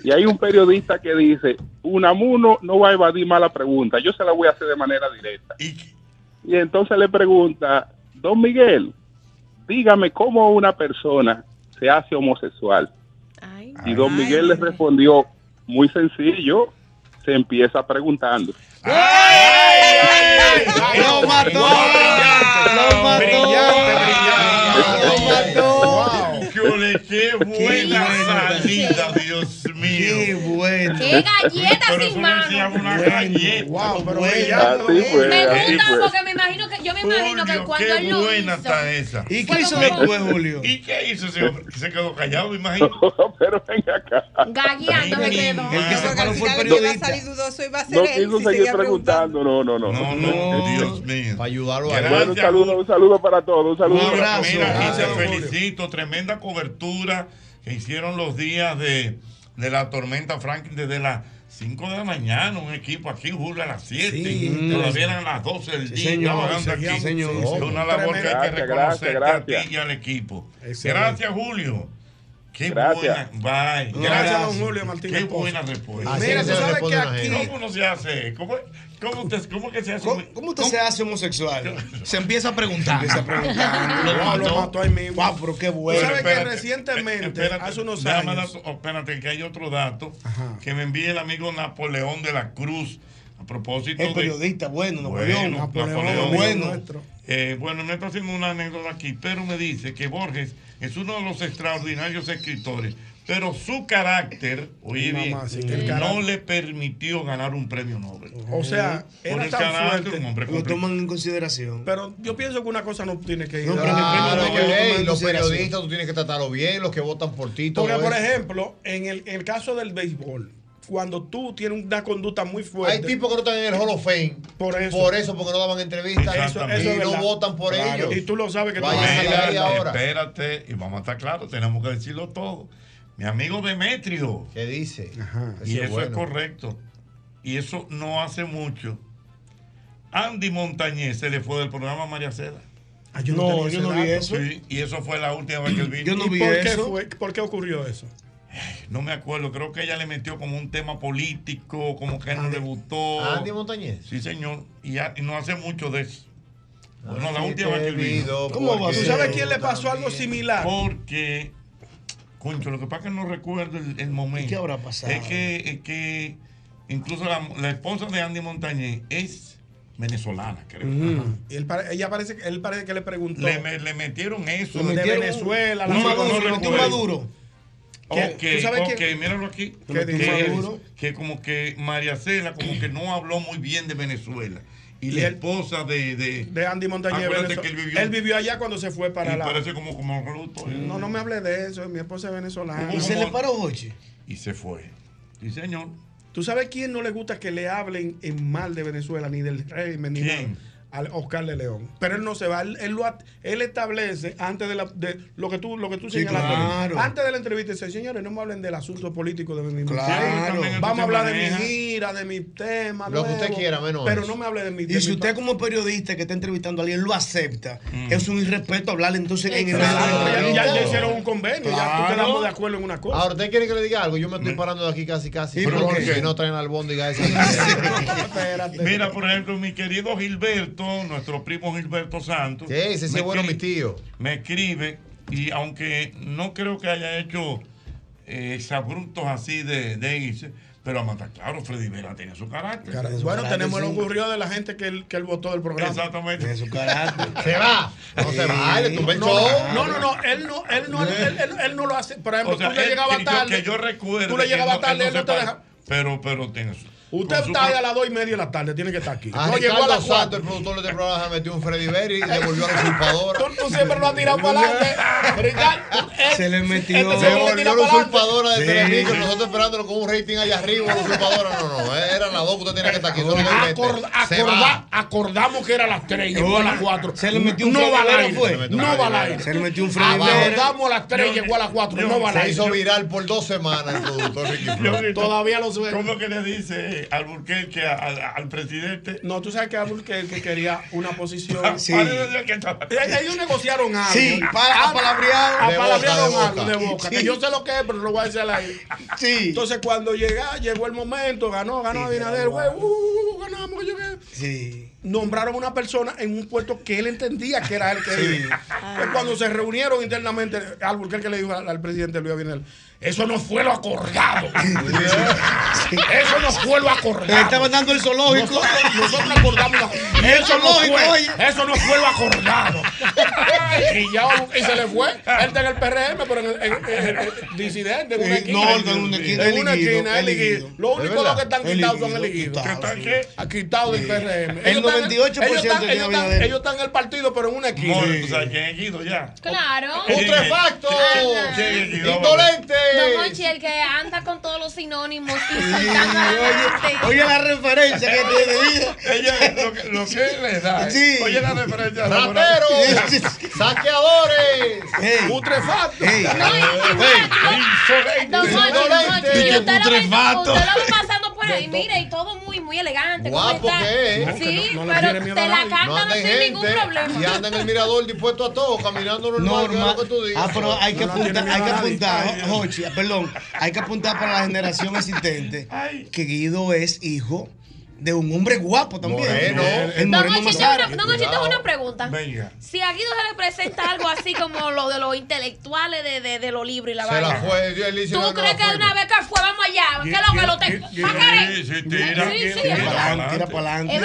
y hay un periodista que dice, Unamuno no va a evadir más la pregunta, yo se la voy a hacer de manera directa. Y entonces le pregunta, Don Miguel, dígame cómo una persona se hace homosexual. Y Don Miguel le respondió, muy sencillo, se empieza preguntando. ¡Lo mató! ¡Lo mató! ¡Lo mató! Qué buena salida, Dios mío. Qué bueno. ¡Qué galleta Pero sin mano! se llama una galleta. Wow, pero Así fue, Me así gusta fue. porque me imagino que yo me imagino que cuando qué él lo buena hizo. está esa. ¿Y qué hizo después, Julio? ¿Y qué hizo ese hombre? Se quedó callado, me imagino. Pero venga acá. Gagueando se quedó. El que se paró fue el periodista. No él. quiso seguir preguntando. no, no, no. No, no, Dios mío. Para ayudarlo a. Bueno, un saludo, un saludo para todos, un saludo. Para todos. mira, y te Gracias, Julio. felicito. Tremenda cobertura que hicieron los días de, de la tormenta Franklin desde las 5 de la mañana. Un equipo aquí, Julio, a las 7. Sí. Todavía eran las 12 del Sí, día señor, trabajando aquí. señor. Es una labor que hay que Gracias, reconocerte gracias, a ti gracias. y al equipo. Excelente. Gracias, Julio. Qué Gracias. buena. Bye. Gracias, don Julio Martínez Qué Pozo. buena respuesta. Así Mira, que se sabes responde que aquí-. ¿Cómo no se hace? ¿Cómo, cómo, usted, cómo que se hace? ¿Cómo, cómo usted se hace homosexual? Se empieza a preguntar. Empieza a preguntar. Lo mató ahí mismo. Wow, pero qué Tú bueno. sabes que espérate, recientemente, espérate, hace unos años, espérate, que hay otro dato Ajá. que me envía el amigo Napoleón de la Cruz a propósito El de. periodista, bueno, Bueno, Napoleón. Napoleón, Napoleón. amigo Bueno. nuestro. Eh, bueno, no está haciendo una anécdota aquí, pero me dice que Borges es uno de los extraordinarios escritores, pero su carácter, oye bien, mamá, sí, que el no carácter- le permitió ganar un premio Nobel. o sea, Por era el tan carácter, fuerte. un hombre Lo toman en consideración. Pero yo pienso que una cosa no tiene que ir. No, pero a- en el premio Claro, Nobel lo toman Ey, en los periodistas tú tienes que tratarlo bien, los que votan por ti, todo Porque, por ejemplo, en el, en el caso del béisbol, cuando tú tienes una conducta muy fuerte. Hay tipos que no están en el Hall of Fame. Por eso. Por eso, porque no daban entrevistas. Eso- eso y es no votan por Claro, ellos. Y tú lo sabes que a a ley ahora. Espérate, y vamos a estar claros, tenemos que decirlo todo. Mi amigo Demetrio. ¿Qué dice? Y Eso es correcto. Y eso no hace mucho. Andy Montañez se le fue del programa María Cela. Ah, yo No, tenía yo no vi eso. Sí, y eso fue la última vez que él vino. Yo no ¿Y vi por qué, fue, por qué ocurrió eso? No me acuerdo, creo que ella le metió como un tema político, como que no le gustó. Andy Montañez. Sí, señor. Y, ya- y no hace mucho de eso. Bueno, la última vez que vino. ¿Cómo va ¿Tú sabes quién le pasó algo similar? Porque, concho, lo que pasa es que no recuerdo el, el momento. ¿Y qué habrá pasado? Es que, es que incluso la, la esposa de Andy Montañez es venezolana, creo. Y él pare- ella parece, él parece que le preguntó Le, me- le metieron eso. de metieron Venezuela. La No, Maduro, no recuerdo. Maduro. Ok, ¿Tú sabes ok, quién? míralo aquí. ¿Qué que? Maduro? que como que María Cela como que no habló muy bien de Venezuela. Y, Y la esposa de... de, de Andy Montañez. Que él vivió- él vivió allá cuando se fue para y la. parece como, como bruto. ¿eh? No, no me hable de eso. Mi esposa es venezolana. Y se le paró Jochi. Y se fue. Sí, señor. ¿Tú sabes quién no le gusta que le hablen en mal de Venezuela, ni del régimen, ni ¿Quién? nada? Al Oscar de León. Pero él no se va, él, él lo él establece antes de, la, de lo que tú, lo que tú Sí, señalaste. claro. Antes de la entrevista dice, señores, no me hablen del asunto político de mi Claro. Vamos a hablar de mi gira, de mi tema. Lo que usted quiera, menos Pero eso. no me hable de mi Y de si usted como periodista que está entrevistando a alguien lo acepta, es un irrespeto hablarle entonces en el Claro, ya, ya- ya entrevista. hicieron un convenio, ya tú quedamos de acuerdo en una cosa. Ahora, ¿usted quiere que le diga algo? Yo me estoy parando de aquí casi, casi. ¿Y Pero por qué? no traen albóndiga esa. Espérate. Mira, por ejemplo, mi querido Gilberto, nuestro primo Gilberto Santos. Sí, ese sí me es bueno, escri- mi tío. Me escribe, y aunque no creo que haya hecho eh, exabruptos así de, de irse, pero a estar claro, Freddy Vera tenía su carácter. Bueno, carácter, tenemos el sí. ocurrió de la gente que él, que él votó del programa. Exactamente. Tiene su carácter. Se va. No se va, el No, no, no, no, él no, él no, él, él- él no lo hace. Por ejemplo, O sea, tú le él- llegabas yo- tarde. que yo recuerde Tú le llegabas él tarde, él él no te deja. Pero, pero tiene su. Usted está ahí a las dos y media de la tarde, tiene que estar aquí. A no llegó a las cuatro. el productor de este programa, se metió un Freddy Berry y devolvió a la usurpadora. Tú, tú siempre lo has tirado para adelante. Ricardo, Se le metió. Este se Devolvió la usurpadora de Sí, nosotros esperándolo con un rating allá arriba, la usurpadora. No, no, eh, eran las dos que usted tenía que estar aquí. Se acorda- va. acordamos que era a las 3 llegó a las 4. Se le metió un No va al Freddy aire. Se No va al aire. Se le metió un Freddy Vera. Acordamos a las 3 llegó a las 4. No va al Se aire. hizo viral por dos semanas el productor Ricky Todavía lo sube. ¿Cómo que le dice Alburquerque al, al presidente? No, tú sabes que Albuquerque quería una posición. Sí. Ellos negociaron algo. Sí, pa- apalabreado. De Apalabrearon boca, de algo boca. de boca. Que yo sé lo que es, pero lo voy a decir al aire. Sí. Entonces, cuando llega, llegó el momento, ganó, ganó Sí, Abinader, güey, uh, uh, ganamos, yo qué. Sí. Nombraron una persona en un puesto que él entendía que era el que Sí. Pues cuando se reunieron internamente, Alburquerque le dijo al, al presidente Luis Abinader, eso no fue lo acordado. Eso no fue lo Le acordado. estaban dando el zoológico. Nosotros, nosotros acordamos la- El eso no, fue, eso no fue lo acordado. y ya y se le fue. Él está en el PRM, pero en el, en- en el disidente, en una Eh, esquina. no, en una esquina, En una esquina, elegido. Los ¿Es únicos dos que están quitados son elegidos. quitados, ¿Qué tal qué? Ah, Quitados del PRM. El Ellos están- 98% ellos están, tiene ellos, están, Abinader. ellos están en el partido, pero en una esquina. More, tú sabes quién es Guido ya. Claro. ¡Putrefacto! ¿Quién es Guido? ¡Indolente! Don Hochi, el que anda con todos los sinónimos insultando a la gente. Oye la referencia que tiene. Ella, lo, que- lo que le da. Sí. Oye la referencia. ¡Rateros! ¡Saqueadores! Hey, Putrefacto. hey. No, y Don Hochi, Don. Hochi, y Dije usted lo usted ve pasando ahí, mire, y todo muy, muy elegante. ¿cómo Guapo que es. No, que Sí, no- no le pero te la cantan sin ningún gente problema. y anda en el mirador dispuesto a todo, caminando normal, que es Normal. lo que tú dices. Ah, pero hay que apuntar, hay que apuntar, Jochi, perdón, hay que apuntar para la generación existente que Guido es hijo de un hombre guapo también. Moreno. El Don moreno una- Don Hochi, tengo una pregunta. Venga. Si a Guido se le presenta algo así como lo de los intelectuales de, de, de los libros y la Se la vaina. ¿Tú una crees que la de una vez que fue, vamos allá? ¿Qué es lo que lo tengo? Sí, tira. Tira para adelante,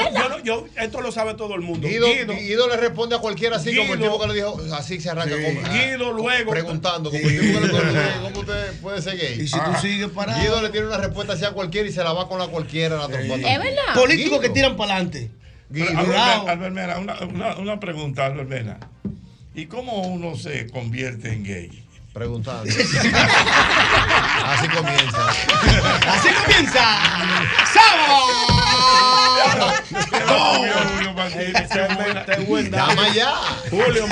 no- esto lo sabe todo el mundo. Guido, Guido, Guido le responde a cualquiera así como el Guido. tipo que le dijo, así se arranca Sí. como, ah, Guido luego. preguntando, como el tipo que le preguntó, ¿cómo usted puede ser gay? Y si tú sigues parado. Guido le tiene una respuesta así a cualquiera y se la va con la cualquiera la. Es verdad. Políticos que tiran para adelante. Albert. Mena, una, una, una pregunta, Albert Mena. ¿Y cómo uno se convierte en gay? Preguntando. Así comienza. Así comienza. ¡Sábado! Julio buena- este buen dato. Llama ya. Julio,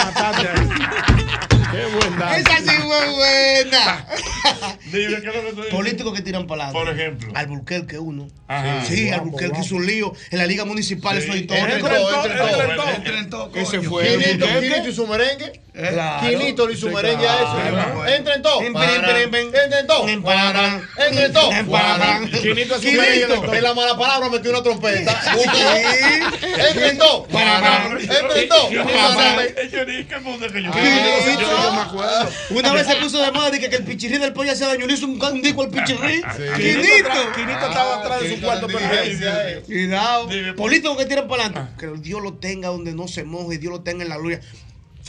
Esa sí fue buena. Dime, ¿qué es lo que tú dices? Políticos que tiran adelante. Por ejemplo. Alburquerque uno. Ajá. Sí, Guapo, Alburquerque guapo. hizo un lío en la liga municipal, eso y todo. entra en Entra en todo, en en en Ese fue. Quinito, y su merengue. Quinito y su Sí, merengue a eso. Entra en todo. Entra en todo. Entra en todo. Quinito es merengue. En la mala palabra metió una trompeta. Entra en todo. Entra en todo. Para. Yo me acuerdo. Una vez se puso de moda de que, que el pichirrí del pollo hace daño. Le hizo un candico al pichirrí. Quinito, Quinito. estaba Ah, atrás de su cuarto eh. Cuidado. Dime, Políticos que tiran para adelante. Que Dios lo tenga donde no se moje y Dios lo tenga en la gloria.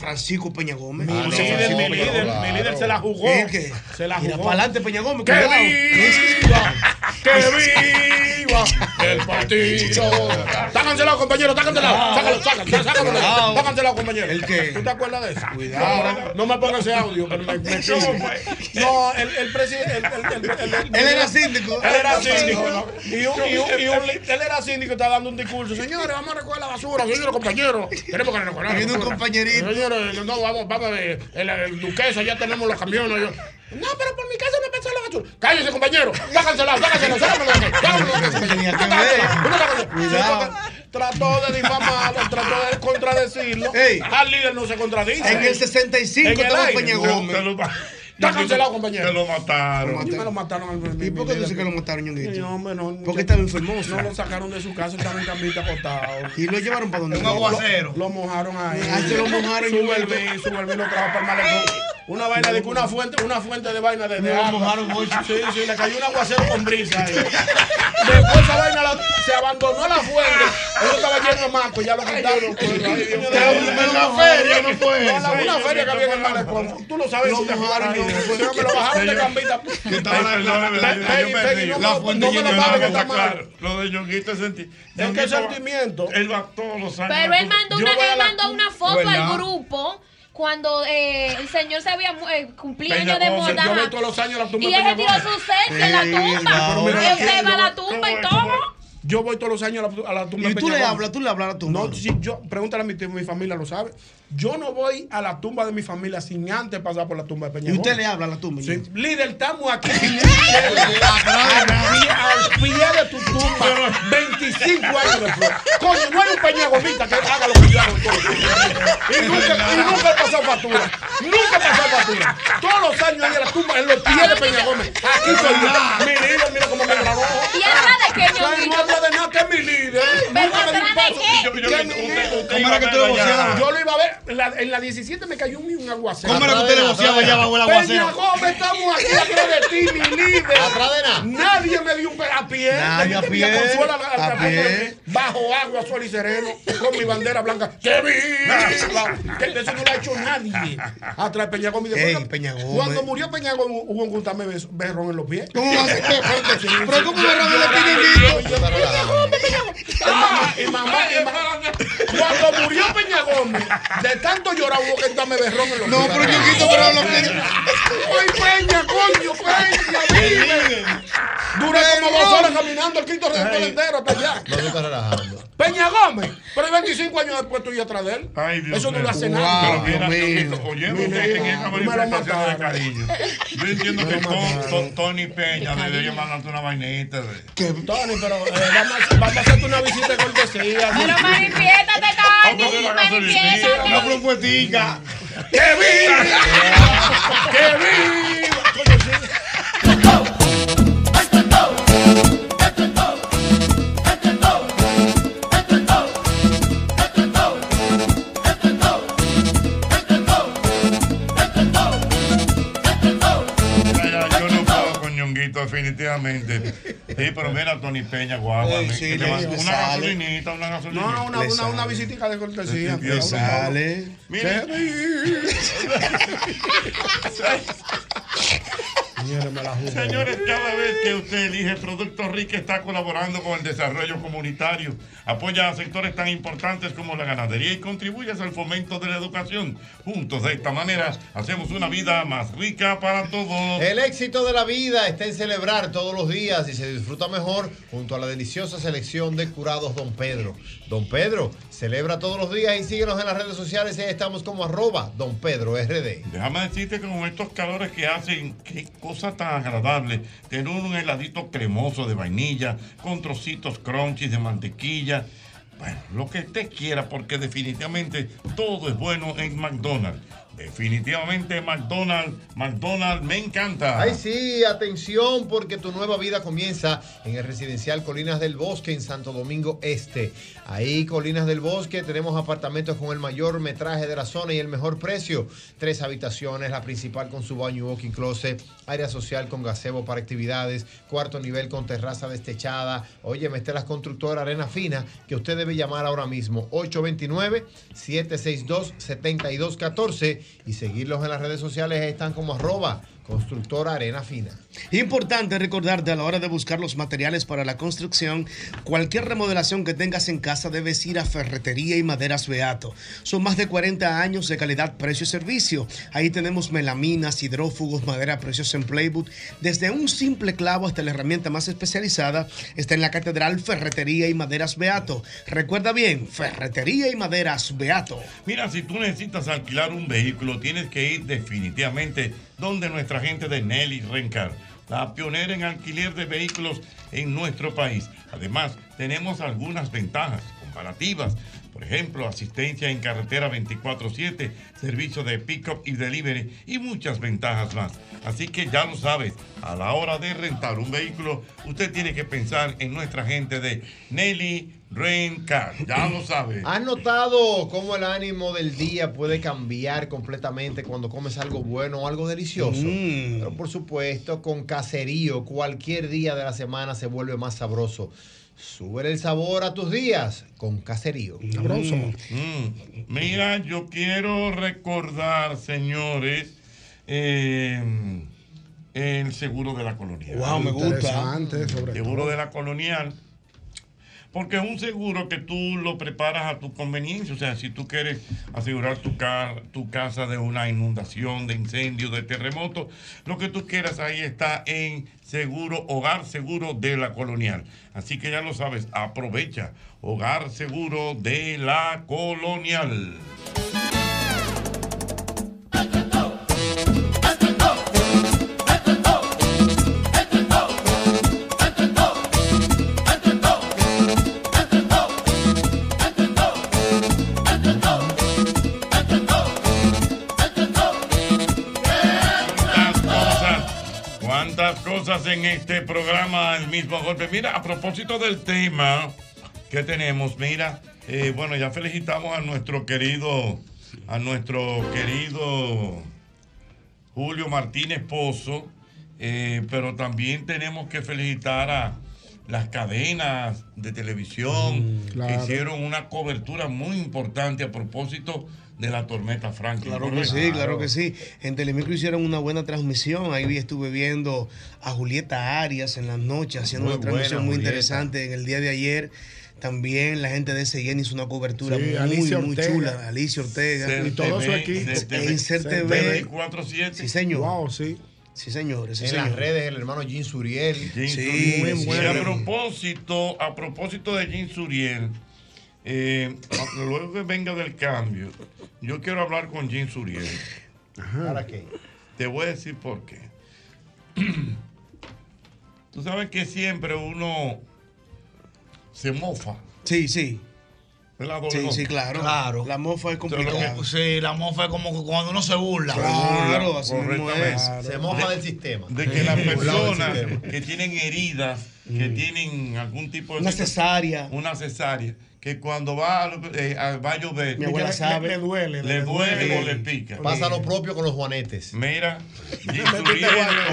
Francisco Peña Gómez. Ah, Mi no, líder, mi líder, claro. mi líder se la jugó. ¿Qué, qué? Se la Mira jugó. para adelante, Peña Gómez. ¡Que cuidado. viva! ¡Que viva! El partido. Está cancelado, compañero, está cancelado. Sácalo, sácalo, sácalo. Cuidado. Está cancelado, compañero. ¿El qué? ¿Tú te acuerdas de eso? Cuidado. No me pongas ese audio, pero me, me. No, el, el presidente. Él era síndico. Él era síndico. Y un, y un, y un él era síndico y está dando un discurso. Señores, vamos a recoger la basura. Señores, compañeros. Tenemos que recoger la Viene un basura. compañerito. Señores, no, vamos, vamos. eh, El, el duquesa, ya tenemos los camiones. Yo, no, pero por mi casa no pasa la basura. Cállese, compañero. Está cancelado, está cancelado. Cuidado. Trató de difamarlo, trató de contradecirlo. Al líder no se contradice. En el 65 En el estaba. Peña Gómez. Lo- Está cancelado, compañero. Te lo mataron. Y me lo mataron al ¿Y por qué dices que lo mataron, Ñonguito? No, hombre, no. Porque estaba enfermoso. No lo sacaron de su casa, estaba en camita acostado. Y lo llevaron para donde. Un aguacero. Lo, lo mojaron ahí. Ah, se lo mojaron, Su yo Belvín, su Belvín lo trajo para el malecón. Una vaina de que una fuente, una fuente de vaina de, de Me lo agua. mojaron mucho. Sí, sí, le cayó un aguacero con brisa ahí. Después esa vaina la- se abandonó la fuente. Eso estaba lleno de maco, ya lo quitaron. En la feria no fue No, eso. la- una feria que había en el malecón. Tú lo sabes si te jugaron. Me lo bajaron de gambita. Que estaba la, la, la, yo lo- Yo que de Ñonguito es senti- Es que sentimiento. Él va todos los años. Pero él mandó Yo una, él mandó una foto al grupo cuando eh, el señor se había eh, cumplido años de boda. yo voy todos los años a la tumba Y él Peña se tiró Gómez. su selfie en la tumba. usted ¿quién? va a la Yo- tumba y todo. Yo voy todos los años a la, a la tumba ¿Y tú le hablas? ¿Tú le hablas a la tumba? No, si yo, pregúntale a mi, mi familia, lo sabe. Yo no voy a la tumba de mi familia sin antes pasar por la tumba de Peña ¿Y usted le habla a la tumba? Sí. Líder, estamos aquí. al, pie, al pie de tu tumba. 25 años después. Coño, no hay un peñagomita que haga lo que yo hago días. Y nunca, y nunca he pasado factura. Nunca he pasado factura. Todos los años ahí en la tumba, en los pies de Peña Gómez. Aquí soy yo. Mi líder, mira cómo me grabó. ¿Y atrás de qué, Ay, Ñonguito? No atrás de nada, que es mi líder. ¿Pero Nunca me dio un paso. Yo- yo- Que yo- mi usted- líder. usted ¿Cómo iba era a que. Yo lo iba a ver. En la, en la 17 me cayó un, un aguacero. ¿Cómo era que usted negociaba allá bajo el aguacero? Peña Gómez, estamos aquí atrás de ti, mi líder. Atrás de nada. Nadie me dio un pe- a pie. Nadie a pie, al a capón pie. Bajo agua, sol y sereno, con mi bandera blanca. ¡Que viva! Que eso no lo ha hecho nadie. Atrás de Peña Gómez. Después Ey, Peña Gómez. Cuando murió Peña Gómez, hubo un gustame berrón en los pies. ¿Cómo va a ser? Pero. ¿cómo berrón en los pies, Peña Gómez, Peña Gómez. Ah, y mamá, y mamá. Cuando murió Peña Gómez, de tanto llorar hubo que darme berrón en los No, pies. pero yo quito, pero lo que. ¡Ay, Peña, coño, Peña! vive! Duré como dos horas caminando el quinto redondel entero hasta allá. No está relajando. Peña Gómez, pero 25 años después estoy atrás de él. Ay, Dios Eso no lo hace Wow. nada. Pero mira, oyendo usted en esa manifestación de cariño. Yo entiendo que Ton- Tony Peña debería mandarte una vainita. de- Que, Tony, pero eh, vamos, a- vamos a hacerte una visita de cortesía. Pero manifiéstate, Tony. Gasolina. Una Manifiéstate. propuestica. ¡Que viva! ¡Que viva! Definitivamente. Sí, pero mira, Tony Peña, me- sí, le una sale. gasolinita, una gasolinita. No, no, una, una, una visitica de cortesía. Le Le sale. Señores, me la juro. Señores, cada vez que usted elige Producto Rica está colaborando con el desarrollo comunitario, apoya a sectores tan importantes como la ganadería y contribuye al fomento de la educación. Juntos, de esta manera, hacemos una vida más rica para todos. El éxito de la vida está en celebrar todos los días y se disfruta mejor junto a la deliciosa selección de curados Don Pedro. Don Pedro, celebra todos los días y síguenos en las redes sociales. Ahí estamos como arroba Don Pedro RD. Déjame decirte que con estos calores que hacen, qué cosa tan agradable tener un heladito cremoso de vainilla con trocitos crunchies de mantequilla. Bueno, lo que usted quiera, porque definitivamente todo es bueno en McDonald's. Definitivamente McDonald's, McDonald's me encanta. Ay, sí, atención, porque tu nueva vida comienza en el residencial Colinas del Bosque en Santo Domingo Este. Ahí, Colinas del Bosque, tenemos apartamentos con el mayor metraje de la zona y el mejor precio. Tres habitaciones, la principal con su baño y walking closet, área social con gazebo para actividades, cuarto nivel con terraza destechada. Oye, mete las constructoras Arena Fina, que usted debe llamar ahora mismo, 829-762-7214 y seguirlos en las redes sociales, están como arroba constructora Arena Fina. Importante recordarte a la hora de buscar los materiales para la construcción, cualquier remodelación que tengas en casa debes ir a Ferretería y Maderas Beato. Son más de 40 años de calidad, precio y servicio. Ahí tenemos melaminas, hidrófugos, madera a precios en Playwood. Desde un simple clavo hasta la herramienta más especializada está en la Catedral Ferretería y Maderas Beato. Recuerda bien, Ferretería y Maderas Beato. Mira, si tú necesitas alquilar un vehículo, tienes que ir definitivamente donde nuestra gente de Nelly Rencar, la pionera en alquiler de vehículos en nuestro país. Además, tenemos algunas ventajas comparativas. Por ejemplo, asistencia en carretera 24/7, servicio de pick-up y delivery y muchas ventajas más. Así que ya lo sabes, a la hora de rentar un vehículo, usted tiene que pensar en nuestra gente de Nelly Rain Car. Ya lo sabe. ¿Has notado cómo el ánimo del día puede cambiar completamente cuando comes algo bueno o algo delicioso? Mm. Pero por supuesto, con caserío, cualquier día de la semana se vuelve más sabroso. Sube el sabor a tus días con caserío. Mm, mm. Mira, yo quiero recordar, señores, eh, el seguro de la colonial. Wow, me gusta. Interesante, sobre seguro todo. de la colonial. Porque es un seguro que tú lo preparas a tu conveniencia. O sea, si tú quieres asegurar tu, ca- tu casa de una inundación, de incendio, de terremoto, lo que tú quieras ahí está en Seguro, Hogar Seguro de la Colonial. Así que ya lo sabes, aprovecha Hogar Seguro de la Colonial. Cosas en este programa al mismo golpe. Mira, a propósito del tema que tenemos, mira, eh, bueno, ya felicitamos a nuestro querido, a nuestro querido Julio Martínez Pozo, eh, pero también tenemos que felicitar a las cadenas de televisión que claro. hicieron una cobertura muy importante a propósito de la tormenta Franklin. Claro que sí, claro que sí. En Telemicro hicieron una buena transmisión. Ahí estuve viendo a Julieta Arias en las noches haciendo Muy una transmisión buena, muy Julieta. interesante en el día de ayer. También la gente de SEGEN hizo una cobertura Sí, muy, Alicia muy Ortega. chula. Alicia Ortega. Ser Y todo su TV, equipo. Ser TV, En Ser Ser TV. TV. Sí, señor. Wow, sí. Sí, señores. Sí, en señor. las redes, el hermano Jim Suriel. Jim Sí, Suriel. muy Y bueno. a propósito, a propósito de Jim Suriel, eh, luego que venga del cambio, yo quiero hablar con Jim Suriel. ¿Para qué? Te voy a decir por qué. Tú sabes que siempre uno se mofa. Sí, sí. ¿Verdad, Sí, sí, claro. Claro. La mofa es complicada. Sí, la mofa es como cuando uno se burla. Claro, así es. Se mofa De- del sistema. De que las personas que tienen heridas, que tienen algún tipo de. Una cesárea. Una cesárea. Que cuando va, a- eh, a- va a llover. Mi abuela le- sabe. Le, duele. Le duele o le pica. Pasa lo propio con los juanetes. Mira, Jim Suriel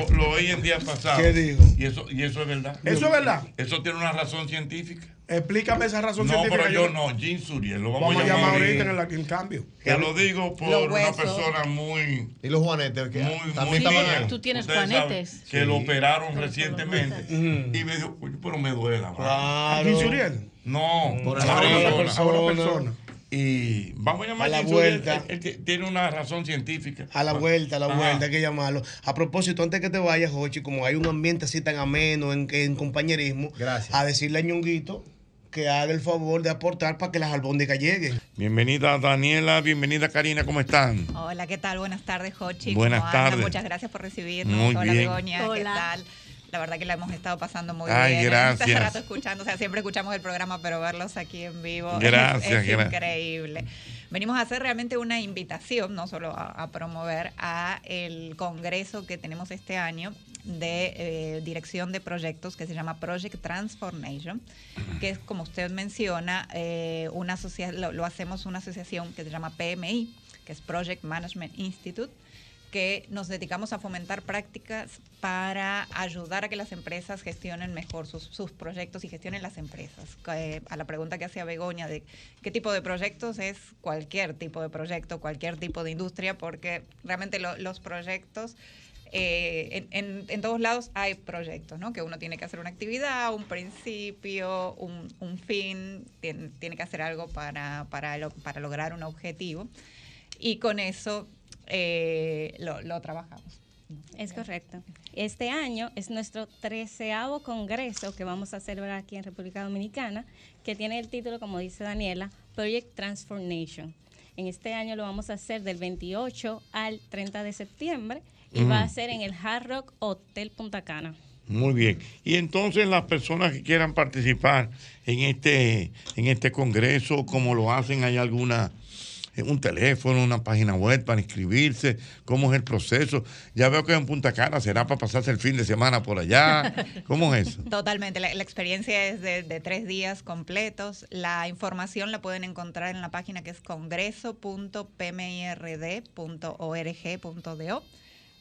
lo, lo oí el día pasado. ¿Qué dijo? Y eso, y eso es verdad. ¿Eso es verdad? Eso tiene una razón científica. Explícame esa razón No, científica. pero yo no, Jim Suriel. Lo vamos, Vamos a llamar ahorita en el, en cambio. Te lo digo por una persona muy. ¿Y los juanetes? que Muy, también muy? Tú tienes Ustedes juanetes. saben Que lo operaron recientemente. Y me dijo, "Oye, pero me duele la mano. Claro. ¿A Jim Suriel? No, Por a el una persona. A una persona. Y vamos a llamar A la vuelta. él- él que tiene una razón científica. A la vuelta, a la Ajá. vuelta, hay que llamarlo. A propósito, antes que te vayas, Jochi, como hay un ambiente así tan ameno en, en compañerismo, Gracias. a decirle a Ñonguito que haga el favor de aportar para que las albóndigas lleguen. Bienvenida Daniela, bienvenida Karina, ¿cómo están? Hola, ¿qué tal? Buenas tardes, Jochi. Buenas tardes. Muchas gracias por recibirnos. Muy Hola, bien. Begoña, ¿qué tal? La verdad que la hemos estado pasando muy Ay, bien. gracias. Hace rato escuchando, o sea, siempre escuchamos el programa, pero verlos aquí en vivo es- Gracias, es, gra- increíble. Venimos a hacer realmente una invitación, no solo a, a promover, a el congreso que tenemos este año de eh, dirección de proyectos que se llama Project Transformation, que es como usted menciona, eh, una lo, lo hacemos una asociación que se llama PMI, que es Project Management Institute, que nos dedicamos a fomentar prácticas para ayudar a que las empresas gestionen mejor sus, proyectos y gestionen las empresas. Eh, a la pregunta que hacía Begoña de qué tipo de proyectos es cualquier tipo de proyecto, cualquier tipo de industria, porque realmente lo- los proyectos eh, en, todos lados hay proyectos, ¿no? Que uno tiene que hacer una actividad, un principio, un, fin, tiene, que hacer algo para, para lograr un objetivo. Y con eso eh, lo, lo trabajamos. Es correcto. Este año es nuestro treceavo congreso que vamos a celebrar aquí en República Dominicana, que tiene el título, como dice Daniela, Project Transformation. En este año lo vamos a hacer del 28 al 30 de septiembre y Mm. va a ser en el Hard Rock Hotel Punta Cana. Muy bien. Y entonces las personas que quieran participar en este, en este congreso, ¿cómo lo hacen? ¿Hay alguna un teléfono, una página web para inscribirse? ¿Cómo es el proceso? Ya veo que en Punta Cana será para pasarse el fin de semana por allá. ¿Cómo es eso? Totalmente, la, la experiencia es de, de tres días completos. La información la pueden encontrar en la página que es congreso.pmird.org.do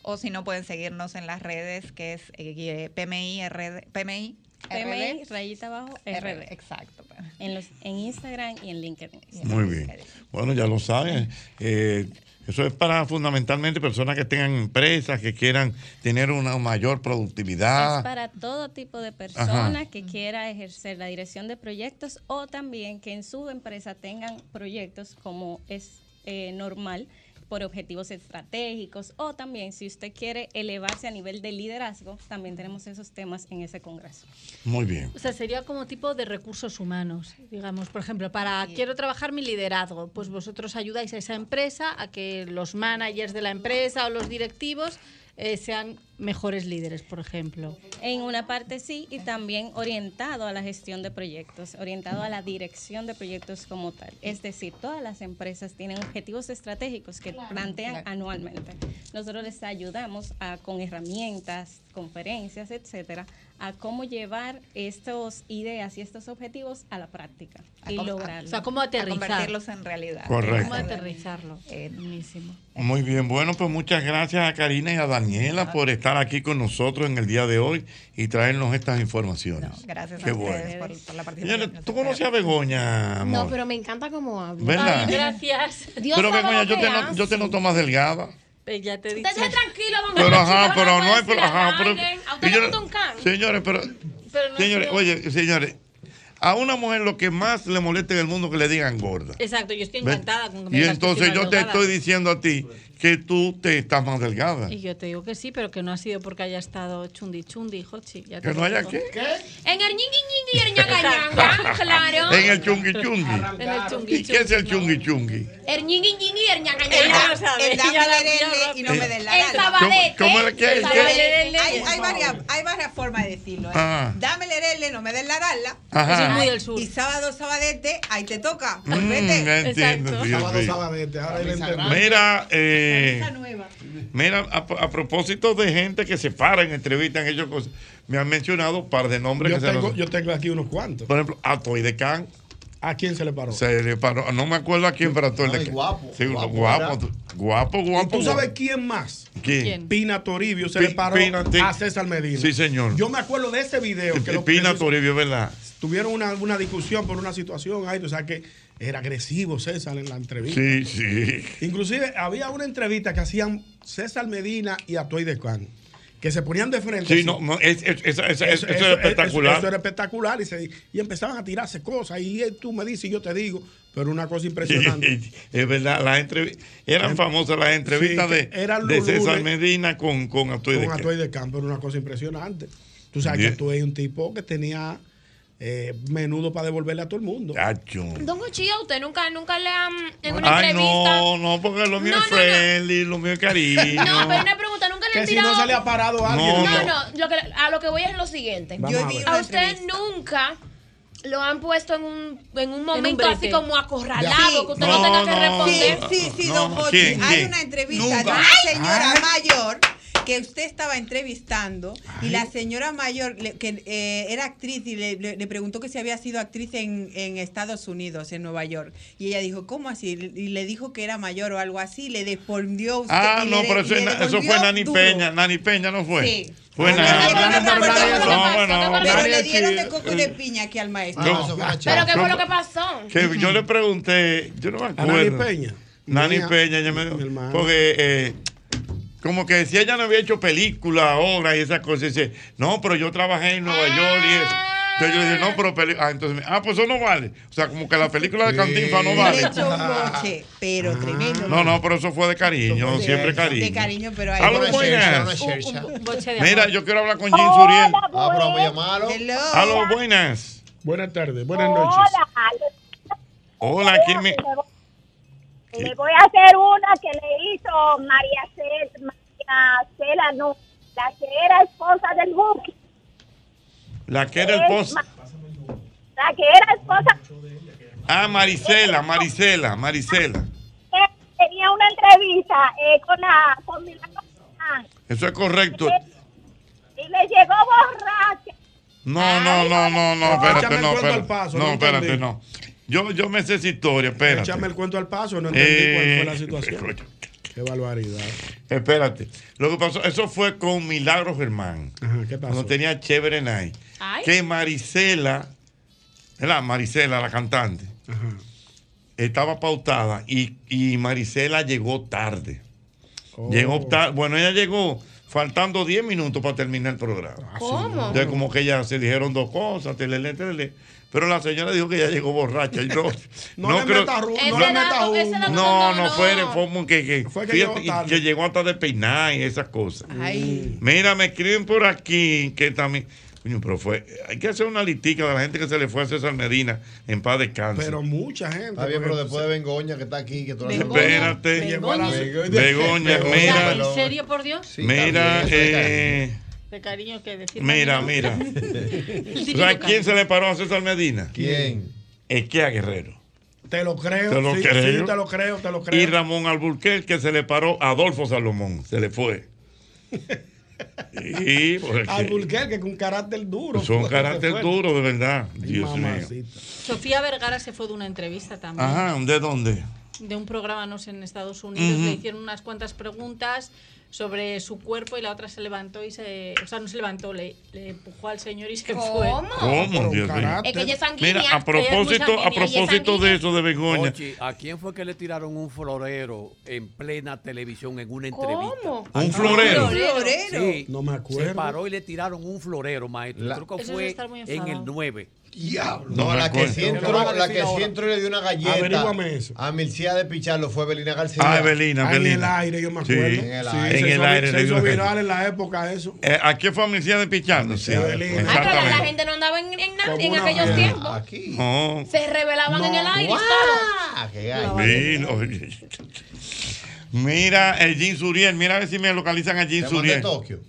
o si no pueden seguirnos en las redes que es eh, PMIRD, PMI, PMI, rayita abajo, RD. Exacto. En, los, en Instagram y en LinkedIn. Muy bien. Bueno, ya lo saben. Eh, eso es para fundamentalmente personas que tengan empresas, que quieran tener una mayor productividad. Es para todo tipo de persona que quiera ejercer la dirección de proyectos o también que en su empresa tengan proyectos como es eh, normal por objetivos estratégicos o también si usted quiere elevarse a nivel de liderazgo, también tenemos esos temas en ese congreso. Muy bien. O sea, sería como tipo de recursos humanos, digamos, por ejemplo, para quiero trabajar mi liderazgo, pues vosotros ayudáis a esa empresa a que los managers de la empresa o los directivos eh, sean mejores líderes, por ejemplo. En una parte sí, y también orientado a la gestión de proyectos, orientado a la dirección de proyectos como tal. Es decir, todas las empresas tienen objetivos estratégicos que plantean anualmente. Nosotros les ayudamos a, con herramientas, conferencias, etcétera, a cómo llevar estas ideas y estos objetivos a la práctica y lograrlo. O sea, cómo aterrizar. convertirlos en realidad. Correcto. Cómo aterrizarlo. Eh, Buenísimo. Muy bien, bueno, pues muchas gracias a Karina y a Daniela por estar aquí con nosotros en el día de hoy y traernos estas informaciones. Gracias Qué a bueno. ustedes por, por la participación. Señores, ¿tú conoces a Begoña, amor? No, pero me encanta cómo habla. ¿Verdad? Ay, gracias. Dios pero Begoña, yo te, no- yo te noto más delgada. Eh, Ya te he Usted tranquilo, don Pero ajá, pero no hay, pero ajá, pero. can. Señores, pero. Pero no señores, sé. oye, señores, a una mujer lo que más le molesta en el mundo es que le digan gorda. Exacto, yo estoy ¿Ves? encantada con que me Y entonces yo te estoy diciendo a ti que tú te estás más delgada. Y yo te digo que sí, pero que no ha sido porque haya estado chundi chundi, Jochi. ya Que no haya qué. En el ñingui ñingui y el ñanga ñanga, claro. En el chungui chungui. En el chungui ¿Y qué es el chungui chungui? El ñingui ñingui y el ñanga ñanga. sabe, y no me den la El. Hay, hay varias, hay varias formas de decirlo. ¿eh? Ajá. Dame lerele, no me den la rala. Ajá. Eso es muy del sur. Y sábado, sabadete, ahí te toca. Mm, Volvete. ya entiendo, Sábado, sabadete, ahora. Mira, eh, Nueva. mira, a, a propósito de gente que se para en entrevistas, en ellos cosas, me han mencionado un par de nombres Yo que se tengo, nos- yo tengo aquí unos cuantos. Por ejemplo, Atoy de Can. ¿A quién se le paró? Se le paró, no me acuerdo a quién, pero Atoy de Ay, Can. guapo, Sí, guapo, guapo, guapo, ¿Y guapo. tú sabes quién más? ¿Quién? Pina Toribio se le paró Pina, a César Medina. Sí, señor. Yo me acuerdo de ese video que lo- Pina que Toribio, ¿verdad? tuvieron una, una discusión por una situación ahí, o sea que era agresivo César en la entrevista. Sí, sí. Inclusive había una entrevista que hacían César Medina y Atoy de Can, que se ponían de frente. Sí, así. no, no, es- eso, Eso- es eso- espectacular. Eso, eso era espectacular y, se- y empezaban a tirarse cosas y tú me dices y yo te digo, pero una cosa impresionante. Sí, es verdad, las eran famosas las entrevistas Sí, de, de César Medina con, con Atoy de con Can. Atoy de Campo era una cosa impresionante. Tú sabes que Atoy es un tipo que tenía eh, menudo para devolverle a todo el mundo. Chacho. Don Cuchillo, usted nunca, nunca le han en una Ay, entrevista. no, no, porque lo mío No, es no, no. friendly, lo mío es cariño. No, pero una pregunta, nunca le Que han si tirado. no se le ha parado a alguien. No, No, no. no, lo que, a lo que voy es lo siguiente. Vamos Yo a A usted entrevista. nunca lo han puesto en un, en un momento así como acorralado, que usted no, No, tenga que no. responder. Sí, sí, sí, No, don Jochi. ¿quién, Hay una entrevista Nunca. de una señora Ay. mayor que usted estaba entrevistando y la señora mayor, que eh, era actriz y le, le- le preguntó que si había sido actriz en, en Estados Unidos, en Nueva York. Y ella dijo, ¿cómo así? Y le dijo que era mayor o algo así. Le respondió usted. Ah, y no, le- pero y eso, fue Nani duro. Peña. Nani Peña no fue. Sí. Fue Pero Nani. le dieron de No, coco- bueno, dieron de eh, coco de piña aquí al maestro. No. Pero. ¿qué fue lo que pasó? que yo le pregunté, yo no me A acuerdo. Nani Peña. Nani Peña, ella me porque eh, como que si ella no había hecho película, obra y esas cosas, dice, no, pero yo trabajé en Nueva York y eso. Entonces yo le dije, no, pero peli- ah, entonces, ah, pues eso no vale. O sea, como que la película de Cantinfa no Le vale. echó un boche, pero tremendo. No, no, pero eso fue de cariño, De- siempre cariño. De cariño, pero hay Aló, Una buenas. chercha, una Un, chercha. un boche de Mira, yo quiero hablar con Jim Suriel. Ah, pero vamos a llamarlo. Hello. Aló, buenas. Buenas tardes, buenas noches. Hola, ¿quién me...? Le voy a hacer una que le hizo María Cela, María Cela no, la que era esposa del Buki. La que era Es esposa. La que era esposa Ah, Marisela, Marisela, Marisela. eh, tenía una entrevista eh, con la con Guzmán, Eso es correcto. y le llegó borracha. No, no, no, no, no, espérate, no, espérate. No, espérate, no. Yo, yo me sé esa historia, espérate. Échame el cuento al paso, no entendí Eh, cuál fue la situación. Qué barbaridad. Espérate. Lo que pasó, eso fue con Milagro Germán. ¿qué pasó? Cuando tenía Chévere Night. Ay. Que Marisela, ¿verdad? Marisela, la cantante, estaba pautada y, y Marisela llegó tarde. Oh. Llegó tarde. Bueno, ella llegó faltando 10 minutos para terminar el programa. ¿Cómo? Entonces, como que ya se dijeron dos cosas, telele, telele. Pero la señora dijo que ella llegó borracha. Y no, No le meta ru- no le meta. No, no, fue, fue como que, que, Fue que fíjate, llegó que llegó hasta de peinar y esas cosas. Ay. Mira, me escriben por aquí que también. Coño, pero fue. Hay que hacer una listica de la gente que se le fue a César Medina en paz descanse. Pero mucha gente. Está bien, pero después de Bengoña que está aquí, que tú Espérate. Begoña. Begoña, mira. ¿En serio, por Dios? Mira, eh, De cariño que decir. mira, mira. El típico ¿Sabes quién se le paró a César Medina? ¿Quién? Esquea Guerrero. Te lo creo. Te lo sí, creo. sí, te lo creo, te lo creo. Y Ramón Alburquerque que se le paró a Adolfo Salomón. Se le fue. Y porque Alburquerque con carácter duro. son fue, carácter duro, de verdad. Dios mío. Sofía Vergara se fue de una entrevista también. Ajá, ¿de dónde? De un programa, no sé, en Estados Unidos. Ujú. Le hicieron unas cuantas preguntas sobre su cuerpo y la otra se levantó y se. O sea, no se levantó, le, le empujó al señor y se fue. ¿Cómo, Dios mío? Es que ella es sanguínea. Mira, a propósito, a propósito de eso de Begoña. Oye, ¿a quién fue que le tiraron un florero en plena televisión en una entrevista? ¿Cómo? ¿Un florero? ¿Un florero? Sí. No me acuerdo. Se paró y le tiraron un florero, maestro. Creo que fue en el 9. Diablo. No la que sí ¿Qué entró, van a la que sí ahora? entró y le dio una galleta. Eso. A Milcía de Picharlo fue Belina García. Ah, Evelina, Ah, en el aire, yo me Sí. acuerdo. En el Sí, aire. se En el hizo- aire Se hizo viral en la época eso. Eh, ¿Aquí fue Amnistía de Pichando? Sí, Evelina. Ah, pero la gente no andaba en, en nadie en aquellos tiempos. Aquí. No. Se revelaban en el aire. Ah, qué. Mira, el Jean Suriel, mira a ver si me localizan a mandé Suriel. Tokio.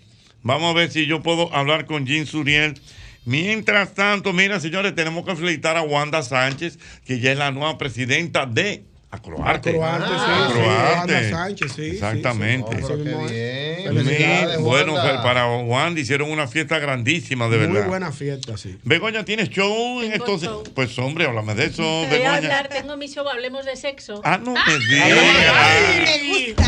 Vamos a ver si yo puedo hablar con Jean Suriel. Mientras tanto, mira, señores, tenemos que felicitar a Wanda Sánchez, que ya es la nueva presidenta de Acroarte. Acroarte, sí, Ah, sí, Acroarte. Sánchez, sí, sí, Exactamente. sí. Qué bien. Bueno, para Wanda hicieron una fiesta grandísima, de Muy verdad. buena fiesta, sí. Begoña, ¿tienes show en entonces? show. Pues hombre, háblame de eso, Voy a hablar, tengo mi show, hablemos de sexo. Ah, no me Ay, me gusta.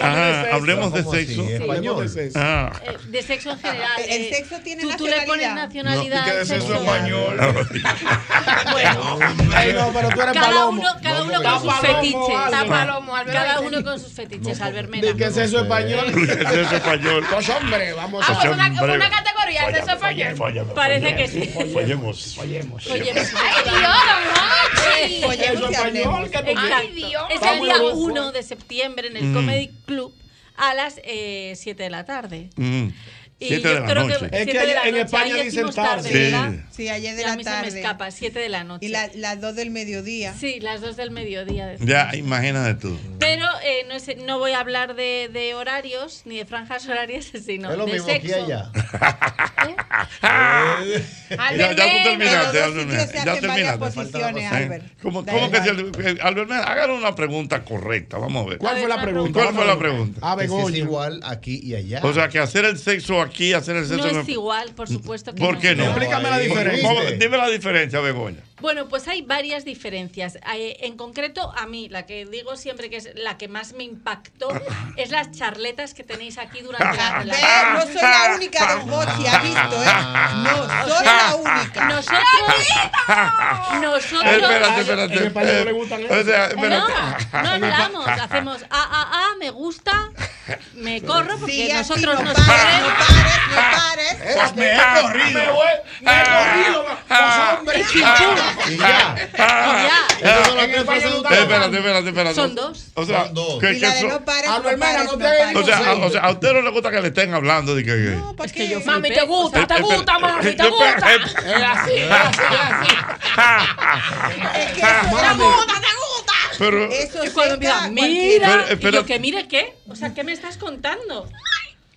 Ajá, hablemos de sexo. ¿En español? Ah. Eh, de sexo en general. El eh, sexo tiene tú, tú le pones nacionalidad. nacionalidad al de sexo sexo. español. Bueno, no, pero tú eres cada palomo. uno, cada uno Sus fetiches. Está palomo. Cada uno con sus fetiches, Albert Mena. ¿De qué es eso español? ¿Qué es eso español? Pues hombre, vamos Ah, a... pues una, Hombre. una categoría, el sexo español. Parece que sí. Follemos. Oye, Ay, Dios. Eso español, Exacto. Dios. Es el día loco. 1 de septiembre en el Mm. Comedy Club a las 7 de la tarde. Mm. Siete de la noche. que Es que siete de la en noche, España ahí dicen tarde. tarde, Sí. ¿verdad? Sí, ayer de Y a la mí se me tarde. escapa, 7 de la noche. Y la- las dos del mediodía. Sí, las 2 del mediodía. decimos. Ya, imagínate tú. Pero eh, no, es- no voy a hablar de, de horarios ni de franjas horarias, sino Es lo de mismo sexo. aquí y allá. Ya, ya tú terminaste, Albert dos Ya terminaste. posiciones, ¿Eh? Albert. ¿Cómo, cómo que si el- Albert hagan una pregunta correcta? Vamos a ver. ¿Cuál fue la pregunta? ¿Cuál fue la pregunta? Ah, Que si es Begoña. igual aquí y allá. O sea, que hacer el sexo aquí, hacer el sexo No es igual, por supuesto que ¿Por no. qué no? Explícame la diferencia. Dime la diferencia, Begoña. Bueno, pues hay varias diferencias. Eh, En concreto, a mí, la que digo siempre que es la que más me impactó, es las charletas que tenéis aquí durante la velada. no soy la única, don Mochi, ha visto, ¿eh? No soy la única. Nosotros, nosotros, Espérate, espérate. En español le gustan O sea, no, espérate. no hablamos, hacemos a, a, a, me gusta, me corro porque así, nosotros no nos pares, no pares, no pares. Pues me he corrido. Me voy, me he corrido, pues hombre. Y ya. Ya. Esas son En de Espérate, espérate, espérate. Son dos. O sea, Son dos. que- Y que la de no pares, Ah, no no, hermana, no te o sea, o sea, a usted no le gusta que le estén hablando de que. que- No, ¿para Es que qué? yo Mami, te gusta, te Espera, gusta, mami, te gusta. Es así, es así, es así. Es que eso Te es gusta, te gusta. Pero, Eso Y cuando empieza, mira, Pero, y yo que mire qué, o sea, ¿qué me estás contando?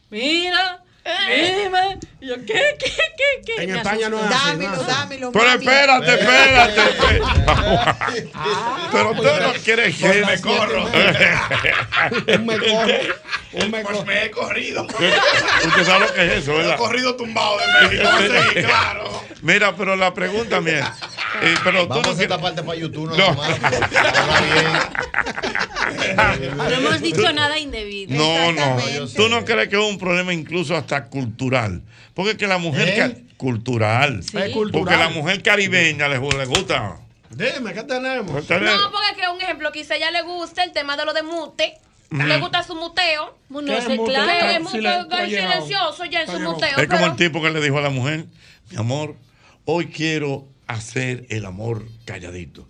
Mira, Dime. Y yo, ¿qué, qué, qué, qué? En Me España no es así, Dámelo, no. dámelo. Pero espérate, espérate. Pero usted no quiere que me corro. Un me corro. Un me Pues me he corrido. Usted sabe lo que es eso, He ¿verdad? corrido tumbado de México. Sí, claro. Mira, pero la pregunta mía. eh, pero tú Vamos no a esta parte para YouTube, no, No. No hemos dicho nada indebido. No, no. Tú no crees que es un problema incluso hasta cultural. Porque es que la mujer ¿Eh? cultural. Sí. Es. Porque la mujer caribeña le, le gusta. Dime, ¿qué tenemos? Pues tener- No, porque que un ejemplo, quizá a ella le gusta el tema de lo de mute. Ujú. Le gusta su muteo. Bueno, ¿Qué ese es mute? claro. Es es silencioso ya en su muteo. Es como el tipo que le dijo a la mujer, mi amor, hoy quiero hacer el amor calladito.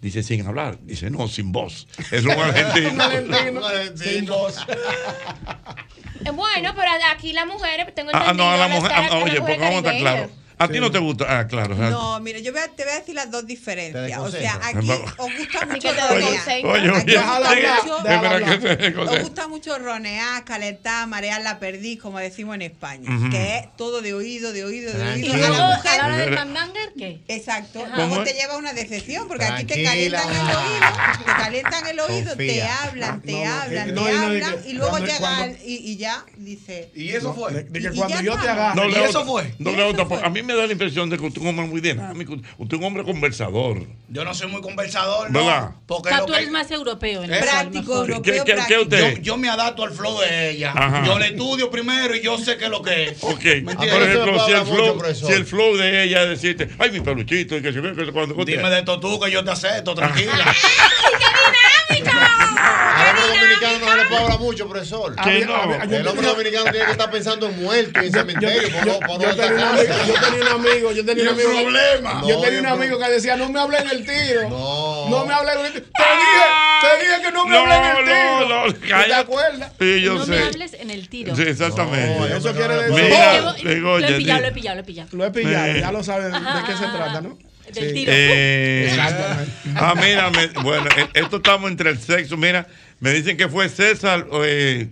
Dice sin hablar. Dice no, sin voz. Es un argentino. Un argentino. Sin voz. Bueno, pero aquí las mujeres, tengo Ah, entendido, no, la las mujer. caras ah, oye, mujer porque vamos a estar caribeña. A ti no te gusta. Ah, claro. o sea, No, mira, yo voy a- te voy a decir las dos diferencias. O sea, aquí os gusta mucho te ronear. Oye, oye, os gusta mucho- ronear, calentar, marear la perdiz, como decimos en España. Ujú. Que es todo de oído, de oído, de oído. A la a mujer- la hora del mandanger, ¿qué? Exacto. Luego ¿Cómo te lleva una decepción, porque aquí te Tranquila. calientan el oído, te calientan el oído, te Confía. hablan, te No, hablan, no, te no, hablan, y luego llega y, y ya dice. Y eso fue. De, que Y cuando ya yo te agarro. No, ¿Y eso fue? no, a mí me da la impresión de que usted es un hombre muy dinámico. Usted es un hombre conversador. Yo no soy muy conversador, ¿no? ¿Verdad? Porque O sea, tú que- eres más europeo. Práctico, europeo, ¿Qué- qué- usted? yo, yo me adapto al flow de ella. Ajá. Yo le estudio primero y yo sé qué es lo que es. Ok, ¿Me por ejemplo, si el, flow, si el flow de ella es decirte, ay, mi peluchito, y que se ve que cuando Dime de esto tú que yo te acepto, tranquila. Hombre dominicano no se le puede hablar mucho, profesor. ¿Qué no? El hombre dominicano tiene que estar pensando en muerto y en Yo, cementerio. por por yo tenía un amigo, yo tenía un amigo, yo tenía un amigo. problema. Yo No, tenía un amigo que decía, no me hables en el tiro. No. No me hables en el tiro. Te dije, te dije que no me No, hables en el tiro. no, no, ¿Tú ¿Te acuerdas? Sí, yo No me sé. hables en el tiro. Sí, exactamente. No, Eso quiere no- decir. Mira, lo he pillado, lo he pillado, lo he pillado. Lo he pillado, ya lo saben de qué se ajá, trata, ¿no? Del tiro. Eh, ah, mira, me- bueno, eh, esto estamos entre el sexo. Mira, me dicen que fue César, eh,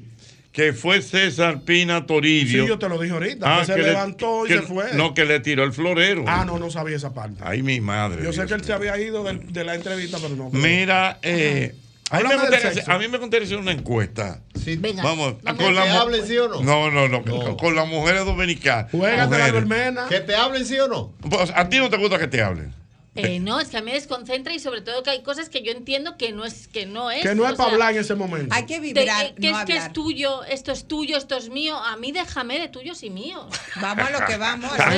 que fue César Pina Toribio. Sí, yo te lo dije ahorita. que se Ah, le- levantó y que- se fue. No, que le tiró el florero. Ah, no, no sabía esa parte. Ay, mi madre. Yo sé que él se había ido del- de, la entrevista, pero no. Mira, eh, a, mí me gustaría, sexo. hacer- a mí me gustaría hacer una encuesta. Sí. Venga. Vamos, ¿Que con la hablen, sí o no? No, no, no, No. con las mujeres dominicanas. Juégate la Mujeres. dormena. ¿Que te hablen, sí o no? Pues, a ti no te gusta que te hablen. Eh, no, es que a mí me desconcentra y sobre todo que hay cosas que yo entiendo que no es que no es. Que no es para hablar en ese momento. Hay que de- vibrar, eh, que no es que es tuyo, esto es tuyo, esto es mío. A mí déjame de tuyos y míos. Vamos a lo que vamos. a.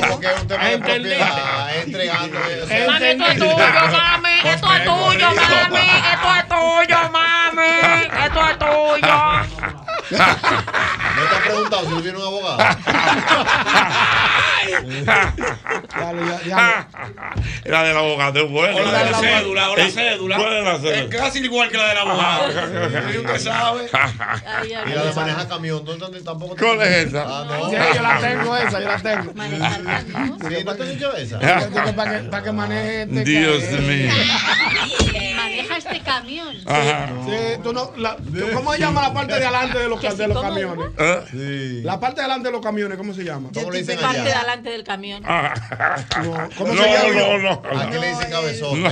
No, porque es un tema de propiedad. Entregando. o sea, Mami, esto es tuyo, mami. Esto es tuyo, mami. Esto es tuyo, mami. Esto es tuyo. ¿No te has preguntado si tú tienes un abogado? Dale, ya, ya. La del abogado es buena. O la de la cédula, o la cédula. ¿Cuál es la Es cédula? casi igual que la del abogado. Sí, usted sabe. Y la de manejar camión, ¿tú entonces tampoco te- ¿Cuál es esa? Ah, no. Sí, yo la tengo esa, yo la tengo. Sí, ¿no te han dicho esa? Para que, para que maneje este Dios carro. mío. Maneja este camión. Ajá. Sí, tú no, la- tú- ¿Cómo se llama la parte de adelante de los, camiones? Sí. La parte de adelante de los camiones, ¿cómo se llama? ¿Cómo le dicen Parte de allá? adelante del camión. Ah. No, ¿Cómo No, se llama? no, no. Aquí le dicen cabezón. No.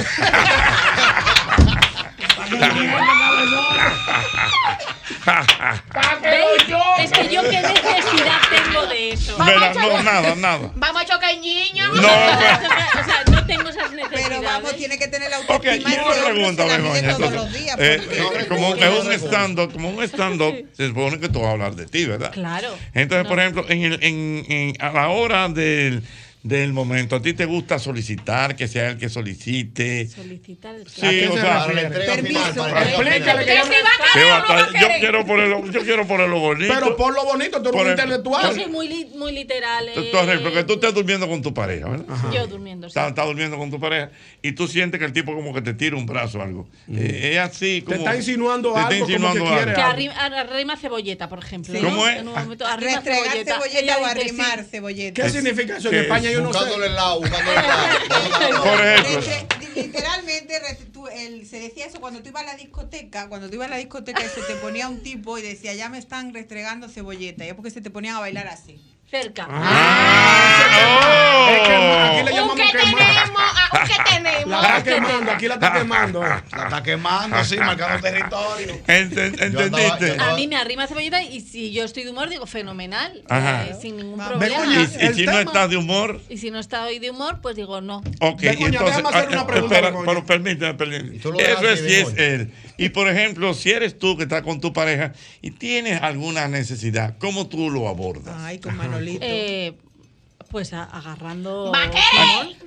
¿Veis? Es que yo qué necesidad tengo de eso. Mira, no, nada, nada. Vamos a chocar niño. No, o sea, no tengo esas necesidades. Pero vamos, tiene que tener la Ok, autoestima. y ese una pregunta, Begoña. todos los días. eh, eh, como es un stand-up, como un stand-up, se supone que tú vas a hablar de ti, ¿verdad? Claro. Entonces, por ejemplo, en el, en, en- a la hora del, del momento, ¿a ti te gusta solicitar que sea el que solicite? Solicitar el Sí, o se sea, entrega Permiso. final. para Explícale que yo si va a ¿qué querer va o a no va a estar? yo quiero ponerlo, yo quiero ponerlo bonito. Pero por lo bonito, tú eres el- Yo intelectual. soy muy, li- muy literal. Por eh, ejemplo, que tú estés durmiendo con tu pareja, ¿verdad? Yo durmiendo. sí. Estás, estás durmiendo con tu pareja y tú sientes que el tipo como que te tira un brazo o algo. Eh, es así Te como... está insinuando te está algo como insinuando que quiere Que algo. arrima, arrima cebolleta, por ejemplo. ¿Cómo es? En un momento, arrima cebolleta. cebolleta o arrimar cebolleta. ¿Qué significa eso? En ¿Qué? España yo no sé. Buscándole el lado, buscándole el lado. Por ejemplo, literalmente el- se decía eso cuando tú ibas a la discoteca, cuando tú ibas a la discoteca y se te ponía un tipo y decía, ya me están restregando cebolleta, y es porque se te ponían a bailar así. Cerca. Es que aquí le Un llamamos que quemar. tenemos, ah, un que tenemos. La está quemando, aquí la está quemando. La está quemando, sí, marcando territorio. Ent- ¿Entendiste? A mí me arrima cebolleta y si yo estoy de humor, digo fenomenal. Eh, sin ningún problema. y si no estás de humor, Y si no estoy de humor, pues digo no. ok. entonces, ah, espera, pero permíteme, permíteme. tú lo Eso es si es él. Y por ejemplo, si eres tú que estás con tu pareja y tienes alguna necesidad, ¿cómo tú lo abordas? Ay, con Manolito. Eh, pues a- agarrando.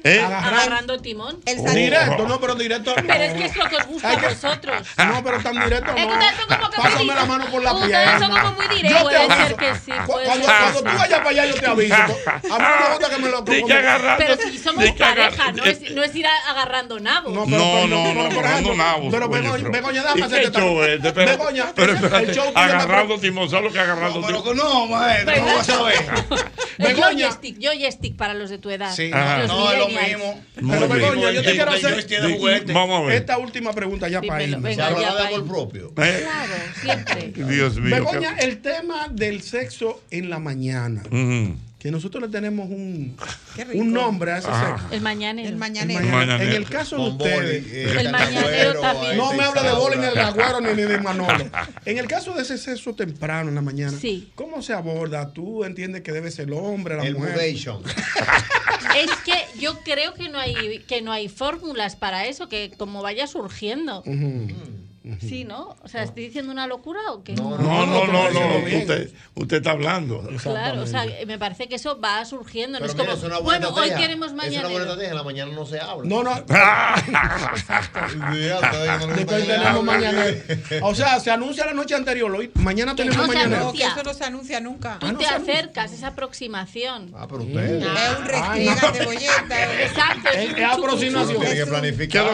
¿Eh? Agarrando timón. Oh. Directo, no, pero directo no. Pero es que es lo que os gusta a vosotros. No, pero tan directo Es que no. ustedes son como que Pásame muy- la mano por la ustedes pierna. son como muy directos. Puede aviso. ser que sí, puede Cuando, ser. cuando tú vayas para allá, yo te aviso. A mí no me gusta que me lo agarrando- Pero si somos pareja, no es, no es ir agarrando nabos. No, no, no, no, agarrando nabos. pero coño, Begoña- Begoña, déjame ¿y hacerte es este? Pero- Begoña, el show agarrando timón, ¿sabes lo que agarrando timón? No, maestro, ¿cómo vas a ver? El Begoña. Joystick, joystick para los de tu edad. Sí. Los no es lo mismo. Pero. Begoña, yo te quiero hacer Vamos a ver. esta última pregunta ya para venga, Se ya hablará de amor ir. propio. Eh, Claro, siempre. Dios mío. Begoña, el tema del sexo en la mañana. Que nosotros le tenemos un, un nombre a ese Ah. sexo. El mañanero. El mañanero. En el caso de ustedes, eh, El mañanero también. no me hable de boli ni de Isaura. Agüero ni de Manolo. En el caso de ese sexo temprano en la mañana, Sí. ¿cómo se aborda? ¿Tú entiendes que debe ser el hombre, la El mujer? mudation. Es que yo creo que no hay que no hay fórmulas para eso, que como vaya surgiendo. Sí, ¿no? O sea, ¿estoy diciendo una locura o qué? No, no, no, no. Usted, usted está hablando. Claro, o sea, me parece que eso va surgiendo. No es mira, como, es una buena bueno, hoy queremos Es una buena mañana. En la mañana no se habla. No, no. Después tenemos mañana. O sea, se anuncia la noche anterior. Hoy, mañana Que tenemos mañana. No, que eso no se anuncia nunca. Tú te acercas, esa aproximación. Ah, pero ustedes. Es un restriega cebolleta. Exacto, Es- un es aproximación. Tienen que ¿Qué es lo planificar.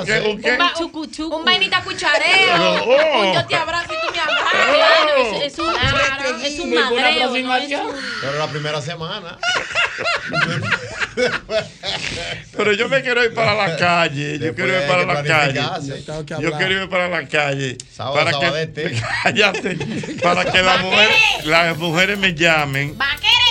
un vainita cuchareo. Oh. Un yo te abrazo y tú me abrazas. Claro, es, es un, Claro. es un madreo, no es aproximación. un... Pero la primera semana. Pero yo me quiero ir para la calle. Yo Después quiero ir para la calle. Yo quiero ir para la calle. Sábado, para que, cállate, para que las mujeres, las mujeres me llamen Va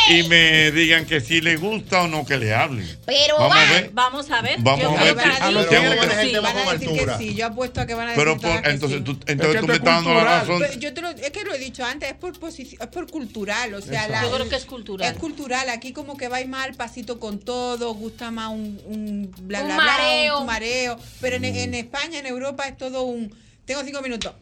y me digan que si les gusta o no que le hablen. Pero Vamos a va. ver. Vamos a ver. Vamos Yo a ver a lo ti- tengo Vamos a que- manejar el tema Van a con decir que altura. sí. Yo apuesto a que van a decir Pero por, que entonces sí. tú, Es que entonces tú me es estás dando la razón. Pero yo te lo, es que lo he dicho antes, es por posici- es por cultural, o sea, la- Yo creo que es cultural. Es cultural, aquí como que vais mal pasito con todo, gusta más un, un bla Un bla bla, mareo. un mareo, pero en, en España, en Europa es todo un tengo cinco minutos.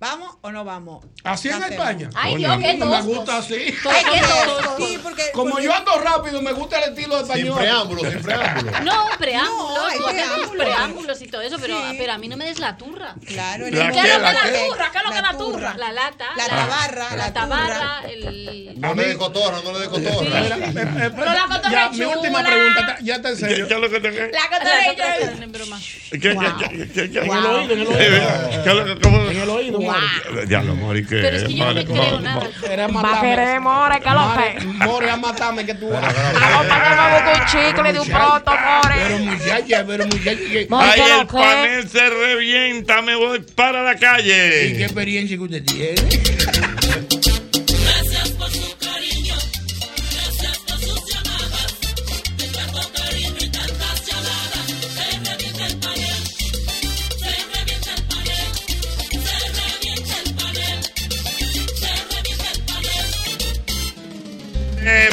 ¿Vamos o no vamos? Así en. España. Ay. Dios, qué Me gusta así. Ay, qué tosco. Sí, porque Como porque- yo ando rápido, me gusta el estilo Sin español. preámbulos, sin preámbulos. No, preámbulos, No, hay tú haces tus preámbulos. preámbulos y todo eso, pero, Sí. pero a mí no me des la turra. Claro, La ¿Qué es lo la que da turra? ¿Qué es lo que da turra? La lata, La tabarra, la la tabarra, el... No le dé cotorra, no le dé cotorra. Eh, eh, Pero la cotorra ya, es mi última pregunta, ta- ya está en ¿Qué, serio. es lo que te? La cotorra eran en broma. ¿Qué, qué, qué, qué, qué? En el oído, en el Eh, oído. ¿qué es lo que- cómo- En el oído, Mori. Diablo, Mori, ¿qué Pero es que yo no Mori, creo nada. Era Va a querer, more, ¿qué es lo Mori, que? Mori, a matarme que tú. Pero, pero, pero, para que me busque un chicle de un proto, Pero more. muchacha, pero muchacha. ¿qué- More, Ay, ¿qué es el lo que? panel se revienta, me voy para la ¿Y qué calle. experiencia que usted tiene?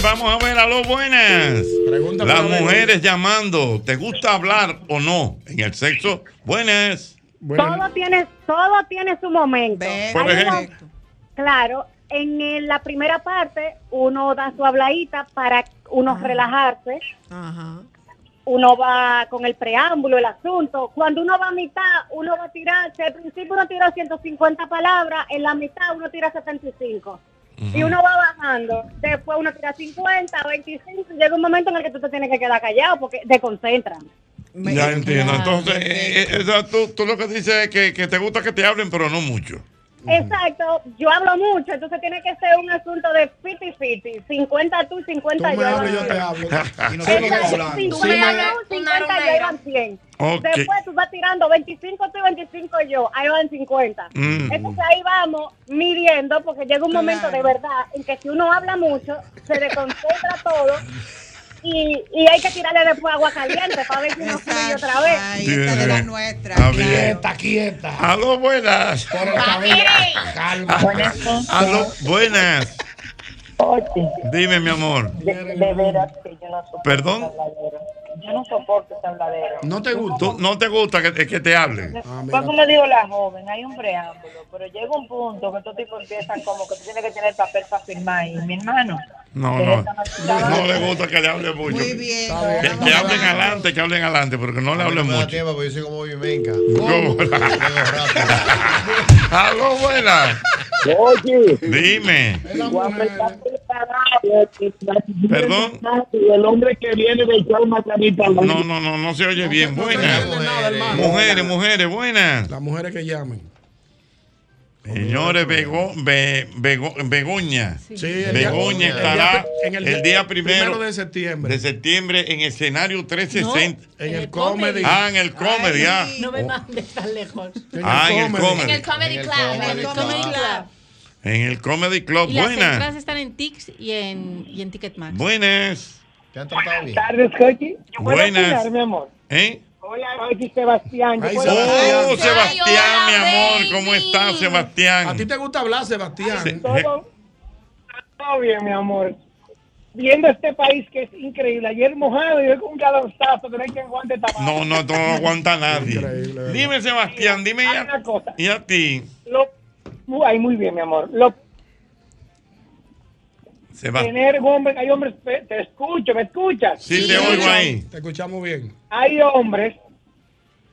Vamos a ver a lo buenas. Pregunta Las mujeres llamando. ¿Te gusta hablar o no en el sexo? Buenas. Todo tiene, todo tiene su momento. Por ejemplo. claro, en la primera parte uno da su habladita para uno relajarse. Ajá. Uno va con el preámbulo, el asunto. Cuando uno va a mitad, uno va a tirarse. Al principio uno tira 150 palabras, en la mitad uno tira 75. Y uno va bajando. Después uno tira 50, 25. y Llega un momento en el que tú te tienes que quedar callado porque te concentran. Ya entiendo. Entonces, eh, eh, o sea, tú, tú lo que dices es que, que te gusta que te hablen, pero no mucho. Exacto, yo hablo mucho, entonces tiene que ser un asunto de 50-50, 50 tú, 50 Tú yo. me hablas y yo te 100. hablo. Y nosotros Exacto, hablando. 50 Sí, me- tú, 50 yo iban 100. Después tú vas tirando 25 tú y 25 yo, ahí van 50. Mm. Entonces ahí vamos midiendo porque llega un momento de verdad en que si uno habla mucho, se desconcentra todo y, y hay que tirarle después agua caliente para ver si no fluye otra vez. Ahí está de la nuestra. Está bien. Quieta, quieta. Aló, buenas. Calma. Aló, buenas. Dime, mi amor. De, de veras que yo no soporto ¿Perdón? habladero. Yo no soporto ese habladero. ¿No te gusta? ¿Tú- ¿No te gusta que, que te hablen? Fue como dijo la joven, hay un preámbulo, pero llega un punto que estos tipos empiezan como que tú tienes que tener papel para firmar. Y mi hermano, No, no. No le gusta que le hable mucho. Muy bien. Que, que hablen adelante, que hablen adelante, porque no le hablen da mucho. tiempo porque yo soy como Vimenca. ¿Cómo? Aló, buenas. Oye. Dime. Perdón. El hombre que viene de echar una carita. No, no, no, no se oye bien. Buenas. Mujeres, mujeres, buenas. Las mujeres que llamen. Señores, Bego, Be- Bego- Begoña. Sí, Begoña el día- estará en el el día- primero, primero de septiembre. de septiembre en escenario 360. En el comedy. Ah, en el comedy, ah. No me mandes tan lejos. Ah, en el En comedy. el Comedy Club. En el Comedy Club. En el Comedy Club. Y las entradas Buenas. están en Tix y en, y en Ticketmax. Buenas. ¿Te han tratado bien? tardes, Cochi. ¿Yo puedo Buenas. opinar, mi amor? ¿Eh? Hola, Cochi Sebastián. ¿Yo Ay, Sebastián. Oh? Sebastián, mi amor, ¿cómo estás, ¿A Sebastián? ti te gusta hablar, Sebastián? Sí. Todo, todo bien, mi amor. Viendo este país que es increíble. Ayer mojado y hoy con un calorzazo que no hay quien aguante tabaco. No, no, no aguanta nadie. Dime, Sebastián, dime Hay ya. una cosa. ¿Y a ti? Lo, ay, muy bien, mi amor. Lo, Tener hombres, hay hombres, te escucho, ¿me escuchas? Sí, te oigo ahí. Te escuchamos bien. Hay hombres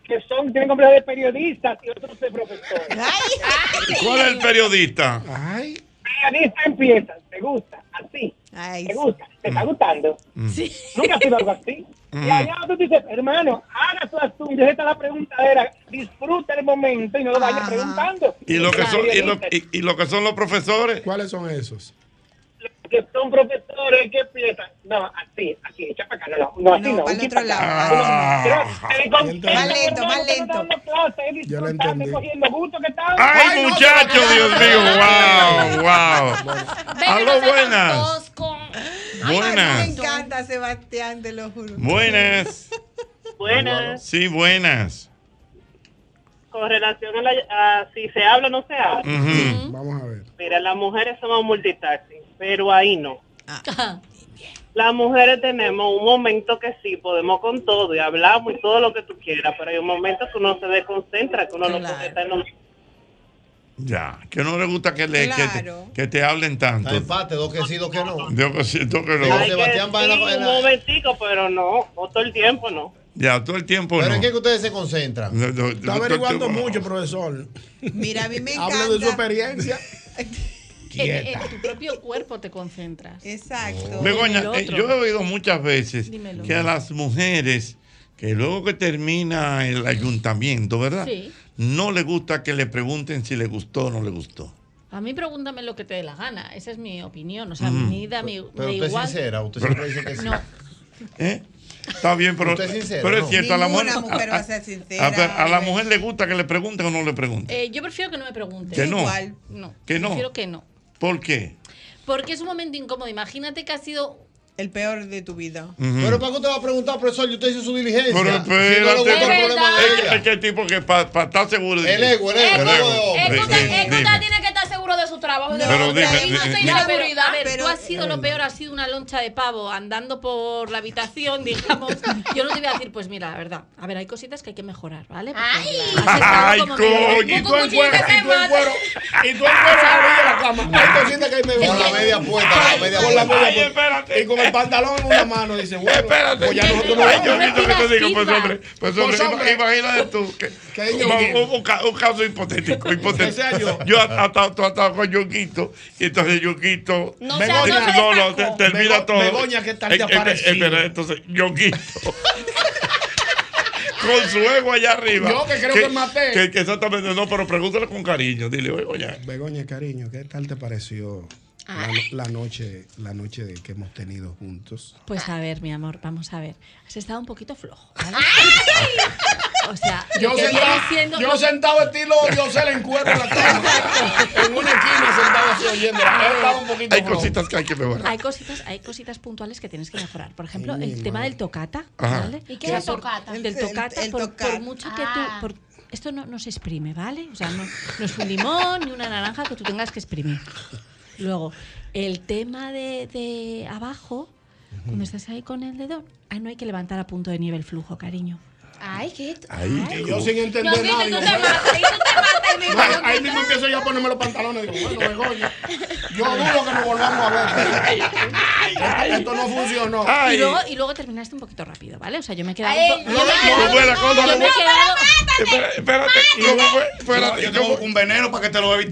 que son, tienen hombres de periodistas y otros de profesores. ¿Cuál es el periodista? Ay. Periodista empieza, te gusta, así. te gusta, te está gustando. Sí. Nunca ha sido algo así. Mm. Y allá tú dices, hermano, haga su asunto, esta es la preguntadera, disfruta el momento y no lo vayas preguntando. ¿Y lo que son, y lo, y lo que son los profesores? ¿Cuáles son esos? Que son profesores que empiezan, no, así, así, echa para acá, no, no, no así no, un tipo acá. Ah. Más lento, más lento. Yo lo entendí. cogiendo gusto que está. ¡Ay, muchachos, Dios mío! ¡Wow! ¡Wow! ¡Aló, buenas! Me Buenas. encanta Sebastián, te lo juro. Buenas. Buenas. Sí, buenas. Con relación a, la, a si se habla o no se habla. Vamos a ver. Mira, las mujeres somos multitasking, pero ahí no. Ah. Las mujeres tenemos un momento que sí, podemos con todo y hablamos y todo lo que tú quieras, pero hay un momento que uno se desconcentra, que uno no puede estar en un... Ya, que no le gusta que, le, que, te, Claro. que te hablen tanto. Está empate, dos que sí, dos que no. Yo que sí, tú que no. Digo, Hay que Sebastián va en la- sí, en un momentico, pero no, no todo el tiempo, no. Ya, todo el tiempo ¿Pero no. en qué que ustedes se concentran? No, Está averiguando mucho, profesor. Mira, a mí me Habla de su encanta. experiencia. En, en tu propio cuerpo te concentras. Exacto. Begoña, eh, yo he oído muchas veces Dímelo. que a las mujeres, que luego que termina el ayuntamiento, ¿verdad? Sí. No le gusta que le pregunten si le gustó o no le gustó. A mí pregúntame lo que te dé la gana. Esa es mi opinión. O sea, mí da mi, Pero me usted es igual. sincera, usted siempre dice que sí. No. ¿Eh? Está bien, pero, pero es cierto, a la mujer, Ninguna mujer va a ser a- sincera, a, ver, a la mujer le gusta que le pregunten o no le pregunten. Eh, yo prefiero que no me preguntes. Que no. Igual. No. Que no. Prefiero que no. ¿Por qué? Porque es un momento incómodo. Imagínate que ha sido. El peor de tu vida. Pero ¿para qué usted va a preguntar, profesor? Y usted hizo su diligencia. Pero Si no le espérate, el problema de es, que, es que el tipo que para estar seguro de El ego, el ego, el ego que estar seguro de su trabajo. Pero dime, no dime, dime. A ver, Pero- tú has sido lo peor, has sido una loncha de pavo andando por la habitación, digamos. Yo no te voy a decir, pues mira, la verdad. A ver, hay cositas que hay que mejorar, ¿vale? Porque Ay, coño. Y tú en cuero, que y tú en cuero, y tú en cuero a la orilla de la cama. Hay cositas que hay me Con la media puesta, con la media Con la puesta. media Ay, puesta. espérate. Y con el pantalón en una mano. Dice, bueno, Espérate. pues ya nosotros no Ay, vamos. yo visto que te digo, pues hombre, pues Pues, hombre, ima- imagínate tú que Que un, caso hipotético, hipotético. yo. Yo estado con Yonguito y entonces Yonguito No no, no te- termina Bego- todo. Begoña, ¿qué tal te Eh, eh, eh, parecido? espera, entonces Yonguito con su ego allá arriba. Yo que creo que maté. Que, que exactamente, no, pero pregúntale con cariño. Dile, oye, oye, Begoña, cariño, ¿qué tal te pareció La, la noche, la noche de que hemos tenido juntos. Pues a ver, mi amor, vamos a ver. Has estado un poquito flojo, ¿vale? O sea, Yo sentado, yo lo- sentado estilo Diosel en cuero en la cama. en una esquina sentado así oyéndola. He estado un poquito Hay flojo. cositas que hay que mejorar. Hay cositas, hay cositas puntuales que tienes que mejorar. Por ejemplo, Ay, el tema madre. del tocata. ¿vale? ¿Y qué es por- tocata? Del El- tocata, el por, tocar. por mucho que tú. Ah. por- esto no, no se exprime, ¿vale? O sea, no, no es un limón ni una naranja que tú tengas que exprimir. Luego, el tema de, de abajo, cuando estás ahí con el dedo, ahí no hay que levantar a punto de nieve el flujo, cariño. Ay, qué. Ahí, Y yo sin entender Yo, nada. tú digo, te bueno, matas, y tú te matas ahí mismo. Ahí, ahí mismo empiezo yo a ponerme los pantalones. Digo, bueno, Begoña, yo dudo que nos volvamos a ver. Esto, esto no funcionó. Y luego, y luego terminaste un poquito rápido, ¿vale? O sea, yo me he quedado. Ay, un no, yo yo me he quedado- Espera, espérate. Espérate, Yo tengo un veneno para que te lo bebas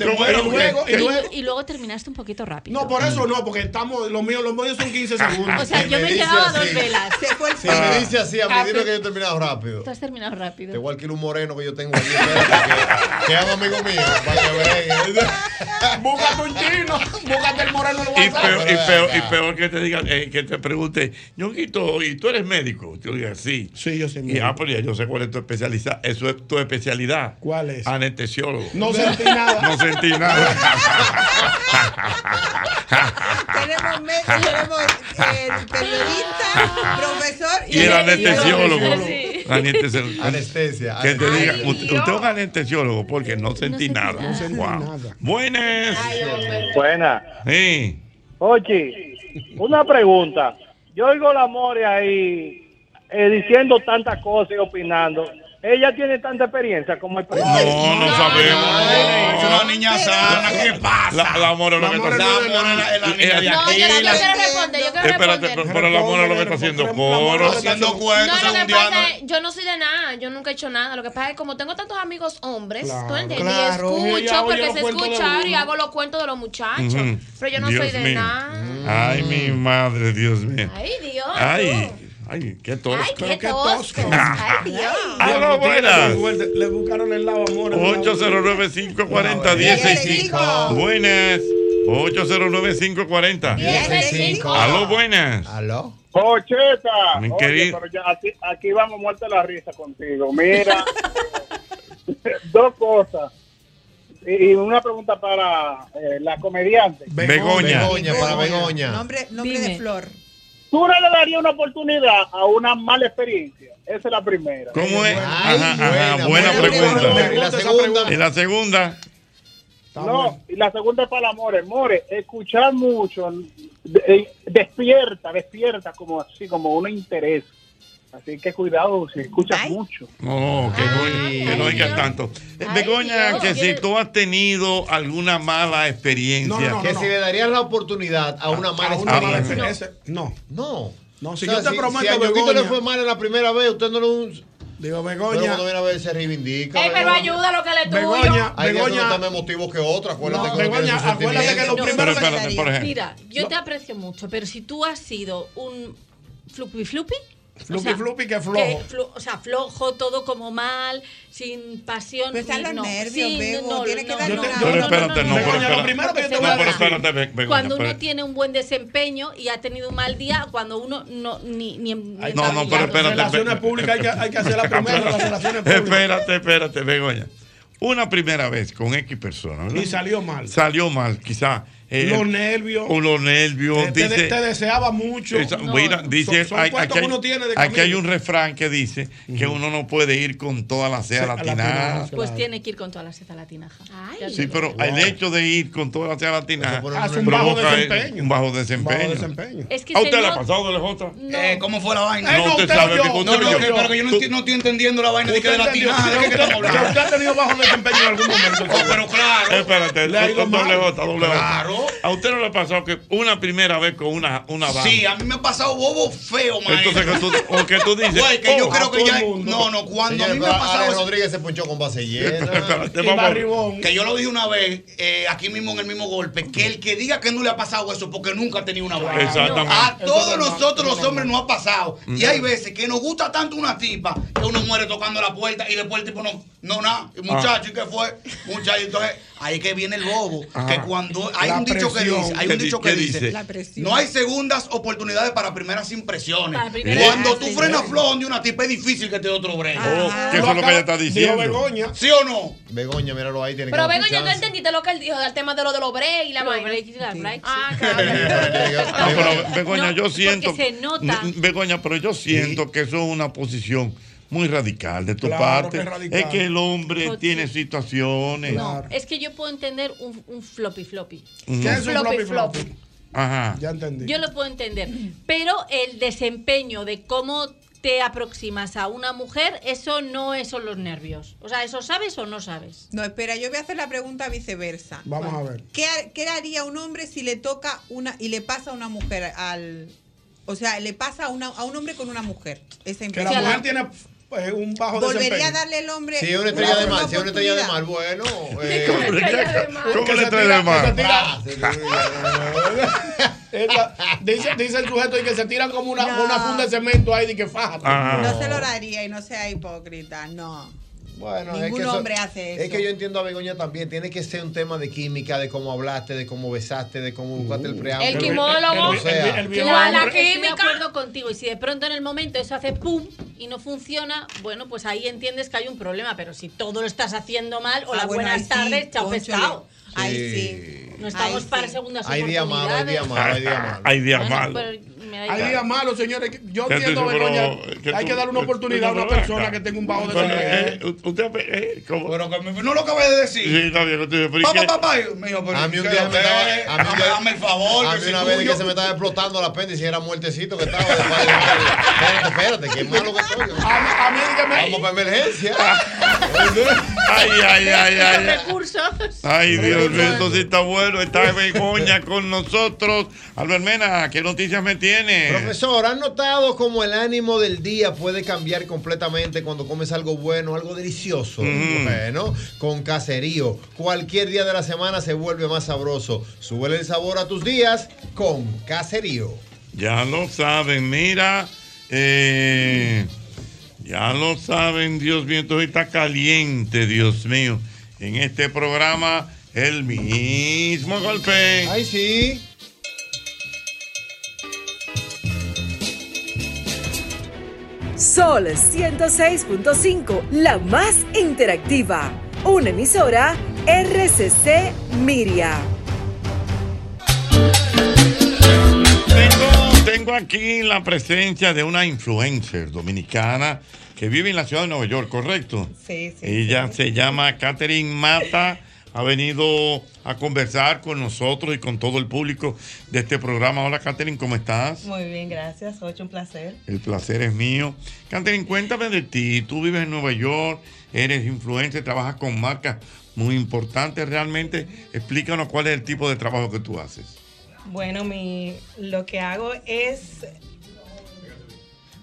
y luego- terminaste un poquito rápido. No, por eso no, porque estamos, los míos, los míos son 15 segundos. O sea, yo me he quedado a dos velas. Se fue el Si me dice así, a Ah, medida que yo he terminado rápido. Tú has terminado rápido. Te voy a alquilar un moreno que yo tengo espérate, que, que es un amigo mío, para que vean. Búscate un chino, búscate el moreno Y peor, y, peor, y peor que te digan, eh, que te pregunte, Ñonguito, ¿y tú eres médico? Tú digas, sí. Sí, yo soy Y médico. ah, pues ya yo sé cuál es tu especialidad. Eso es tu especialidad. ¿Cuál es? Anestesiólogo. No sentí nada. No sentí nada. Tenemos médico, tenemos eh, periodista, profesor y el anestesiólogo. Anestesia. Que te Ay, diga, Dios. usted, usted es un anestesiólogo porque no sentí nada. No sentí Wow. nada. Buenas. Buena. Sí. Oye, una pregunta. Yo oigo la More ahí eh, diciendo tantas cosas y opinando. Ella tiene tanta experiencia como el No, no sabemos. Es una niña sana, ¿qué pasa? La, la mora lo que está La mora es la niña de Eh, No, aquí. yo, yo quiero responder, yo quiero Espérate, responder. pero, la mora lo que está haciendo coro. Haciendo cuentos, No, lo que pasa es, yo no soy de nada, yo nunca he hecho nada. Lo que pasa es que como tengo tantos amigos hombres, ¿tú entiendes? Y escucho porque sé escuchar y hago los cuentos de los muchachos. Pero yo no Dios soy de nada. Ay, mi madre, Dios mío. Ay, Dios. Ay, ay, qué tosco. Ay, qué qué tosco. Ay, Dios. Aló, buenas. Le buscaron el lado amor. 809-540-165. Buenas. 809-540. 165. Aló, buenas. ¿Aló? Pocheta. Mi Oye, querido- pero ya aquí, aquí vamos muertos de la risa contigo. Mira, dos cosas. Y una pregunta para eh, la comediante. Begoña. Begoña, para Begoña. Nombre, nombre de flor. ¿Tú no le darías una oportunidad a una mala experiencia? Esa es la primera. ¿Cómo es? Ay, Ajá, ajá, buena, buena buena pregunta. ¿Y la segunda? Y la segunda. No, y la segunda es para la More. More, escuchar mucho de- eh, despierta, despierta como así, como un interés. Así que cuidado si escuchas mucho. No, que no, que no oigas tanto. Begoña, Dios. que si tú has tenido alguna mala experiencia. No, no, Que si le darías la oportunidad a una mala A una mala experiencia. No. No. No, si O sea, yo te si, prometo, si a Begoña, le fue mal en la primera vez, usted no lo. digo, Pero Begoña, cuando viene a ver, se reivindica. Ey, pero Begoña. ayuda lo que le tuyo. Begoña, Hay Begoña, está más emotivo que otro. Acuérdate No, que Begoña, acuérdate que lo primero Pero que espérate, por ejemplo. Mira, yo te aprecio mucho, pero si tú has sido un flupi flupi. Flupi flupi que flojo. flu- o sea, flojo, todo como mal, sin pasión. Pero están los no, nervios, sí, Bego, no, tiene que no, dar no, una- no, Pero no, no, espérate, no, pero primero que yo te No, voy a pero espérate, Be- Begoña. Cuando uno pero- tiene un buen desempeño y ha tenido un mal día, cuando uno no ni ni, ni No, no, pero espérate. relaciones públicas hay que- hay que hacerlas primero, las relaciones públicas. Espérate, espérate, Begoña. Una primera vez con X persona, ¿verdad? Y salió mal. Salió mal, quizá. Eh, Los nervios. O los nervios. Te, te- dice, te deseaba mucho. Esa- mira, dice, son, son hay- cuentos aquí, hay, uno tiene de aquí hay camino. un refrán que dice que uno no puede ir con toda la Sí, sea a latinada. latinada. Pues tiene que ir con toda la seta latinaja. Sí, pero el hecho de ir con toda la Eso pone Hace un bajo desempeño. un bajo desempeño. Bajo desempeño. Es que ¿A usted le ha pasado de LJ? No. Eh, ¿Cómo fue la vaina? Eh, no, no, usted usted sabe No, no, yo- que, pero que yo no, estoy, no estoy entendiendo la vaina de que de Usted latinada. ¿De entendió qué que estamos usted- ha tenido bajo desempeño en algún momento. Pero claro. Espérate, doble. J, doble J. Claro. ¿A usted no le ha pasado que una primera vez con una, una dama? Sí, a mí me ha pasado bobo feo, maestro. Entonces, que tú, o que tú dices. Güey, que yo oh, creo que ya. No, no, cuando a mí me ha pasado. Ale eso- Rodríguez se ponchó con base llena. Espérate, Y vamos. Barribón. Que yo lo dije una vez, eh, aquí mismo en el mismo golpe, que el que diga que no le ha pasado eso porque nunca ha tenido una vaina. Exactamente. A todos nosotros los es hombres nos ha pasado. Y hay veces que nos gusta tanto una tipa que uno muere tocando la puerta y después el tipo no. No, nada. Y muchacho, ¿y qué fue? Muchacho, entonces, ahí que viene el bobo. Ajá. Que cuando hay La un dicho que dice, hay ¿Qué un di- dicho que dice, no hay segundas oportunidades para primeras impresiones. Para primeras Cuando tú frenas flojo de una tipa es difícil que te dé otro break. Oh, que eso es lo que ella está diciendo. ¿Sí o no? Begoña, míralo ahí, tiene Pero que yo no entendiste lo que él dijo del tema de lo de los breaks y la vaina. Ah, claro. No, pero Begoña, yo siento. se nota. Begoña, pero yo siento que eso es una posición muy radical de tu Claro parte. que es que el hombre No, tiene situaciones. No, es que yo puedo entender un, un floppy floppy. ¿Qué es un floppy floppy? Ajá. Ya entendí. Yo lo puedo entender. Pero el desempeño de cómo te aproximas a una mujer, eso no es son los nervios. O sea, ¿eso sabes o no sabes? No, espera, yo voy a hacer la pregunta viceversa. Vamos a ver. ¿Qué, ha- qué haría un hombre si le toca una y le pasa a una mujer al o sea, le pasa a, una, a un hombre con una mujer? Esa Que la mujer tiene eh, un bajo ¿Volvería desempeño. a darle el hombre Si es una estrella de mar, si es una estrella de mar, bueno. eh, ¿Cómo le ¿Cómo Que le se trae tira- de mar? tira- dice, dice el sujeto y que se tiran como una, No. una funda de cemento ahí de que fájate. No se lo daría y no sea hipócrita, no. Bueno, Ningún es que eso- hombre hace eso. Es que yo entiendo a Begoña también. Tiene que ser un tema de química, de cómo hablaste, de cómo besaste, de cómo buscaste el preámbulo. El quimólogo. O sea, Claro, estoy de acuerdo contigo. Y si de pronto en el momento eso hace pum y no funciona, bueno, pues ahí entiendes que hay un problema. Pero si todo lo estás haciendo mal, hola, Ah, bueno, buenas ahí sí, tardes, chao pescado. Ahí sí. No estamos Ahí para sí. segundas Hay día malo, hay día malo, hay día malo. Hay días malos. Hay días malos, señores. Yo ¿Qué entiendo, Begoña. que Hay tú- que darle una que- oportunidad a una persona que tenga un bajo Pero, desempeño. eh, usted, eh, ¿cómo? Pero que me- no lo acabé de decir. Sí, está bien, pero ¿y Papá, papá, A mí un ¿qué día me estaba. es? A mí un Dame- el favor. A que mí una vez de que se me estaba explotando el apéndice y era muertecito que estaba. Después, espérate, espérate, qué malo que estoy. A mí dígame. Vamos para emergencia. Ay, ay, ay, ay. recursos. Ay, Dios mío, esto sí está bueno. Está Begoña con nosotros. Albert Mena, ¿qué noticias me tiene? Profesor, ¿han notado cómo el ánimo del día puede cambiar completamente cuando comes algo bueno, algo delicioso? Mm. Bueno, con caserío. Cualquier día de la semana se vuelve más sabroso. Súbele el sabor a tus días con caserío. Ya lo saben, mira. eh, ya lo saben, Dios mío, esto está caliente, Dios mío. En este programa, el mismo golpe. Ay, sí. Sol 106.5, la más interactiva. Una emisora RCC Miria. Tengo, tengo aquí la presencia de una influencer dominicana que vive en la ciudad de Nueva York, ¿correcto? Sí, sí. Ella se llama Catherine Mata. Ha venido a conversar con nosotros y con todo el público de este programa. Hola, Catherine, ¿cómo estás? Muy bien, gracias. Ocho, un placer. El placer es mío. Catherine, cuéntame de ti. Tú vives en Nueva York, eres influencer, trabajas con marcas muy importantes realmente. Explícanos cuál es el tipo de trabajo que tú haces. Bueno, mi, lo que hago es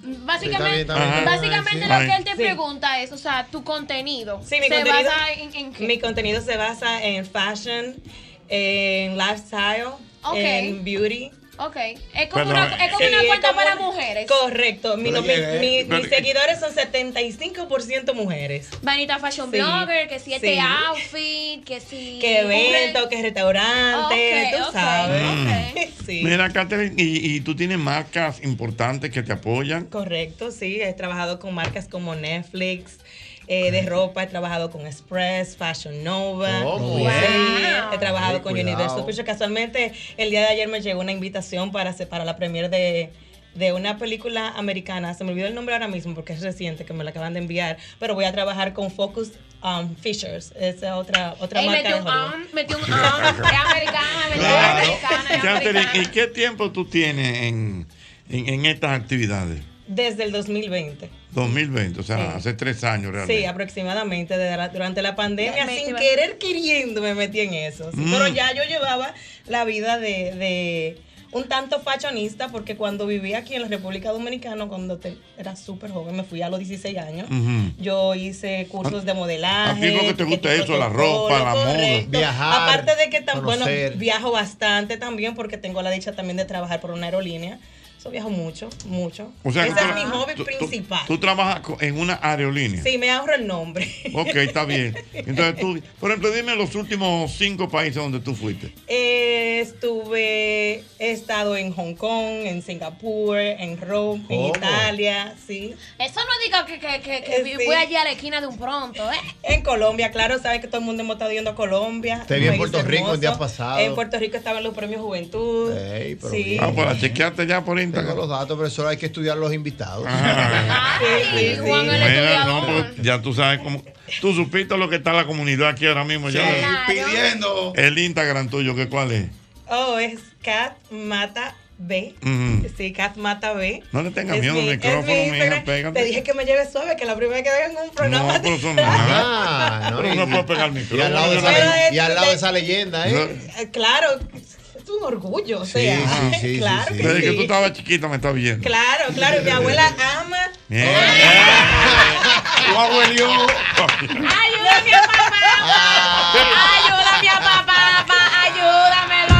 Básicamente, está bien, está bien. básicamente lo que él te sí. pregunta es, o sea, tu contenido. Sí, mi se contenido, basa en, en qué? mi contenido se basa en fashion, en lifestyle, en beauty. Ok. Es como Perdón, una, es como sí, una es cuenta como para mujeres. Correcto. Mi, Pero mi- llegué. mi- mis seguidores son 75% mujeres. Vanita Fashion Sí, Blogger, que si este sí. outfit, que si. Que evento, que restaurante, Ok, tú ok, sabes. Mm. Sí. Mira, Catherine, y, y tú tienes marcas importantes que te apoyan. Correcto, sí. He trabajado con marcas como Netflix. Eh, de ropa, he trabajado con Express, Fashion Nova. ¿Cómo? Sí, Wow. he trabajado Ay, con cuidado. Universal Pictures. Casualmente, el día de ayer me llegó una invitación para, hacer- para la premiere de, de una película americana. Se me olvidó el nombre ahora mismo porque es reciente, que me la acaban de enviar. Pero voy a trabajar con Focus um, Fishers. Esa otra, otra Ey, marca metió de un Hollywood. um, metió un um. Es americana, es Claro. americana, es Catherine, americana. ¿y qué tiempo tú tienes en, en, en estas actividades? Desde el 2020. 2020, o sea, Sí. hace tres años realmente. Sí, aproximadamente la- durante la pandemia, Me- sin querer queriendo me metí en eso. sí. Mm. Pero ya yo llevaba la vida de, de un tanto fashionista, porque cuando vivía aquí en la República Dominicana, cuando te- era súper joven, me fui a los 16 años. Yo hice cursos de modelaje. a ti lo que te gusta etiqueta eso, la ropa, la moda. Viajar, Aparte de que tan, bueno, viajo bastante también, porque tengo la dicha también de trabajar por una aerolínea. Eso viajo mucho, mucho. O sea, Ese tú es mi hobby tú- principal. Tú trabajas en una aerolínea. Sí, me ahorro el nombre. Ok, está bien. Entonces tú, por ejemplo, dime los últimos cinco países donde tú fuiste. Eh, estuve, he estado en Hong Kong, en Singapur, en Roma, en. Italia, sí. Eso no diga que, que, que, que Eh, sí. voy allí a la esquina de un pronto, ¿eh? En Colombia, claro, saben que todo el mundo hemos estado yendo a Colombia. Te vi en Puerto Rico el día pasado. En Puerto Rico estaban los premios Juventud. Ey, pero Sí. Ah, pues chequeaste ya por Tengo los datos, profesor, hay que estudiar los invitados. Sí, sí, Juan, el Mira, no, porque ya tú sabes cómo. Tú supiste lo que está la comunidad aquí ahora mismo. ya. Sí, pidiendo. El Instagram tuyo, ¿qué cuál es? Oh, es Cat Mata B. Sí, Cat Mata B. No le tengas miedo al mi- micrófono, mi pégate. Te dije que me lleves suave, que la primera vez que venga en un programa. No, pero eso no. Ah, no, Pero puedo pegar el Y micrófono. al lado de yo esa, no- le- y al lado de esa leyenda, ¿eh? Eh, Claro, un orgullo. O sea, sí, sí, claro sí, sí. que Desde que tú estabas chiquita me estás viendo. Claro, claro, mi abuela ama. Bien. Tu abuelo. Ayúdame a papá. Ayúdame a papá, papá. Ayúdamelo.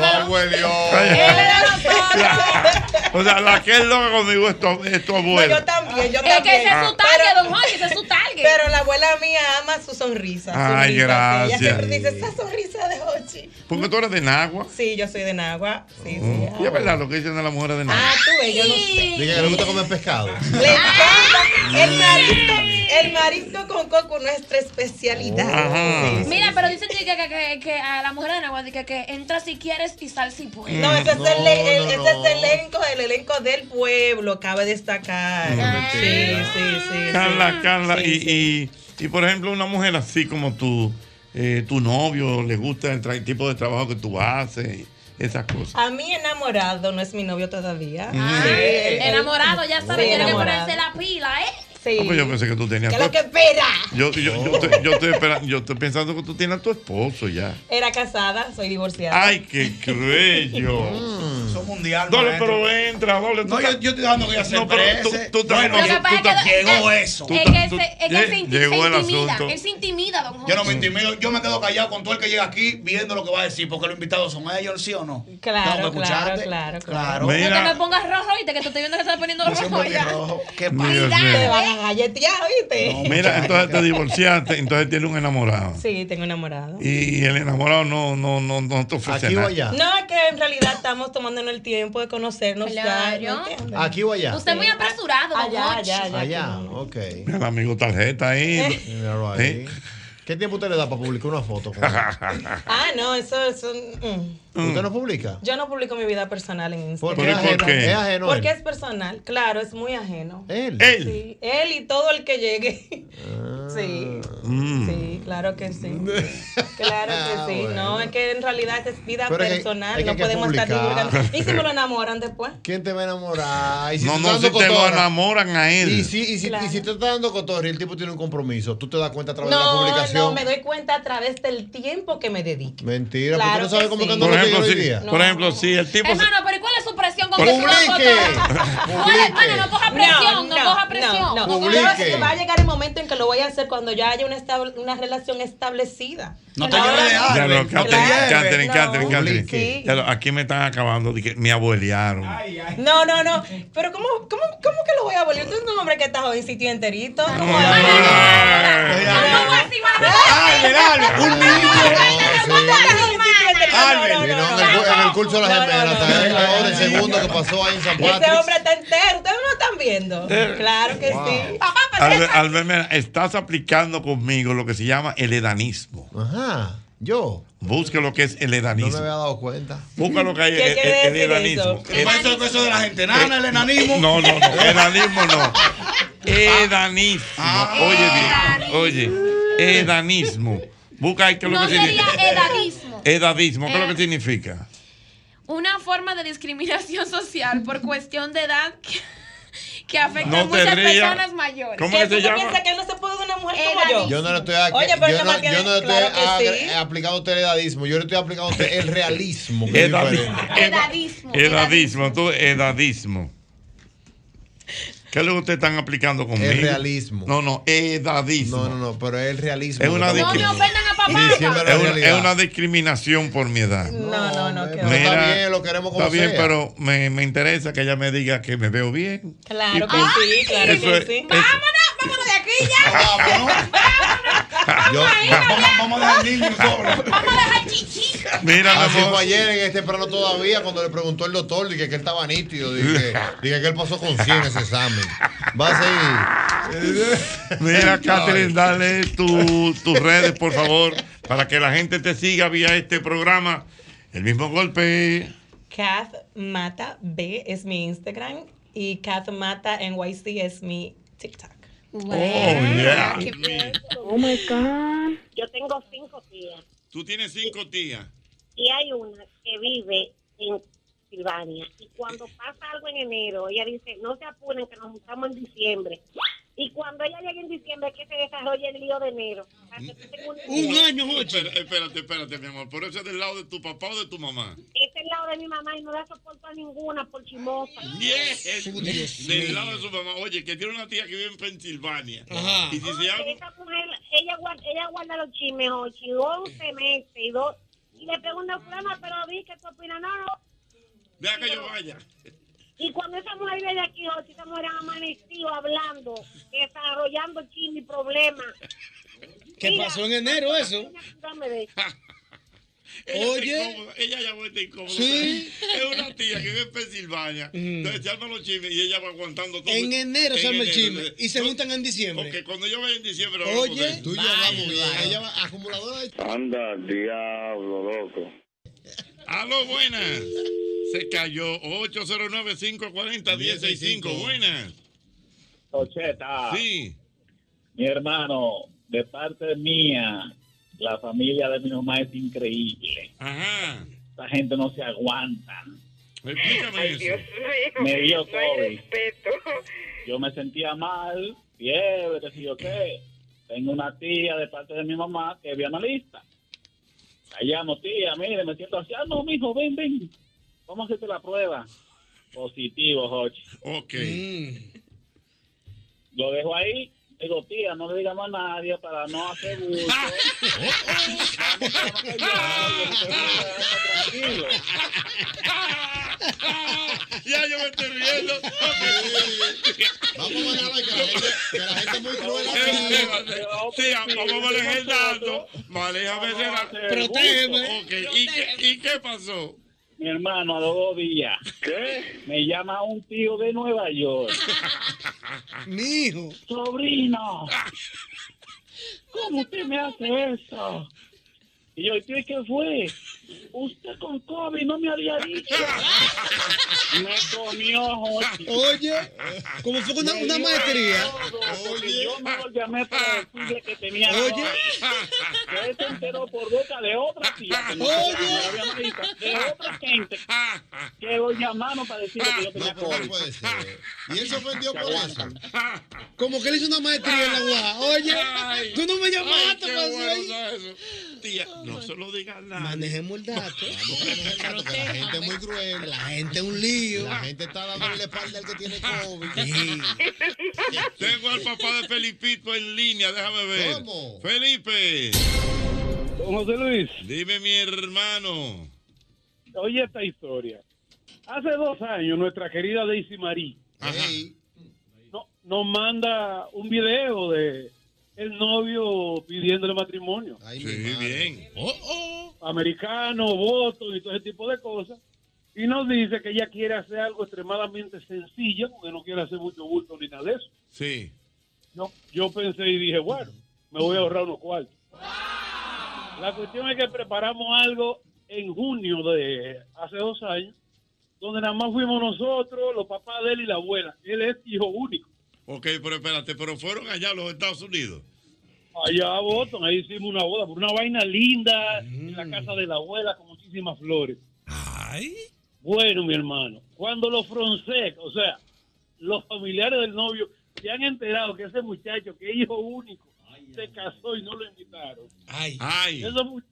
Lo Ayúdamelo. O sea, la que es loca conmigo es tu, es tu No, abuela. yo también, yo Es también. que ese es su target, don Jorge, ese es su target. Pero la abuela mía ama su sonrisa. Ay, gracias. sí. Ella siempre dice, esa sonrisa de Hochi. Porque tú eres de Nagua. Sí, yo soy de Nagua. Sí, sí. Y es verdad lo que dicen de las mujeres de Nagua. Ah, tú ves, yo no sé. Diga que le gusta comer pescado. Le encanta el marisco, el marisco con coco, nuestra especialidad. Ajá. Mira, pero dicen que, que, que, que a la mujer de Nagua que, que entra si quieres y sal si puedes. No, ese es, el, el- no, ese es el elenco, el elenco del pueblo, cabe destacar. No, sí, sí, sí, sí. Carla, Carla, Sí, y, sí. Y, y, por ejemplo, una mujer así como tú, eh, tu novio, le gusta el, tipo de trabajo que tú haces, esas cosas. A mí enamorado no es mi novio todavía. Ah, Sí, él- él- Enamorado, ya sabes, Sí, tiene que ponerse la pila, ¿eh? Sí. Ah, pues yo pensé que tú tenías. ¿Qué tu- es lo que espera? yo, yo, yo, estoy, yo, estoy esperando- yo estoy pensando que tú tienes a tu esposo ya. Era casada, soy divorciada. Ay, qué cruello. Mundial. Doble, maestro. pero entra, doble. No, yo, yo estoy dejando que se No, pero tú- tú No, estás- no, Lo que tú pasa es estás- que- Llegó es- eso. Tú Es que tú- se, es que lle- se, llegó intimida. asunto. Él se intimida, don Jorge. Yo no me intimido, yo me quedo callado con todo el que llega aquí viendo lo que va a decir, porque los invitados son ellos, ¿sí o no? Claro, Tengo que claro, escucharte. claro, claro. No te me pongas rojo, ¿viste? Que te estoy viendo que estás poniendo rojo ya. rojo. ¿Qué pasa? Te van a galletear, ¿viste? Mira, entonces te divorciaste, entonces tienes un enamorado. Sí, tengo enamorado. Y el enamorado no, no, no, no te ofrece Aquí o nada. allá. No, es que en realidad estamos tomándonos el tiempo de conocernos ya. Claro. ¿no entiendes? Aquí o allá. Usted es muy apresurado, Allá, allá, allá. Allá, ok. El amigo tarjeta ahí. Míralo ahí. ¿Eh? ¿Qué tiempo usted le da para publicar una foto? él? Ah, no, eso, eso. mm. ¿Usted no publica? Yo no publico mi vida personal en ¿Por Instagram. qué ¿Pero y por ajeno? qué? ¿Es ajeno Porque él? es personal, claro, es muy ajeno. ¿Él? Él. Sí, él y todo el que llegue. Sí, Mm. sí, claro que sí. Claro que sí. Ah, No, es que en realidad es vida Pero es que- personal, es que no podemos estar divulgando. ¿Y si me lo enamoran después? ¿Quién te va a enamorar? Y No, tú no, estás si te lo enamoran a él. Y si, y si, Claro. y si te está dando cotorra y el tipo tiene un compromiso, tú te das cuenta a través de la No, publicación. no, me doy cuenta a través del tiempo que me dedique. Mentira, Claro tú no sabes cómo sí. que ando ejemplo, hoy si, por ejemplo, si el tipo se- Hermano, pero ¿y cuál es su presión con Publique. Hermano, no coja presión, no, coja presión. No, no. Publique. Va a llegar el momento en que lo voy a hacer cuando ya haya una, estable- una relación establecida. No te lleves de no. Catherine. Catherine. Catherine, Aquí me están acabando de que me abuelearon. No, no, no. Pero ¿cómo, cómo, cómo que lo voy a volver? Tú eres un hombre que está jovencito y enterito. ¿Cómo Albert, Albert, un niño. Albert, vino en el, en el curso de las ahora el segundo que pasó ahí en San Ese Patrick. hombre está entero. Ustedes no lo están viendo. Eh. Claro que Wow. sí. Albert, Albert, mira, estás aplicando conmigo lo que se llama el edanismo. Ajá, yo Busque lo que es el no me había dado cuenta. Busca lo que hay ¿Qué el, el- el decir edanismo. eso? ¿Qué pasa con eso de la gente nana, el enanismo? No, no, no. Edanismo no. Edanismo. Ah. Oye bien. Oye. Edanismo. Busca ahí qué es lo No que sería significa. edadismo. Edadismo. ¿Qué es lo que Eh. significa? Una forma de discriminación social por cuestión de edad que, que afecta No a muchas rías. personas mayores. ¿Cómo ¿Qué que se llama? piensas que él no se puede de una mujer como Edadismo. yo? Yo no le estoy, a- Oye, pero yo no, yo no le estoy claro agre- sí. aplicando a usted el edadismo, yo le estoy aplicando a usted el realismo. que es Edadi- diferente. Edadismo. Edadismo. Tú, edadismo. ¿Qué es lo que ustedes están aplicando conmigo? El realismo. No, no, edadismo. No, no, no, pero es el realismo. Es una, No me ofendan a papá. Diciendo la es una- realidad. es una discriminación por mi edad. No, no, no. que Pero va. está bien, lo queremos como Está bien, sea. pero me, me interesa que ella me diga que me veo bien. Claro que sí, claro eso que es- sí. es- Vámonos, vámonos de aquí ya. Yo- Vamos, vamos a dejar el niño solo. Vamos a dejar chichi. Mira, mi Así fue ayer en este plano todavía cuando le preguntó el doctor, dije que él estaba nítido, dije, dije que él pasó con 100 ese examen. Va a seguir. Mira, Catherine, dale tu- tus redes, por favor, para que la gente te siga vía este programa. El mismo golpe. Kath Mata B es mi Instagram y Kath Mata NYC es mi TikTok. Oh, yeah. Oh my God. Yo tengo cinco tías Tú tienes cinco tías. y hay una que vive en Silvania. Y cuando pasa algo en enero, ella dice: No se apuren, que nos juntamos en diciembre. Y cuando ella llegue en diciembre, que se desarrolla el lío de enero. O sea, que tú tengas una idea. Espera- Espérate, espérate, mi amor. ¿Por eso es del lado de tu papá o de tu mamá? Este es el lado de mi mamá y no da soporto a ninguna por chimosa. Yes. Del lado de su mamá. Oye, que tiene una tía que vive en Pensilvania. Ajá. Y si se llama. esa mujer, ella, guarda, ella guarda los chismes, Ochi, 11 meses y dos. Y le pregunta a fulano, pero vi que tú opinas, no, no. Deja que yo vaya. Y cuando esa mujer viene aquí, Ochi, esa mujer ha amanecido hablando, desarrollando chisme y problemas. ¿Qué Mira, pasó en enero eso? Ella Oye. incómoda, ella ya está incómoda. Sí. Es una tía que vive en Pensilvania. Entonces se arman los chismes y ella va aguantando todo. En enero se arma el chisme y se No, juntan en diciembre. Porque cuando yo vaya en diciembre. Oye. Tú y yo hablamos bien. Ella va acumuladora de Anda, diablo, loco. Aló, buenas. Se cayó 809-540-165. Buenas. Ocheta. Sí. Mi hermano, de parte mía, la familia de mi mamá es increíble. Ajá. Esta gente no se aguanta. Explícame eso. Me dio COVID. Yo me sentía mal, fiebre, qué sé yo qué. Tengo una tía de parte de mi mamá que es analista. Llamo, tía, mire, me siento así. Ah, no, mijo, ven, ven. Vamos a hacerte la prueba. Positivo, Jochi. Ok. Lo dejo ahí. Digo, tía, no le digamos a nadie para no hacer gusto. Tranquilo. ya yo me estoy riendo. Vamos a manejar que la gente, que la gente es muy cruel. Sí, vamos a manejar el dato. Dato. Protégeme. Ok, ¿y qué, ¿y qué pasó? Mi hermano, a los dos días. ¿Qué? Me llama un tío de Nueva York. Mi hijo. Sobrino. ¿Cómo usted me hace eso? Y yo, ¿qué, qué fue? Usted con COVID no me había dicho. Me comió, Jochi. Oye, como fue una, una maestría. todo, porque Yo no lo llamé para decirle que tenía Oye. Él se enteró por boca de otra tía. Que no Oye. de otra gente que lo llamaron para decirle que yo tenía COVID. Y él se ofendió por eso. Como que le hizo una maestría en la guaja. Oye, Ay, tú no me llamaste qué para bueno eso. Tía, no se lo digas nada. Manejemos el dato. Porque la gente es muy cruel. La gente es un lío. La gente está dándole la espalda al que tiene COVID. Tengo al papá de Felipito en línea, déjame ver. ¿Cómo? Felipe. Don José Luis. Dime, mi hermano. Oye esta historia. Hace dos años nuestra querida Daisy Marie no- nos manda un video de el novio pidiéndole matrimonio. sí, bien. Americano, voto y todo ese tipo de cosas. Y nos dice que ella quiere hacer algo extremadamente sencillo, porque no quiere hacer mucho bulto ni nada de eso. Sí. Yo, yo pensé y dije, bueno, me voy a ahorrar unos cuartos. La cuestión es que preparamos algo en junio de hace dos años, donde nada más fuimos nosotros, los papás de él y la abuela. Él es hijo único. Ok, pero espérate, pero fueron allá a los Estados Unidos. Allá a Boston, ahí hicimos una boda, por una vaina linda, en la casa de la abuela con muchísimas flores. Ay. Bueno, mi hermano, cuando los Fronsec, o sea, los familiares del novio, se han enterado que ese muchacho, que es hijo único, se casó y no lo invitaron. Ay. Ay. Eso, fue-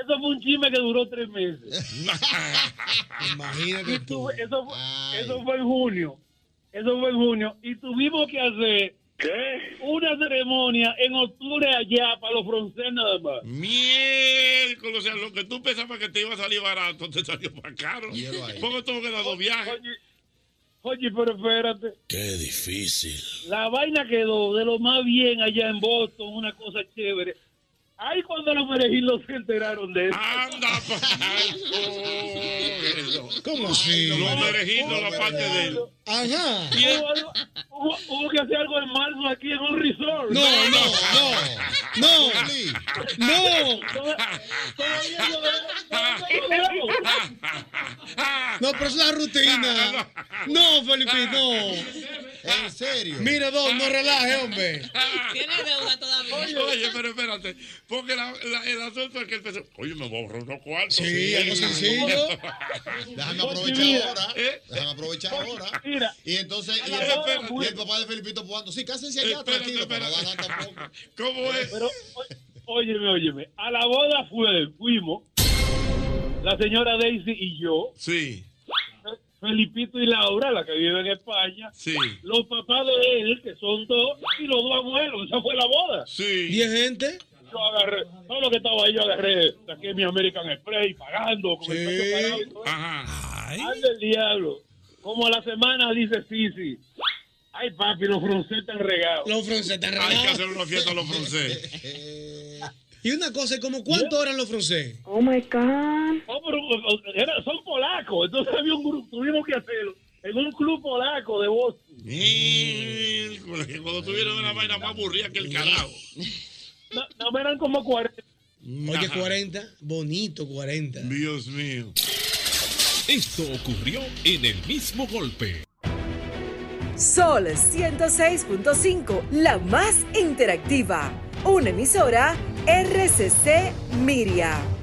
eso fue un chisme que duró tres meses. Imagínate tú. Eso, fue- eso fue en junio. Eso fue en junio. Y tuvimos que hacer una ceremonia en octubre allá para los franceses nada más. Miércoles, o sea, lo que tú pensabas que te iba a salir barato, te salió más caro. Pongo todo que dos viajes. Oye, pero espérate. Qué difícil. La vaina quedó de lo más bien allá en Boston, una cosa chévere. Ay, cuando los merejilos se enteraron de eso. Anda, ¿Cómo así? Los merejitos, la parte de él. Ajá. Hubo, que hacer algo en marzo aquí en un resort. No, no, no. No. No. No, pero es la rutina. No, Felipe, no. En serio. Mire, Don, no relaje, hombre. Tiene deuda todavía. Oye, pero espérate, porque la- la- el asunto es que él pensó, oye, me voy a ahorrar unos cuartos. Sí, algo sencillo. Déjame aprovechar mira. ahora. ¿Eh? Déjame aprovechar ahora. Mira. Y entonces, y el, papá, fue- y el papá de Felipito jugando. Sí, cásense allá, Espérate, tranquilo, para no espérate. ganar tampoco. ¿Cómo es? Pero, óyeme, óyeme. A la boda fue, fuimos, la señora Daisy y yo. Sí. Felipito y Laura, la que vive en España. Sí. Los papás de él, que son dos, y los dos abuelos. Esa fue la boda. Sí. ¿Diez gente? Yo agarré, todo lo que estaba ahí, yo agarré, saqué mi American Express pagando con el pecho parado y todo. Ajá. Ay, del diablo. Como a la semana dice Sisi. Ay, papi, los franceses están regados. Los franceses están Hay que regados. hacer una fiesta a los franceses. Y una cosa, ¿como cuánto eran los franceses? Oh my God. Oh, pero, o- o- era- son polacos, entonces había un grupo, tuvimos que hacerlo en un club polaco de Boston. Que cuando tuvieron una vaina más aburrida que el carajo. No, no eran como 40. Oye, 40, bonito 40. Dios mío. Esto ocurrió en el mismo golpe. Sol 106.5, la más interactiva. Una emisora RCC Miria.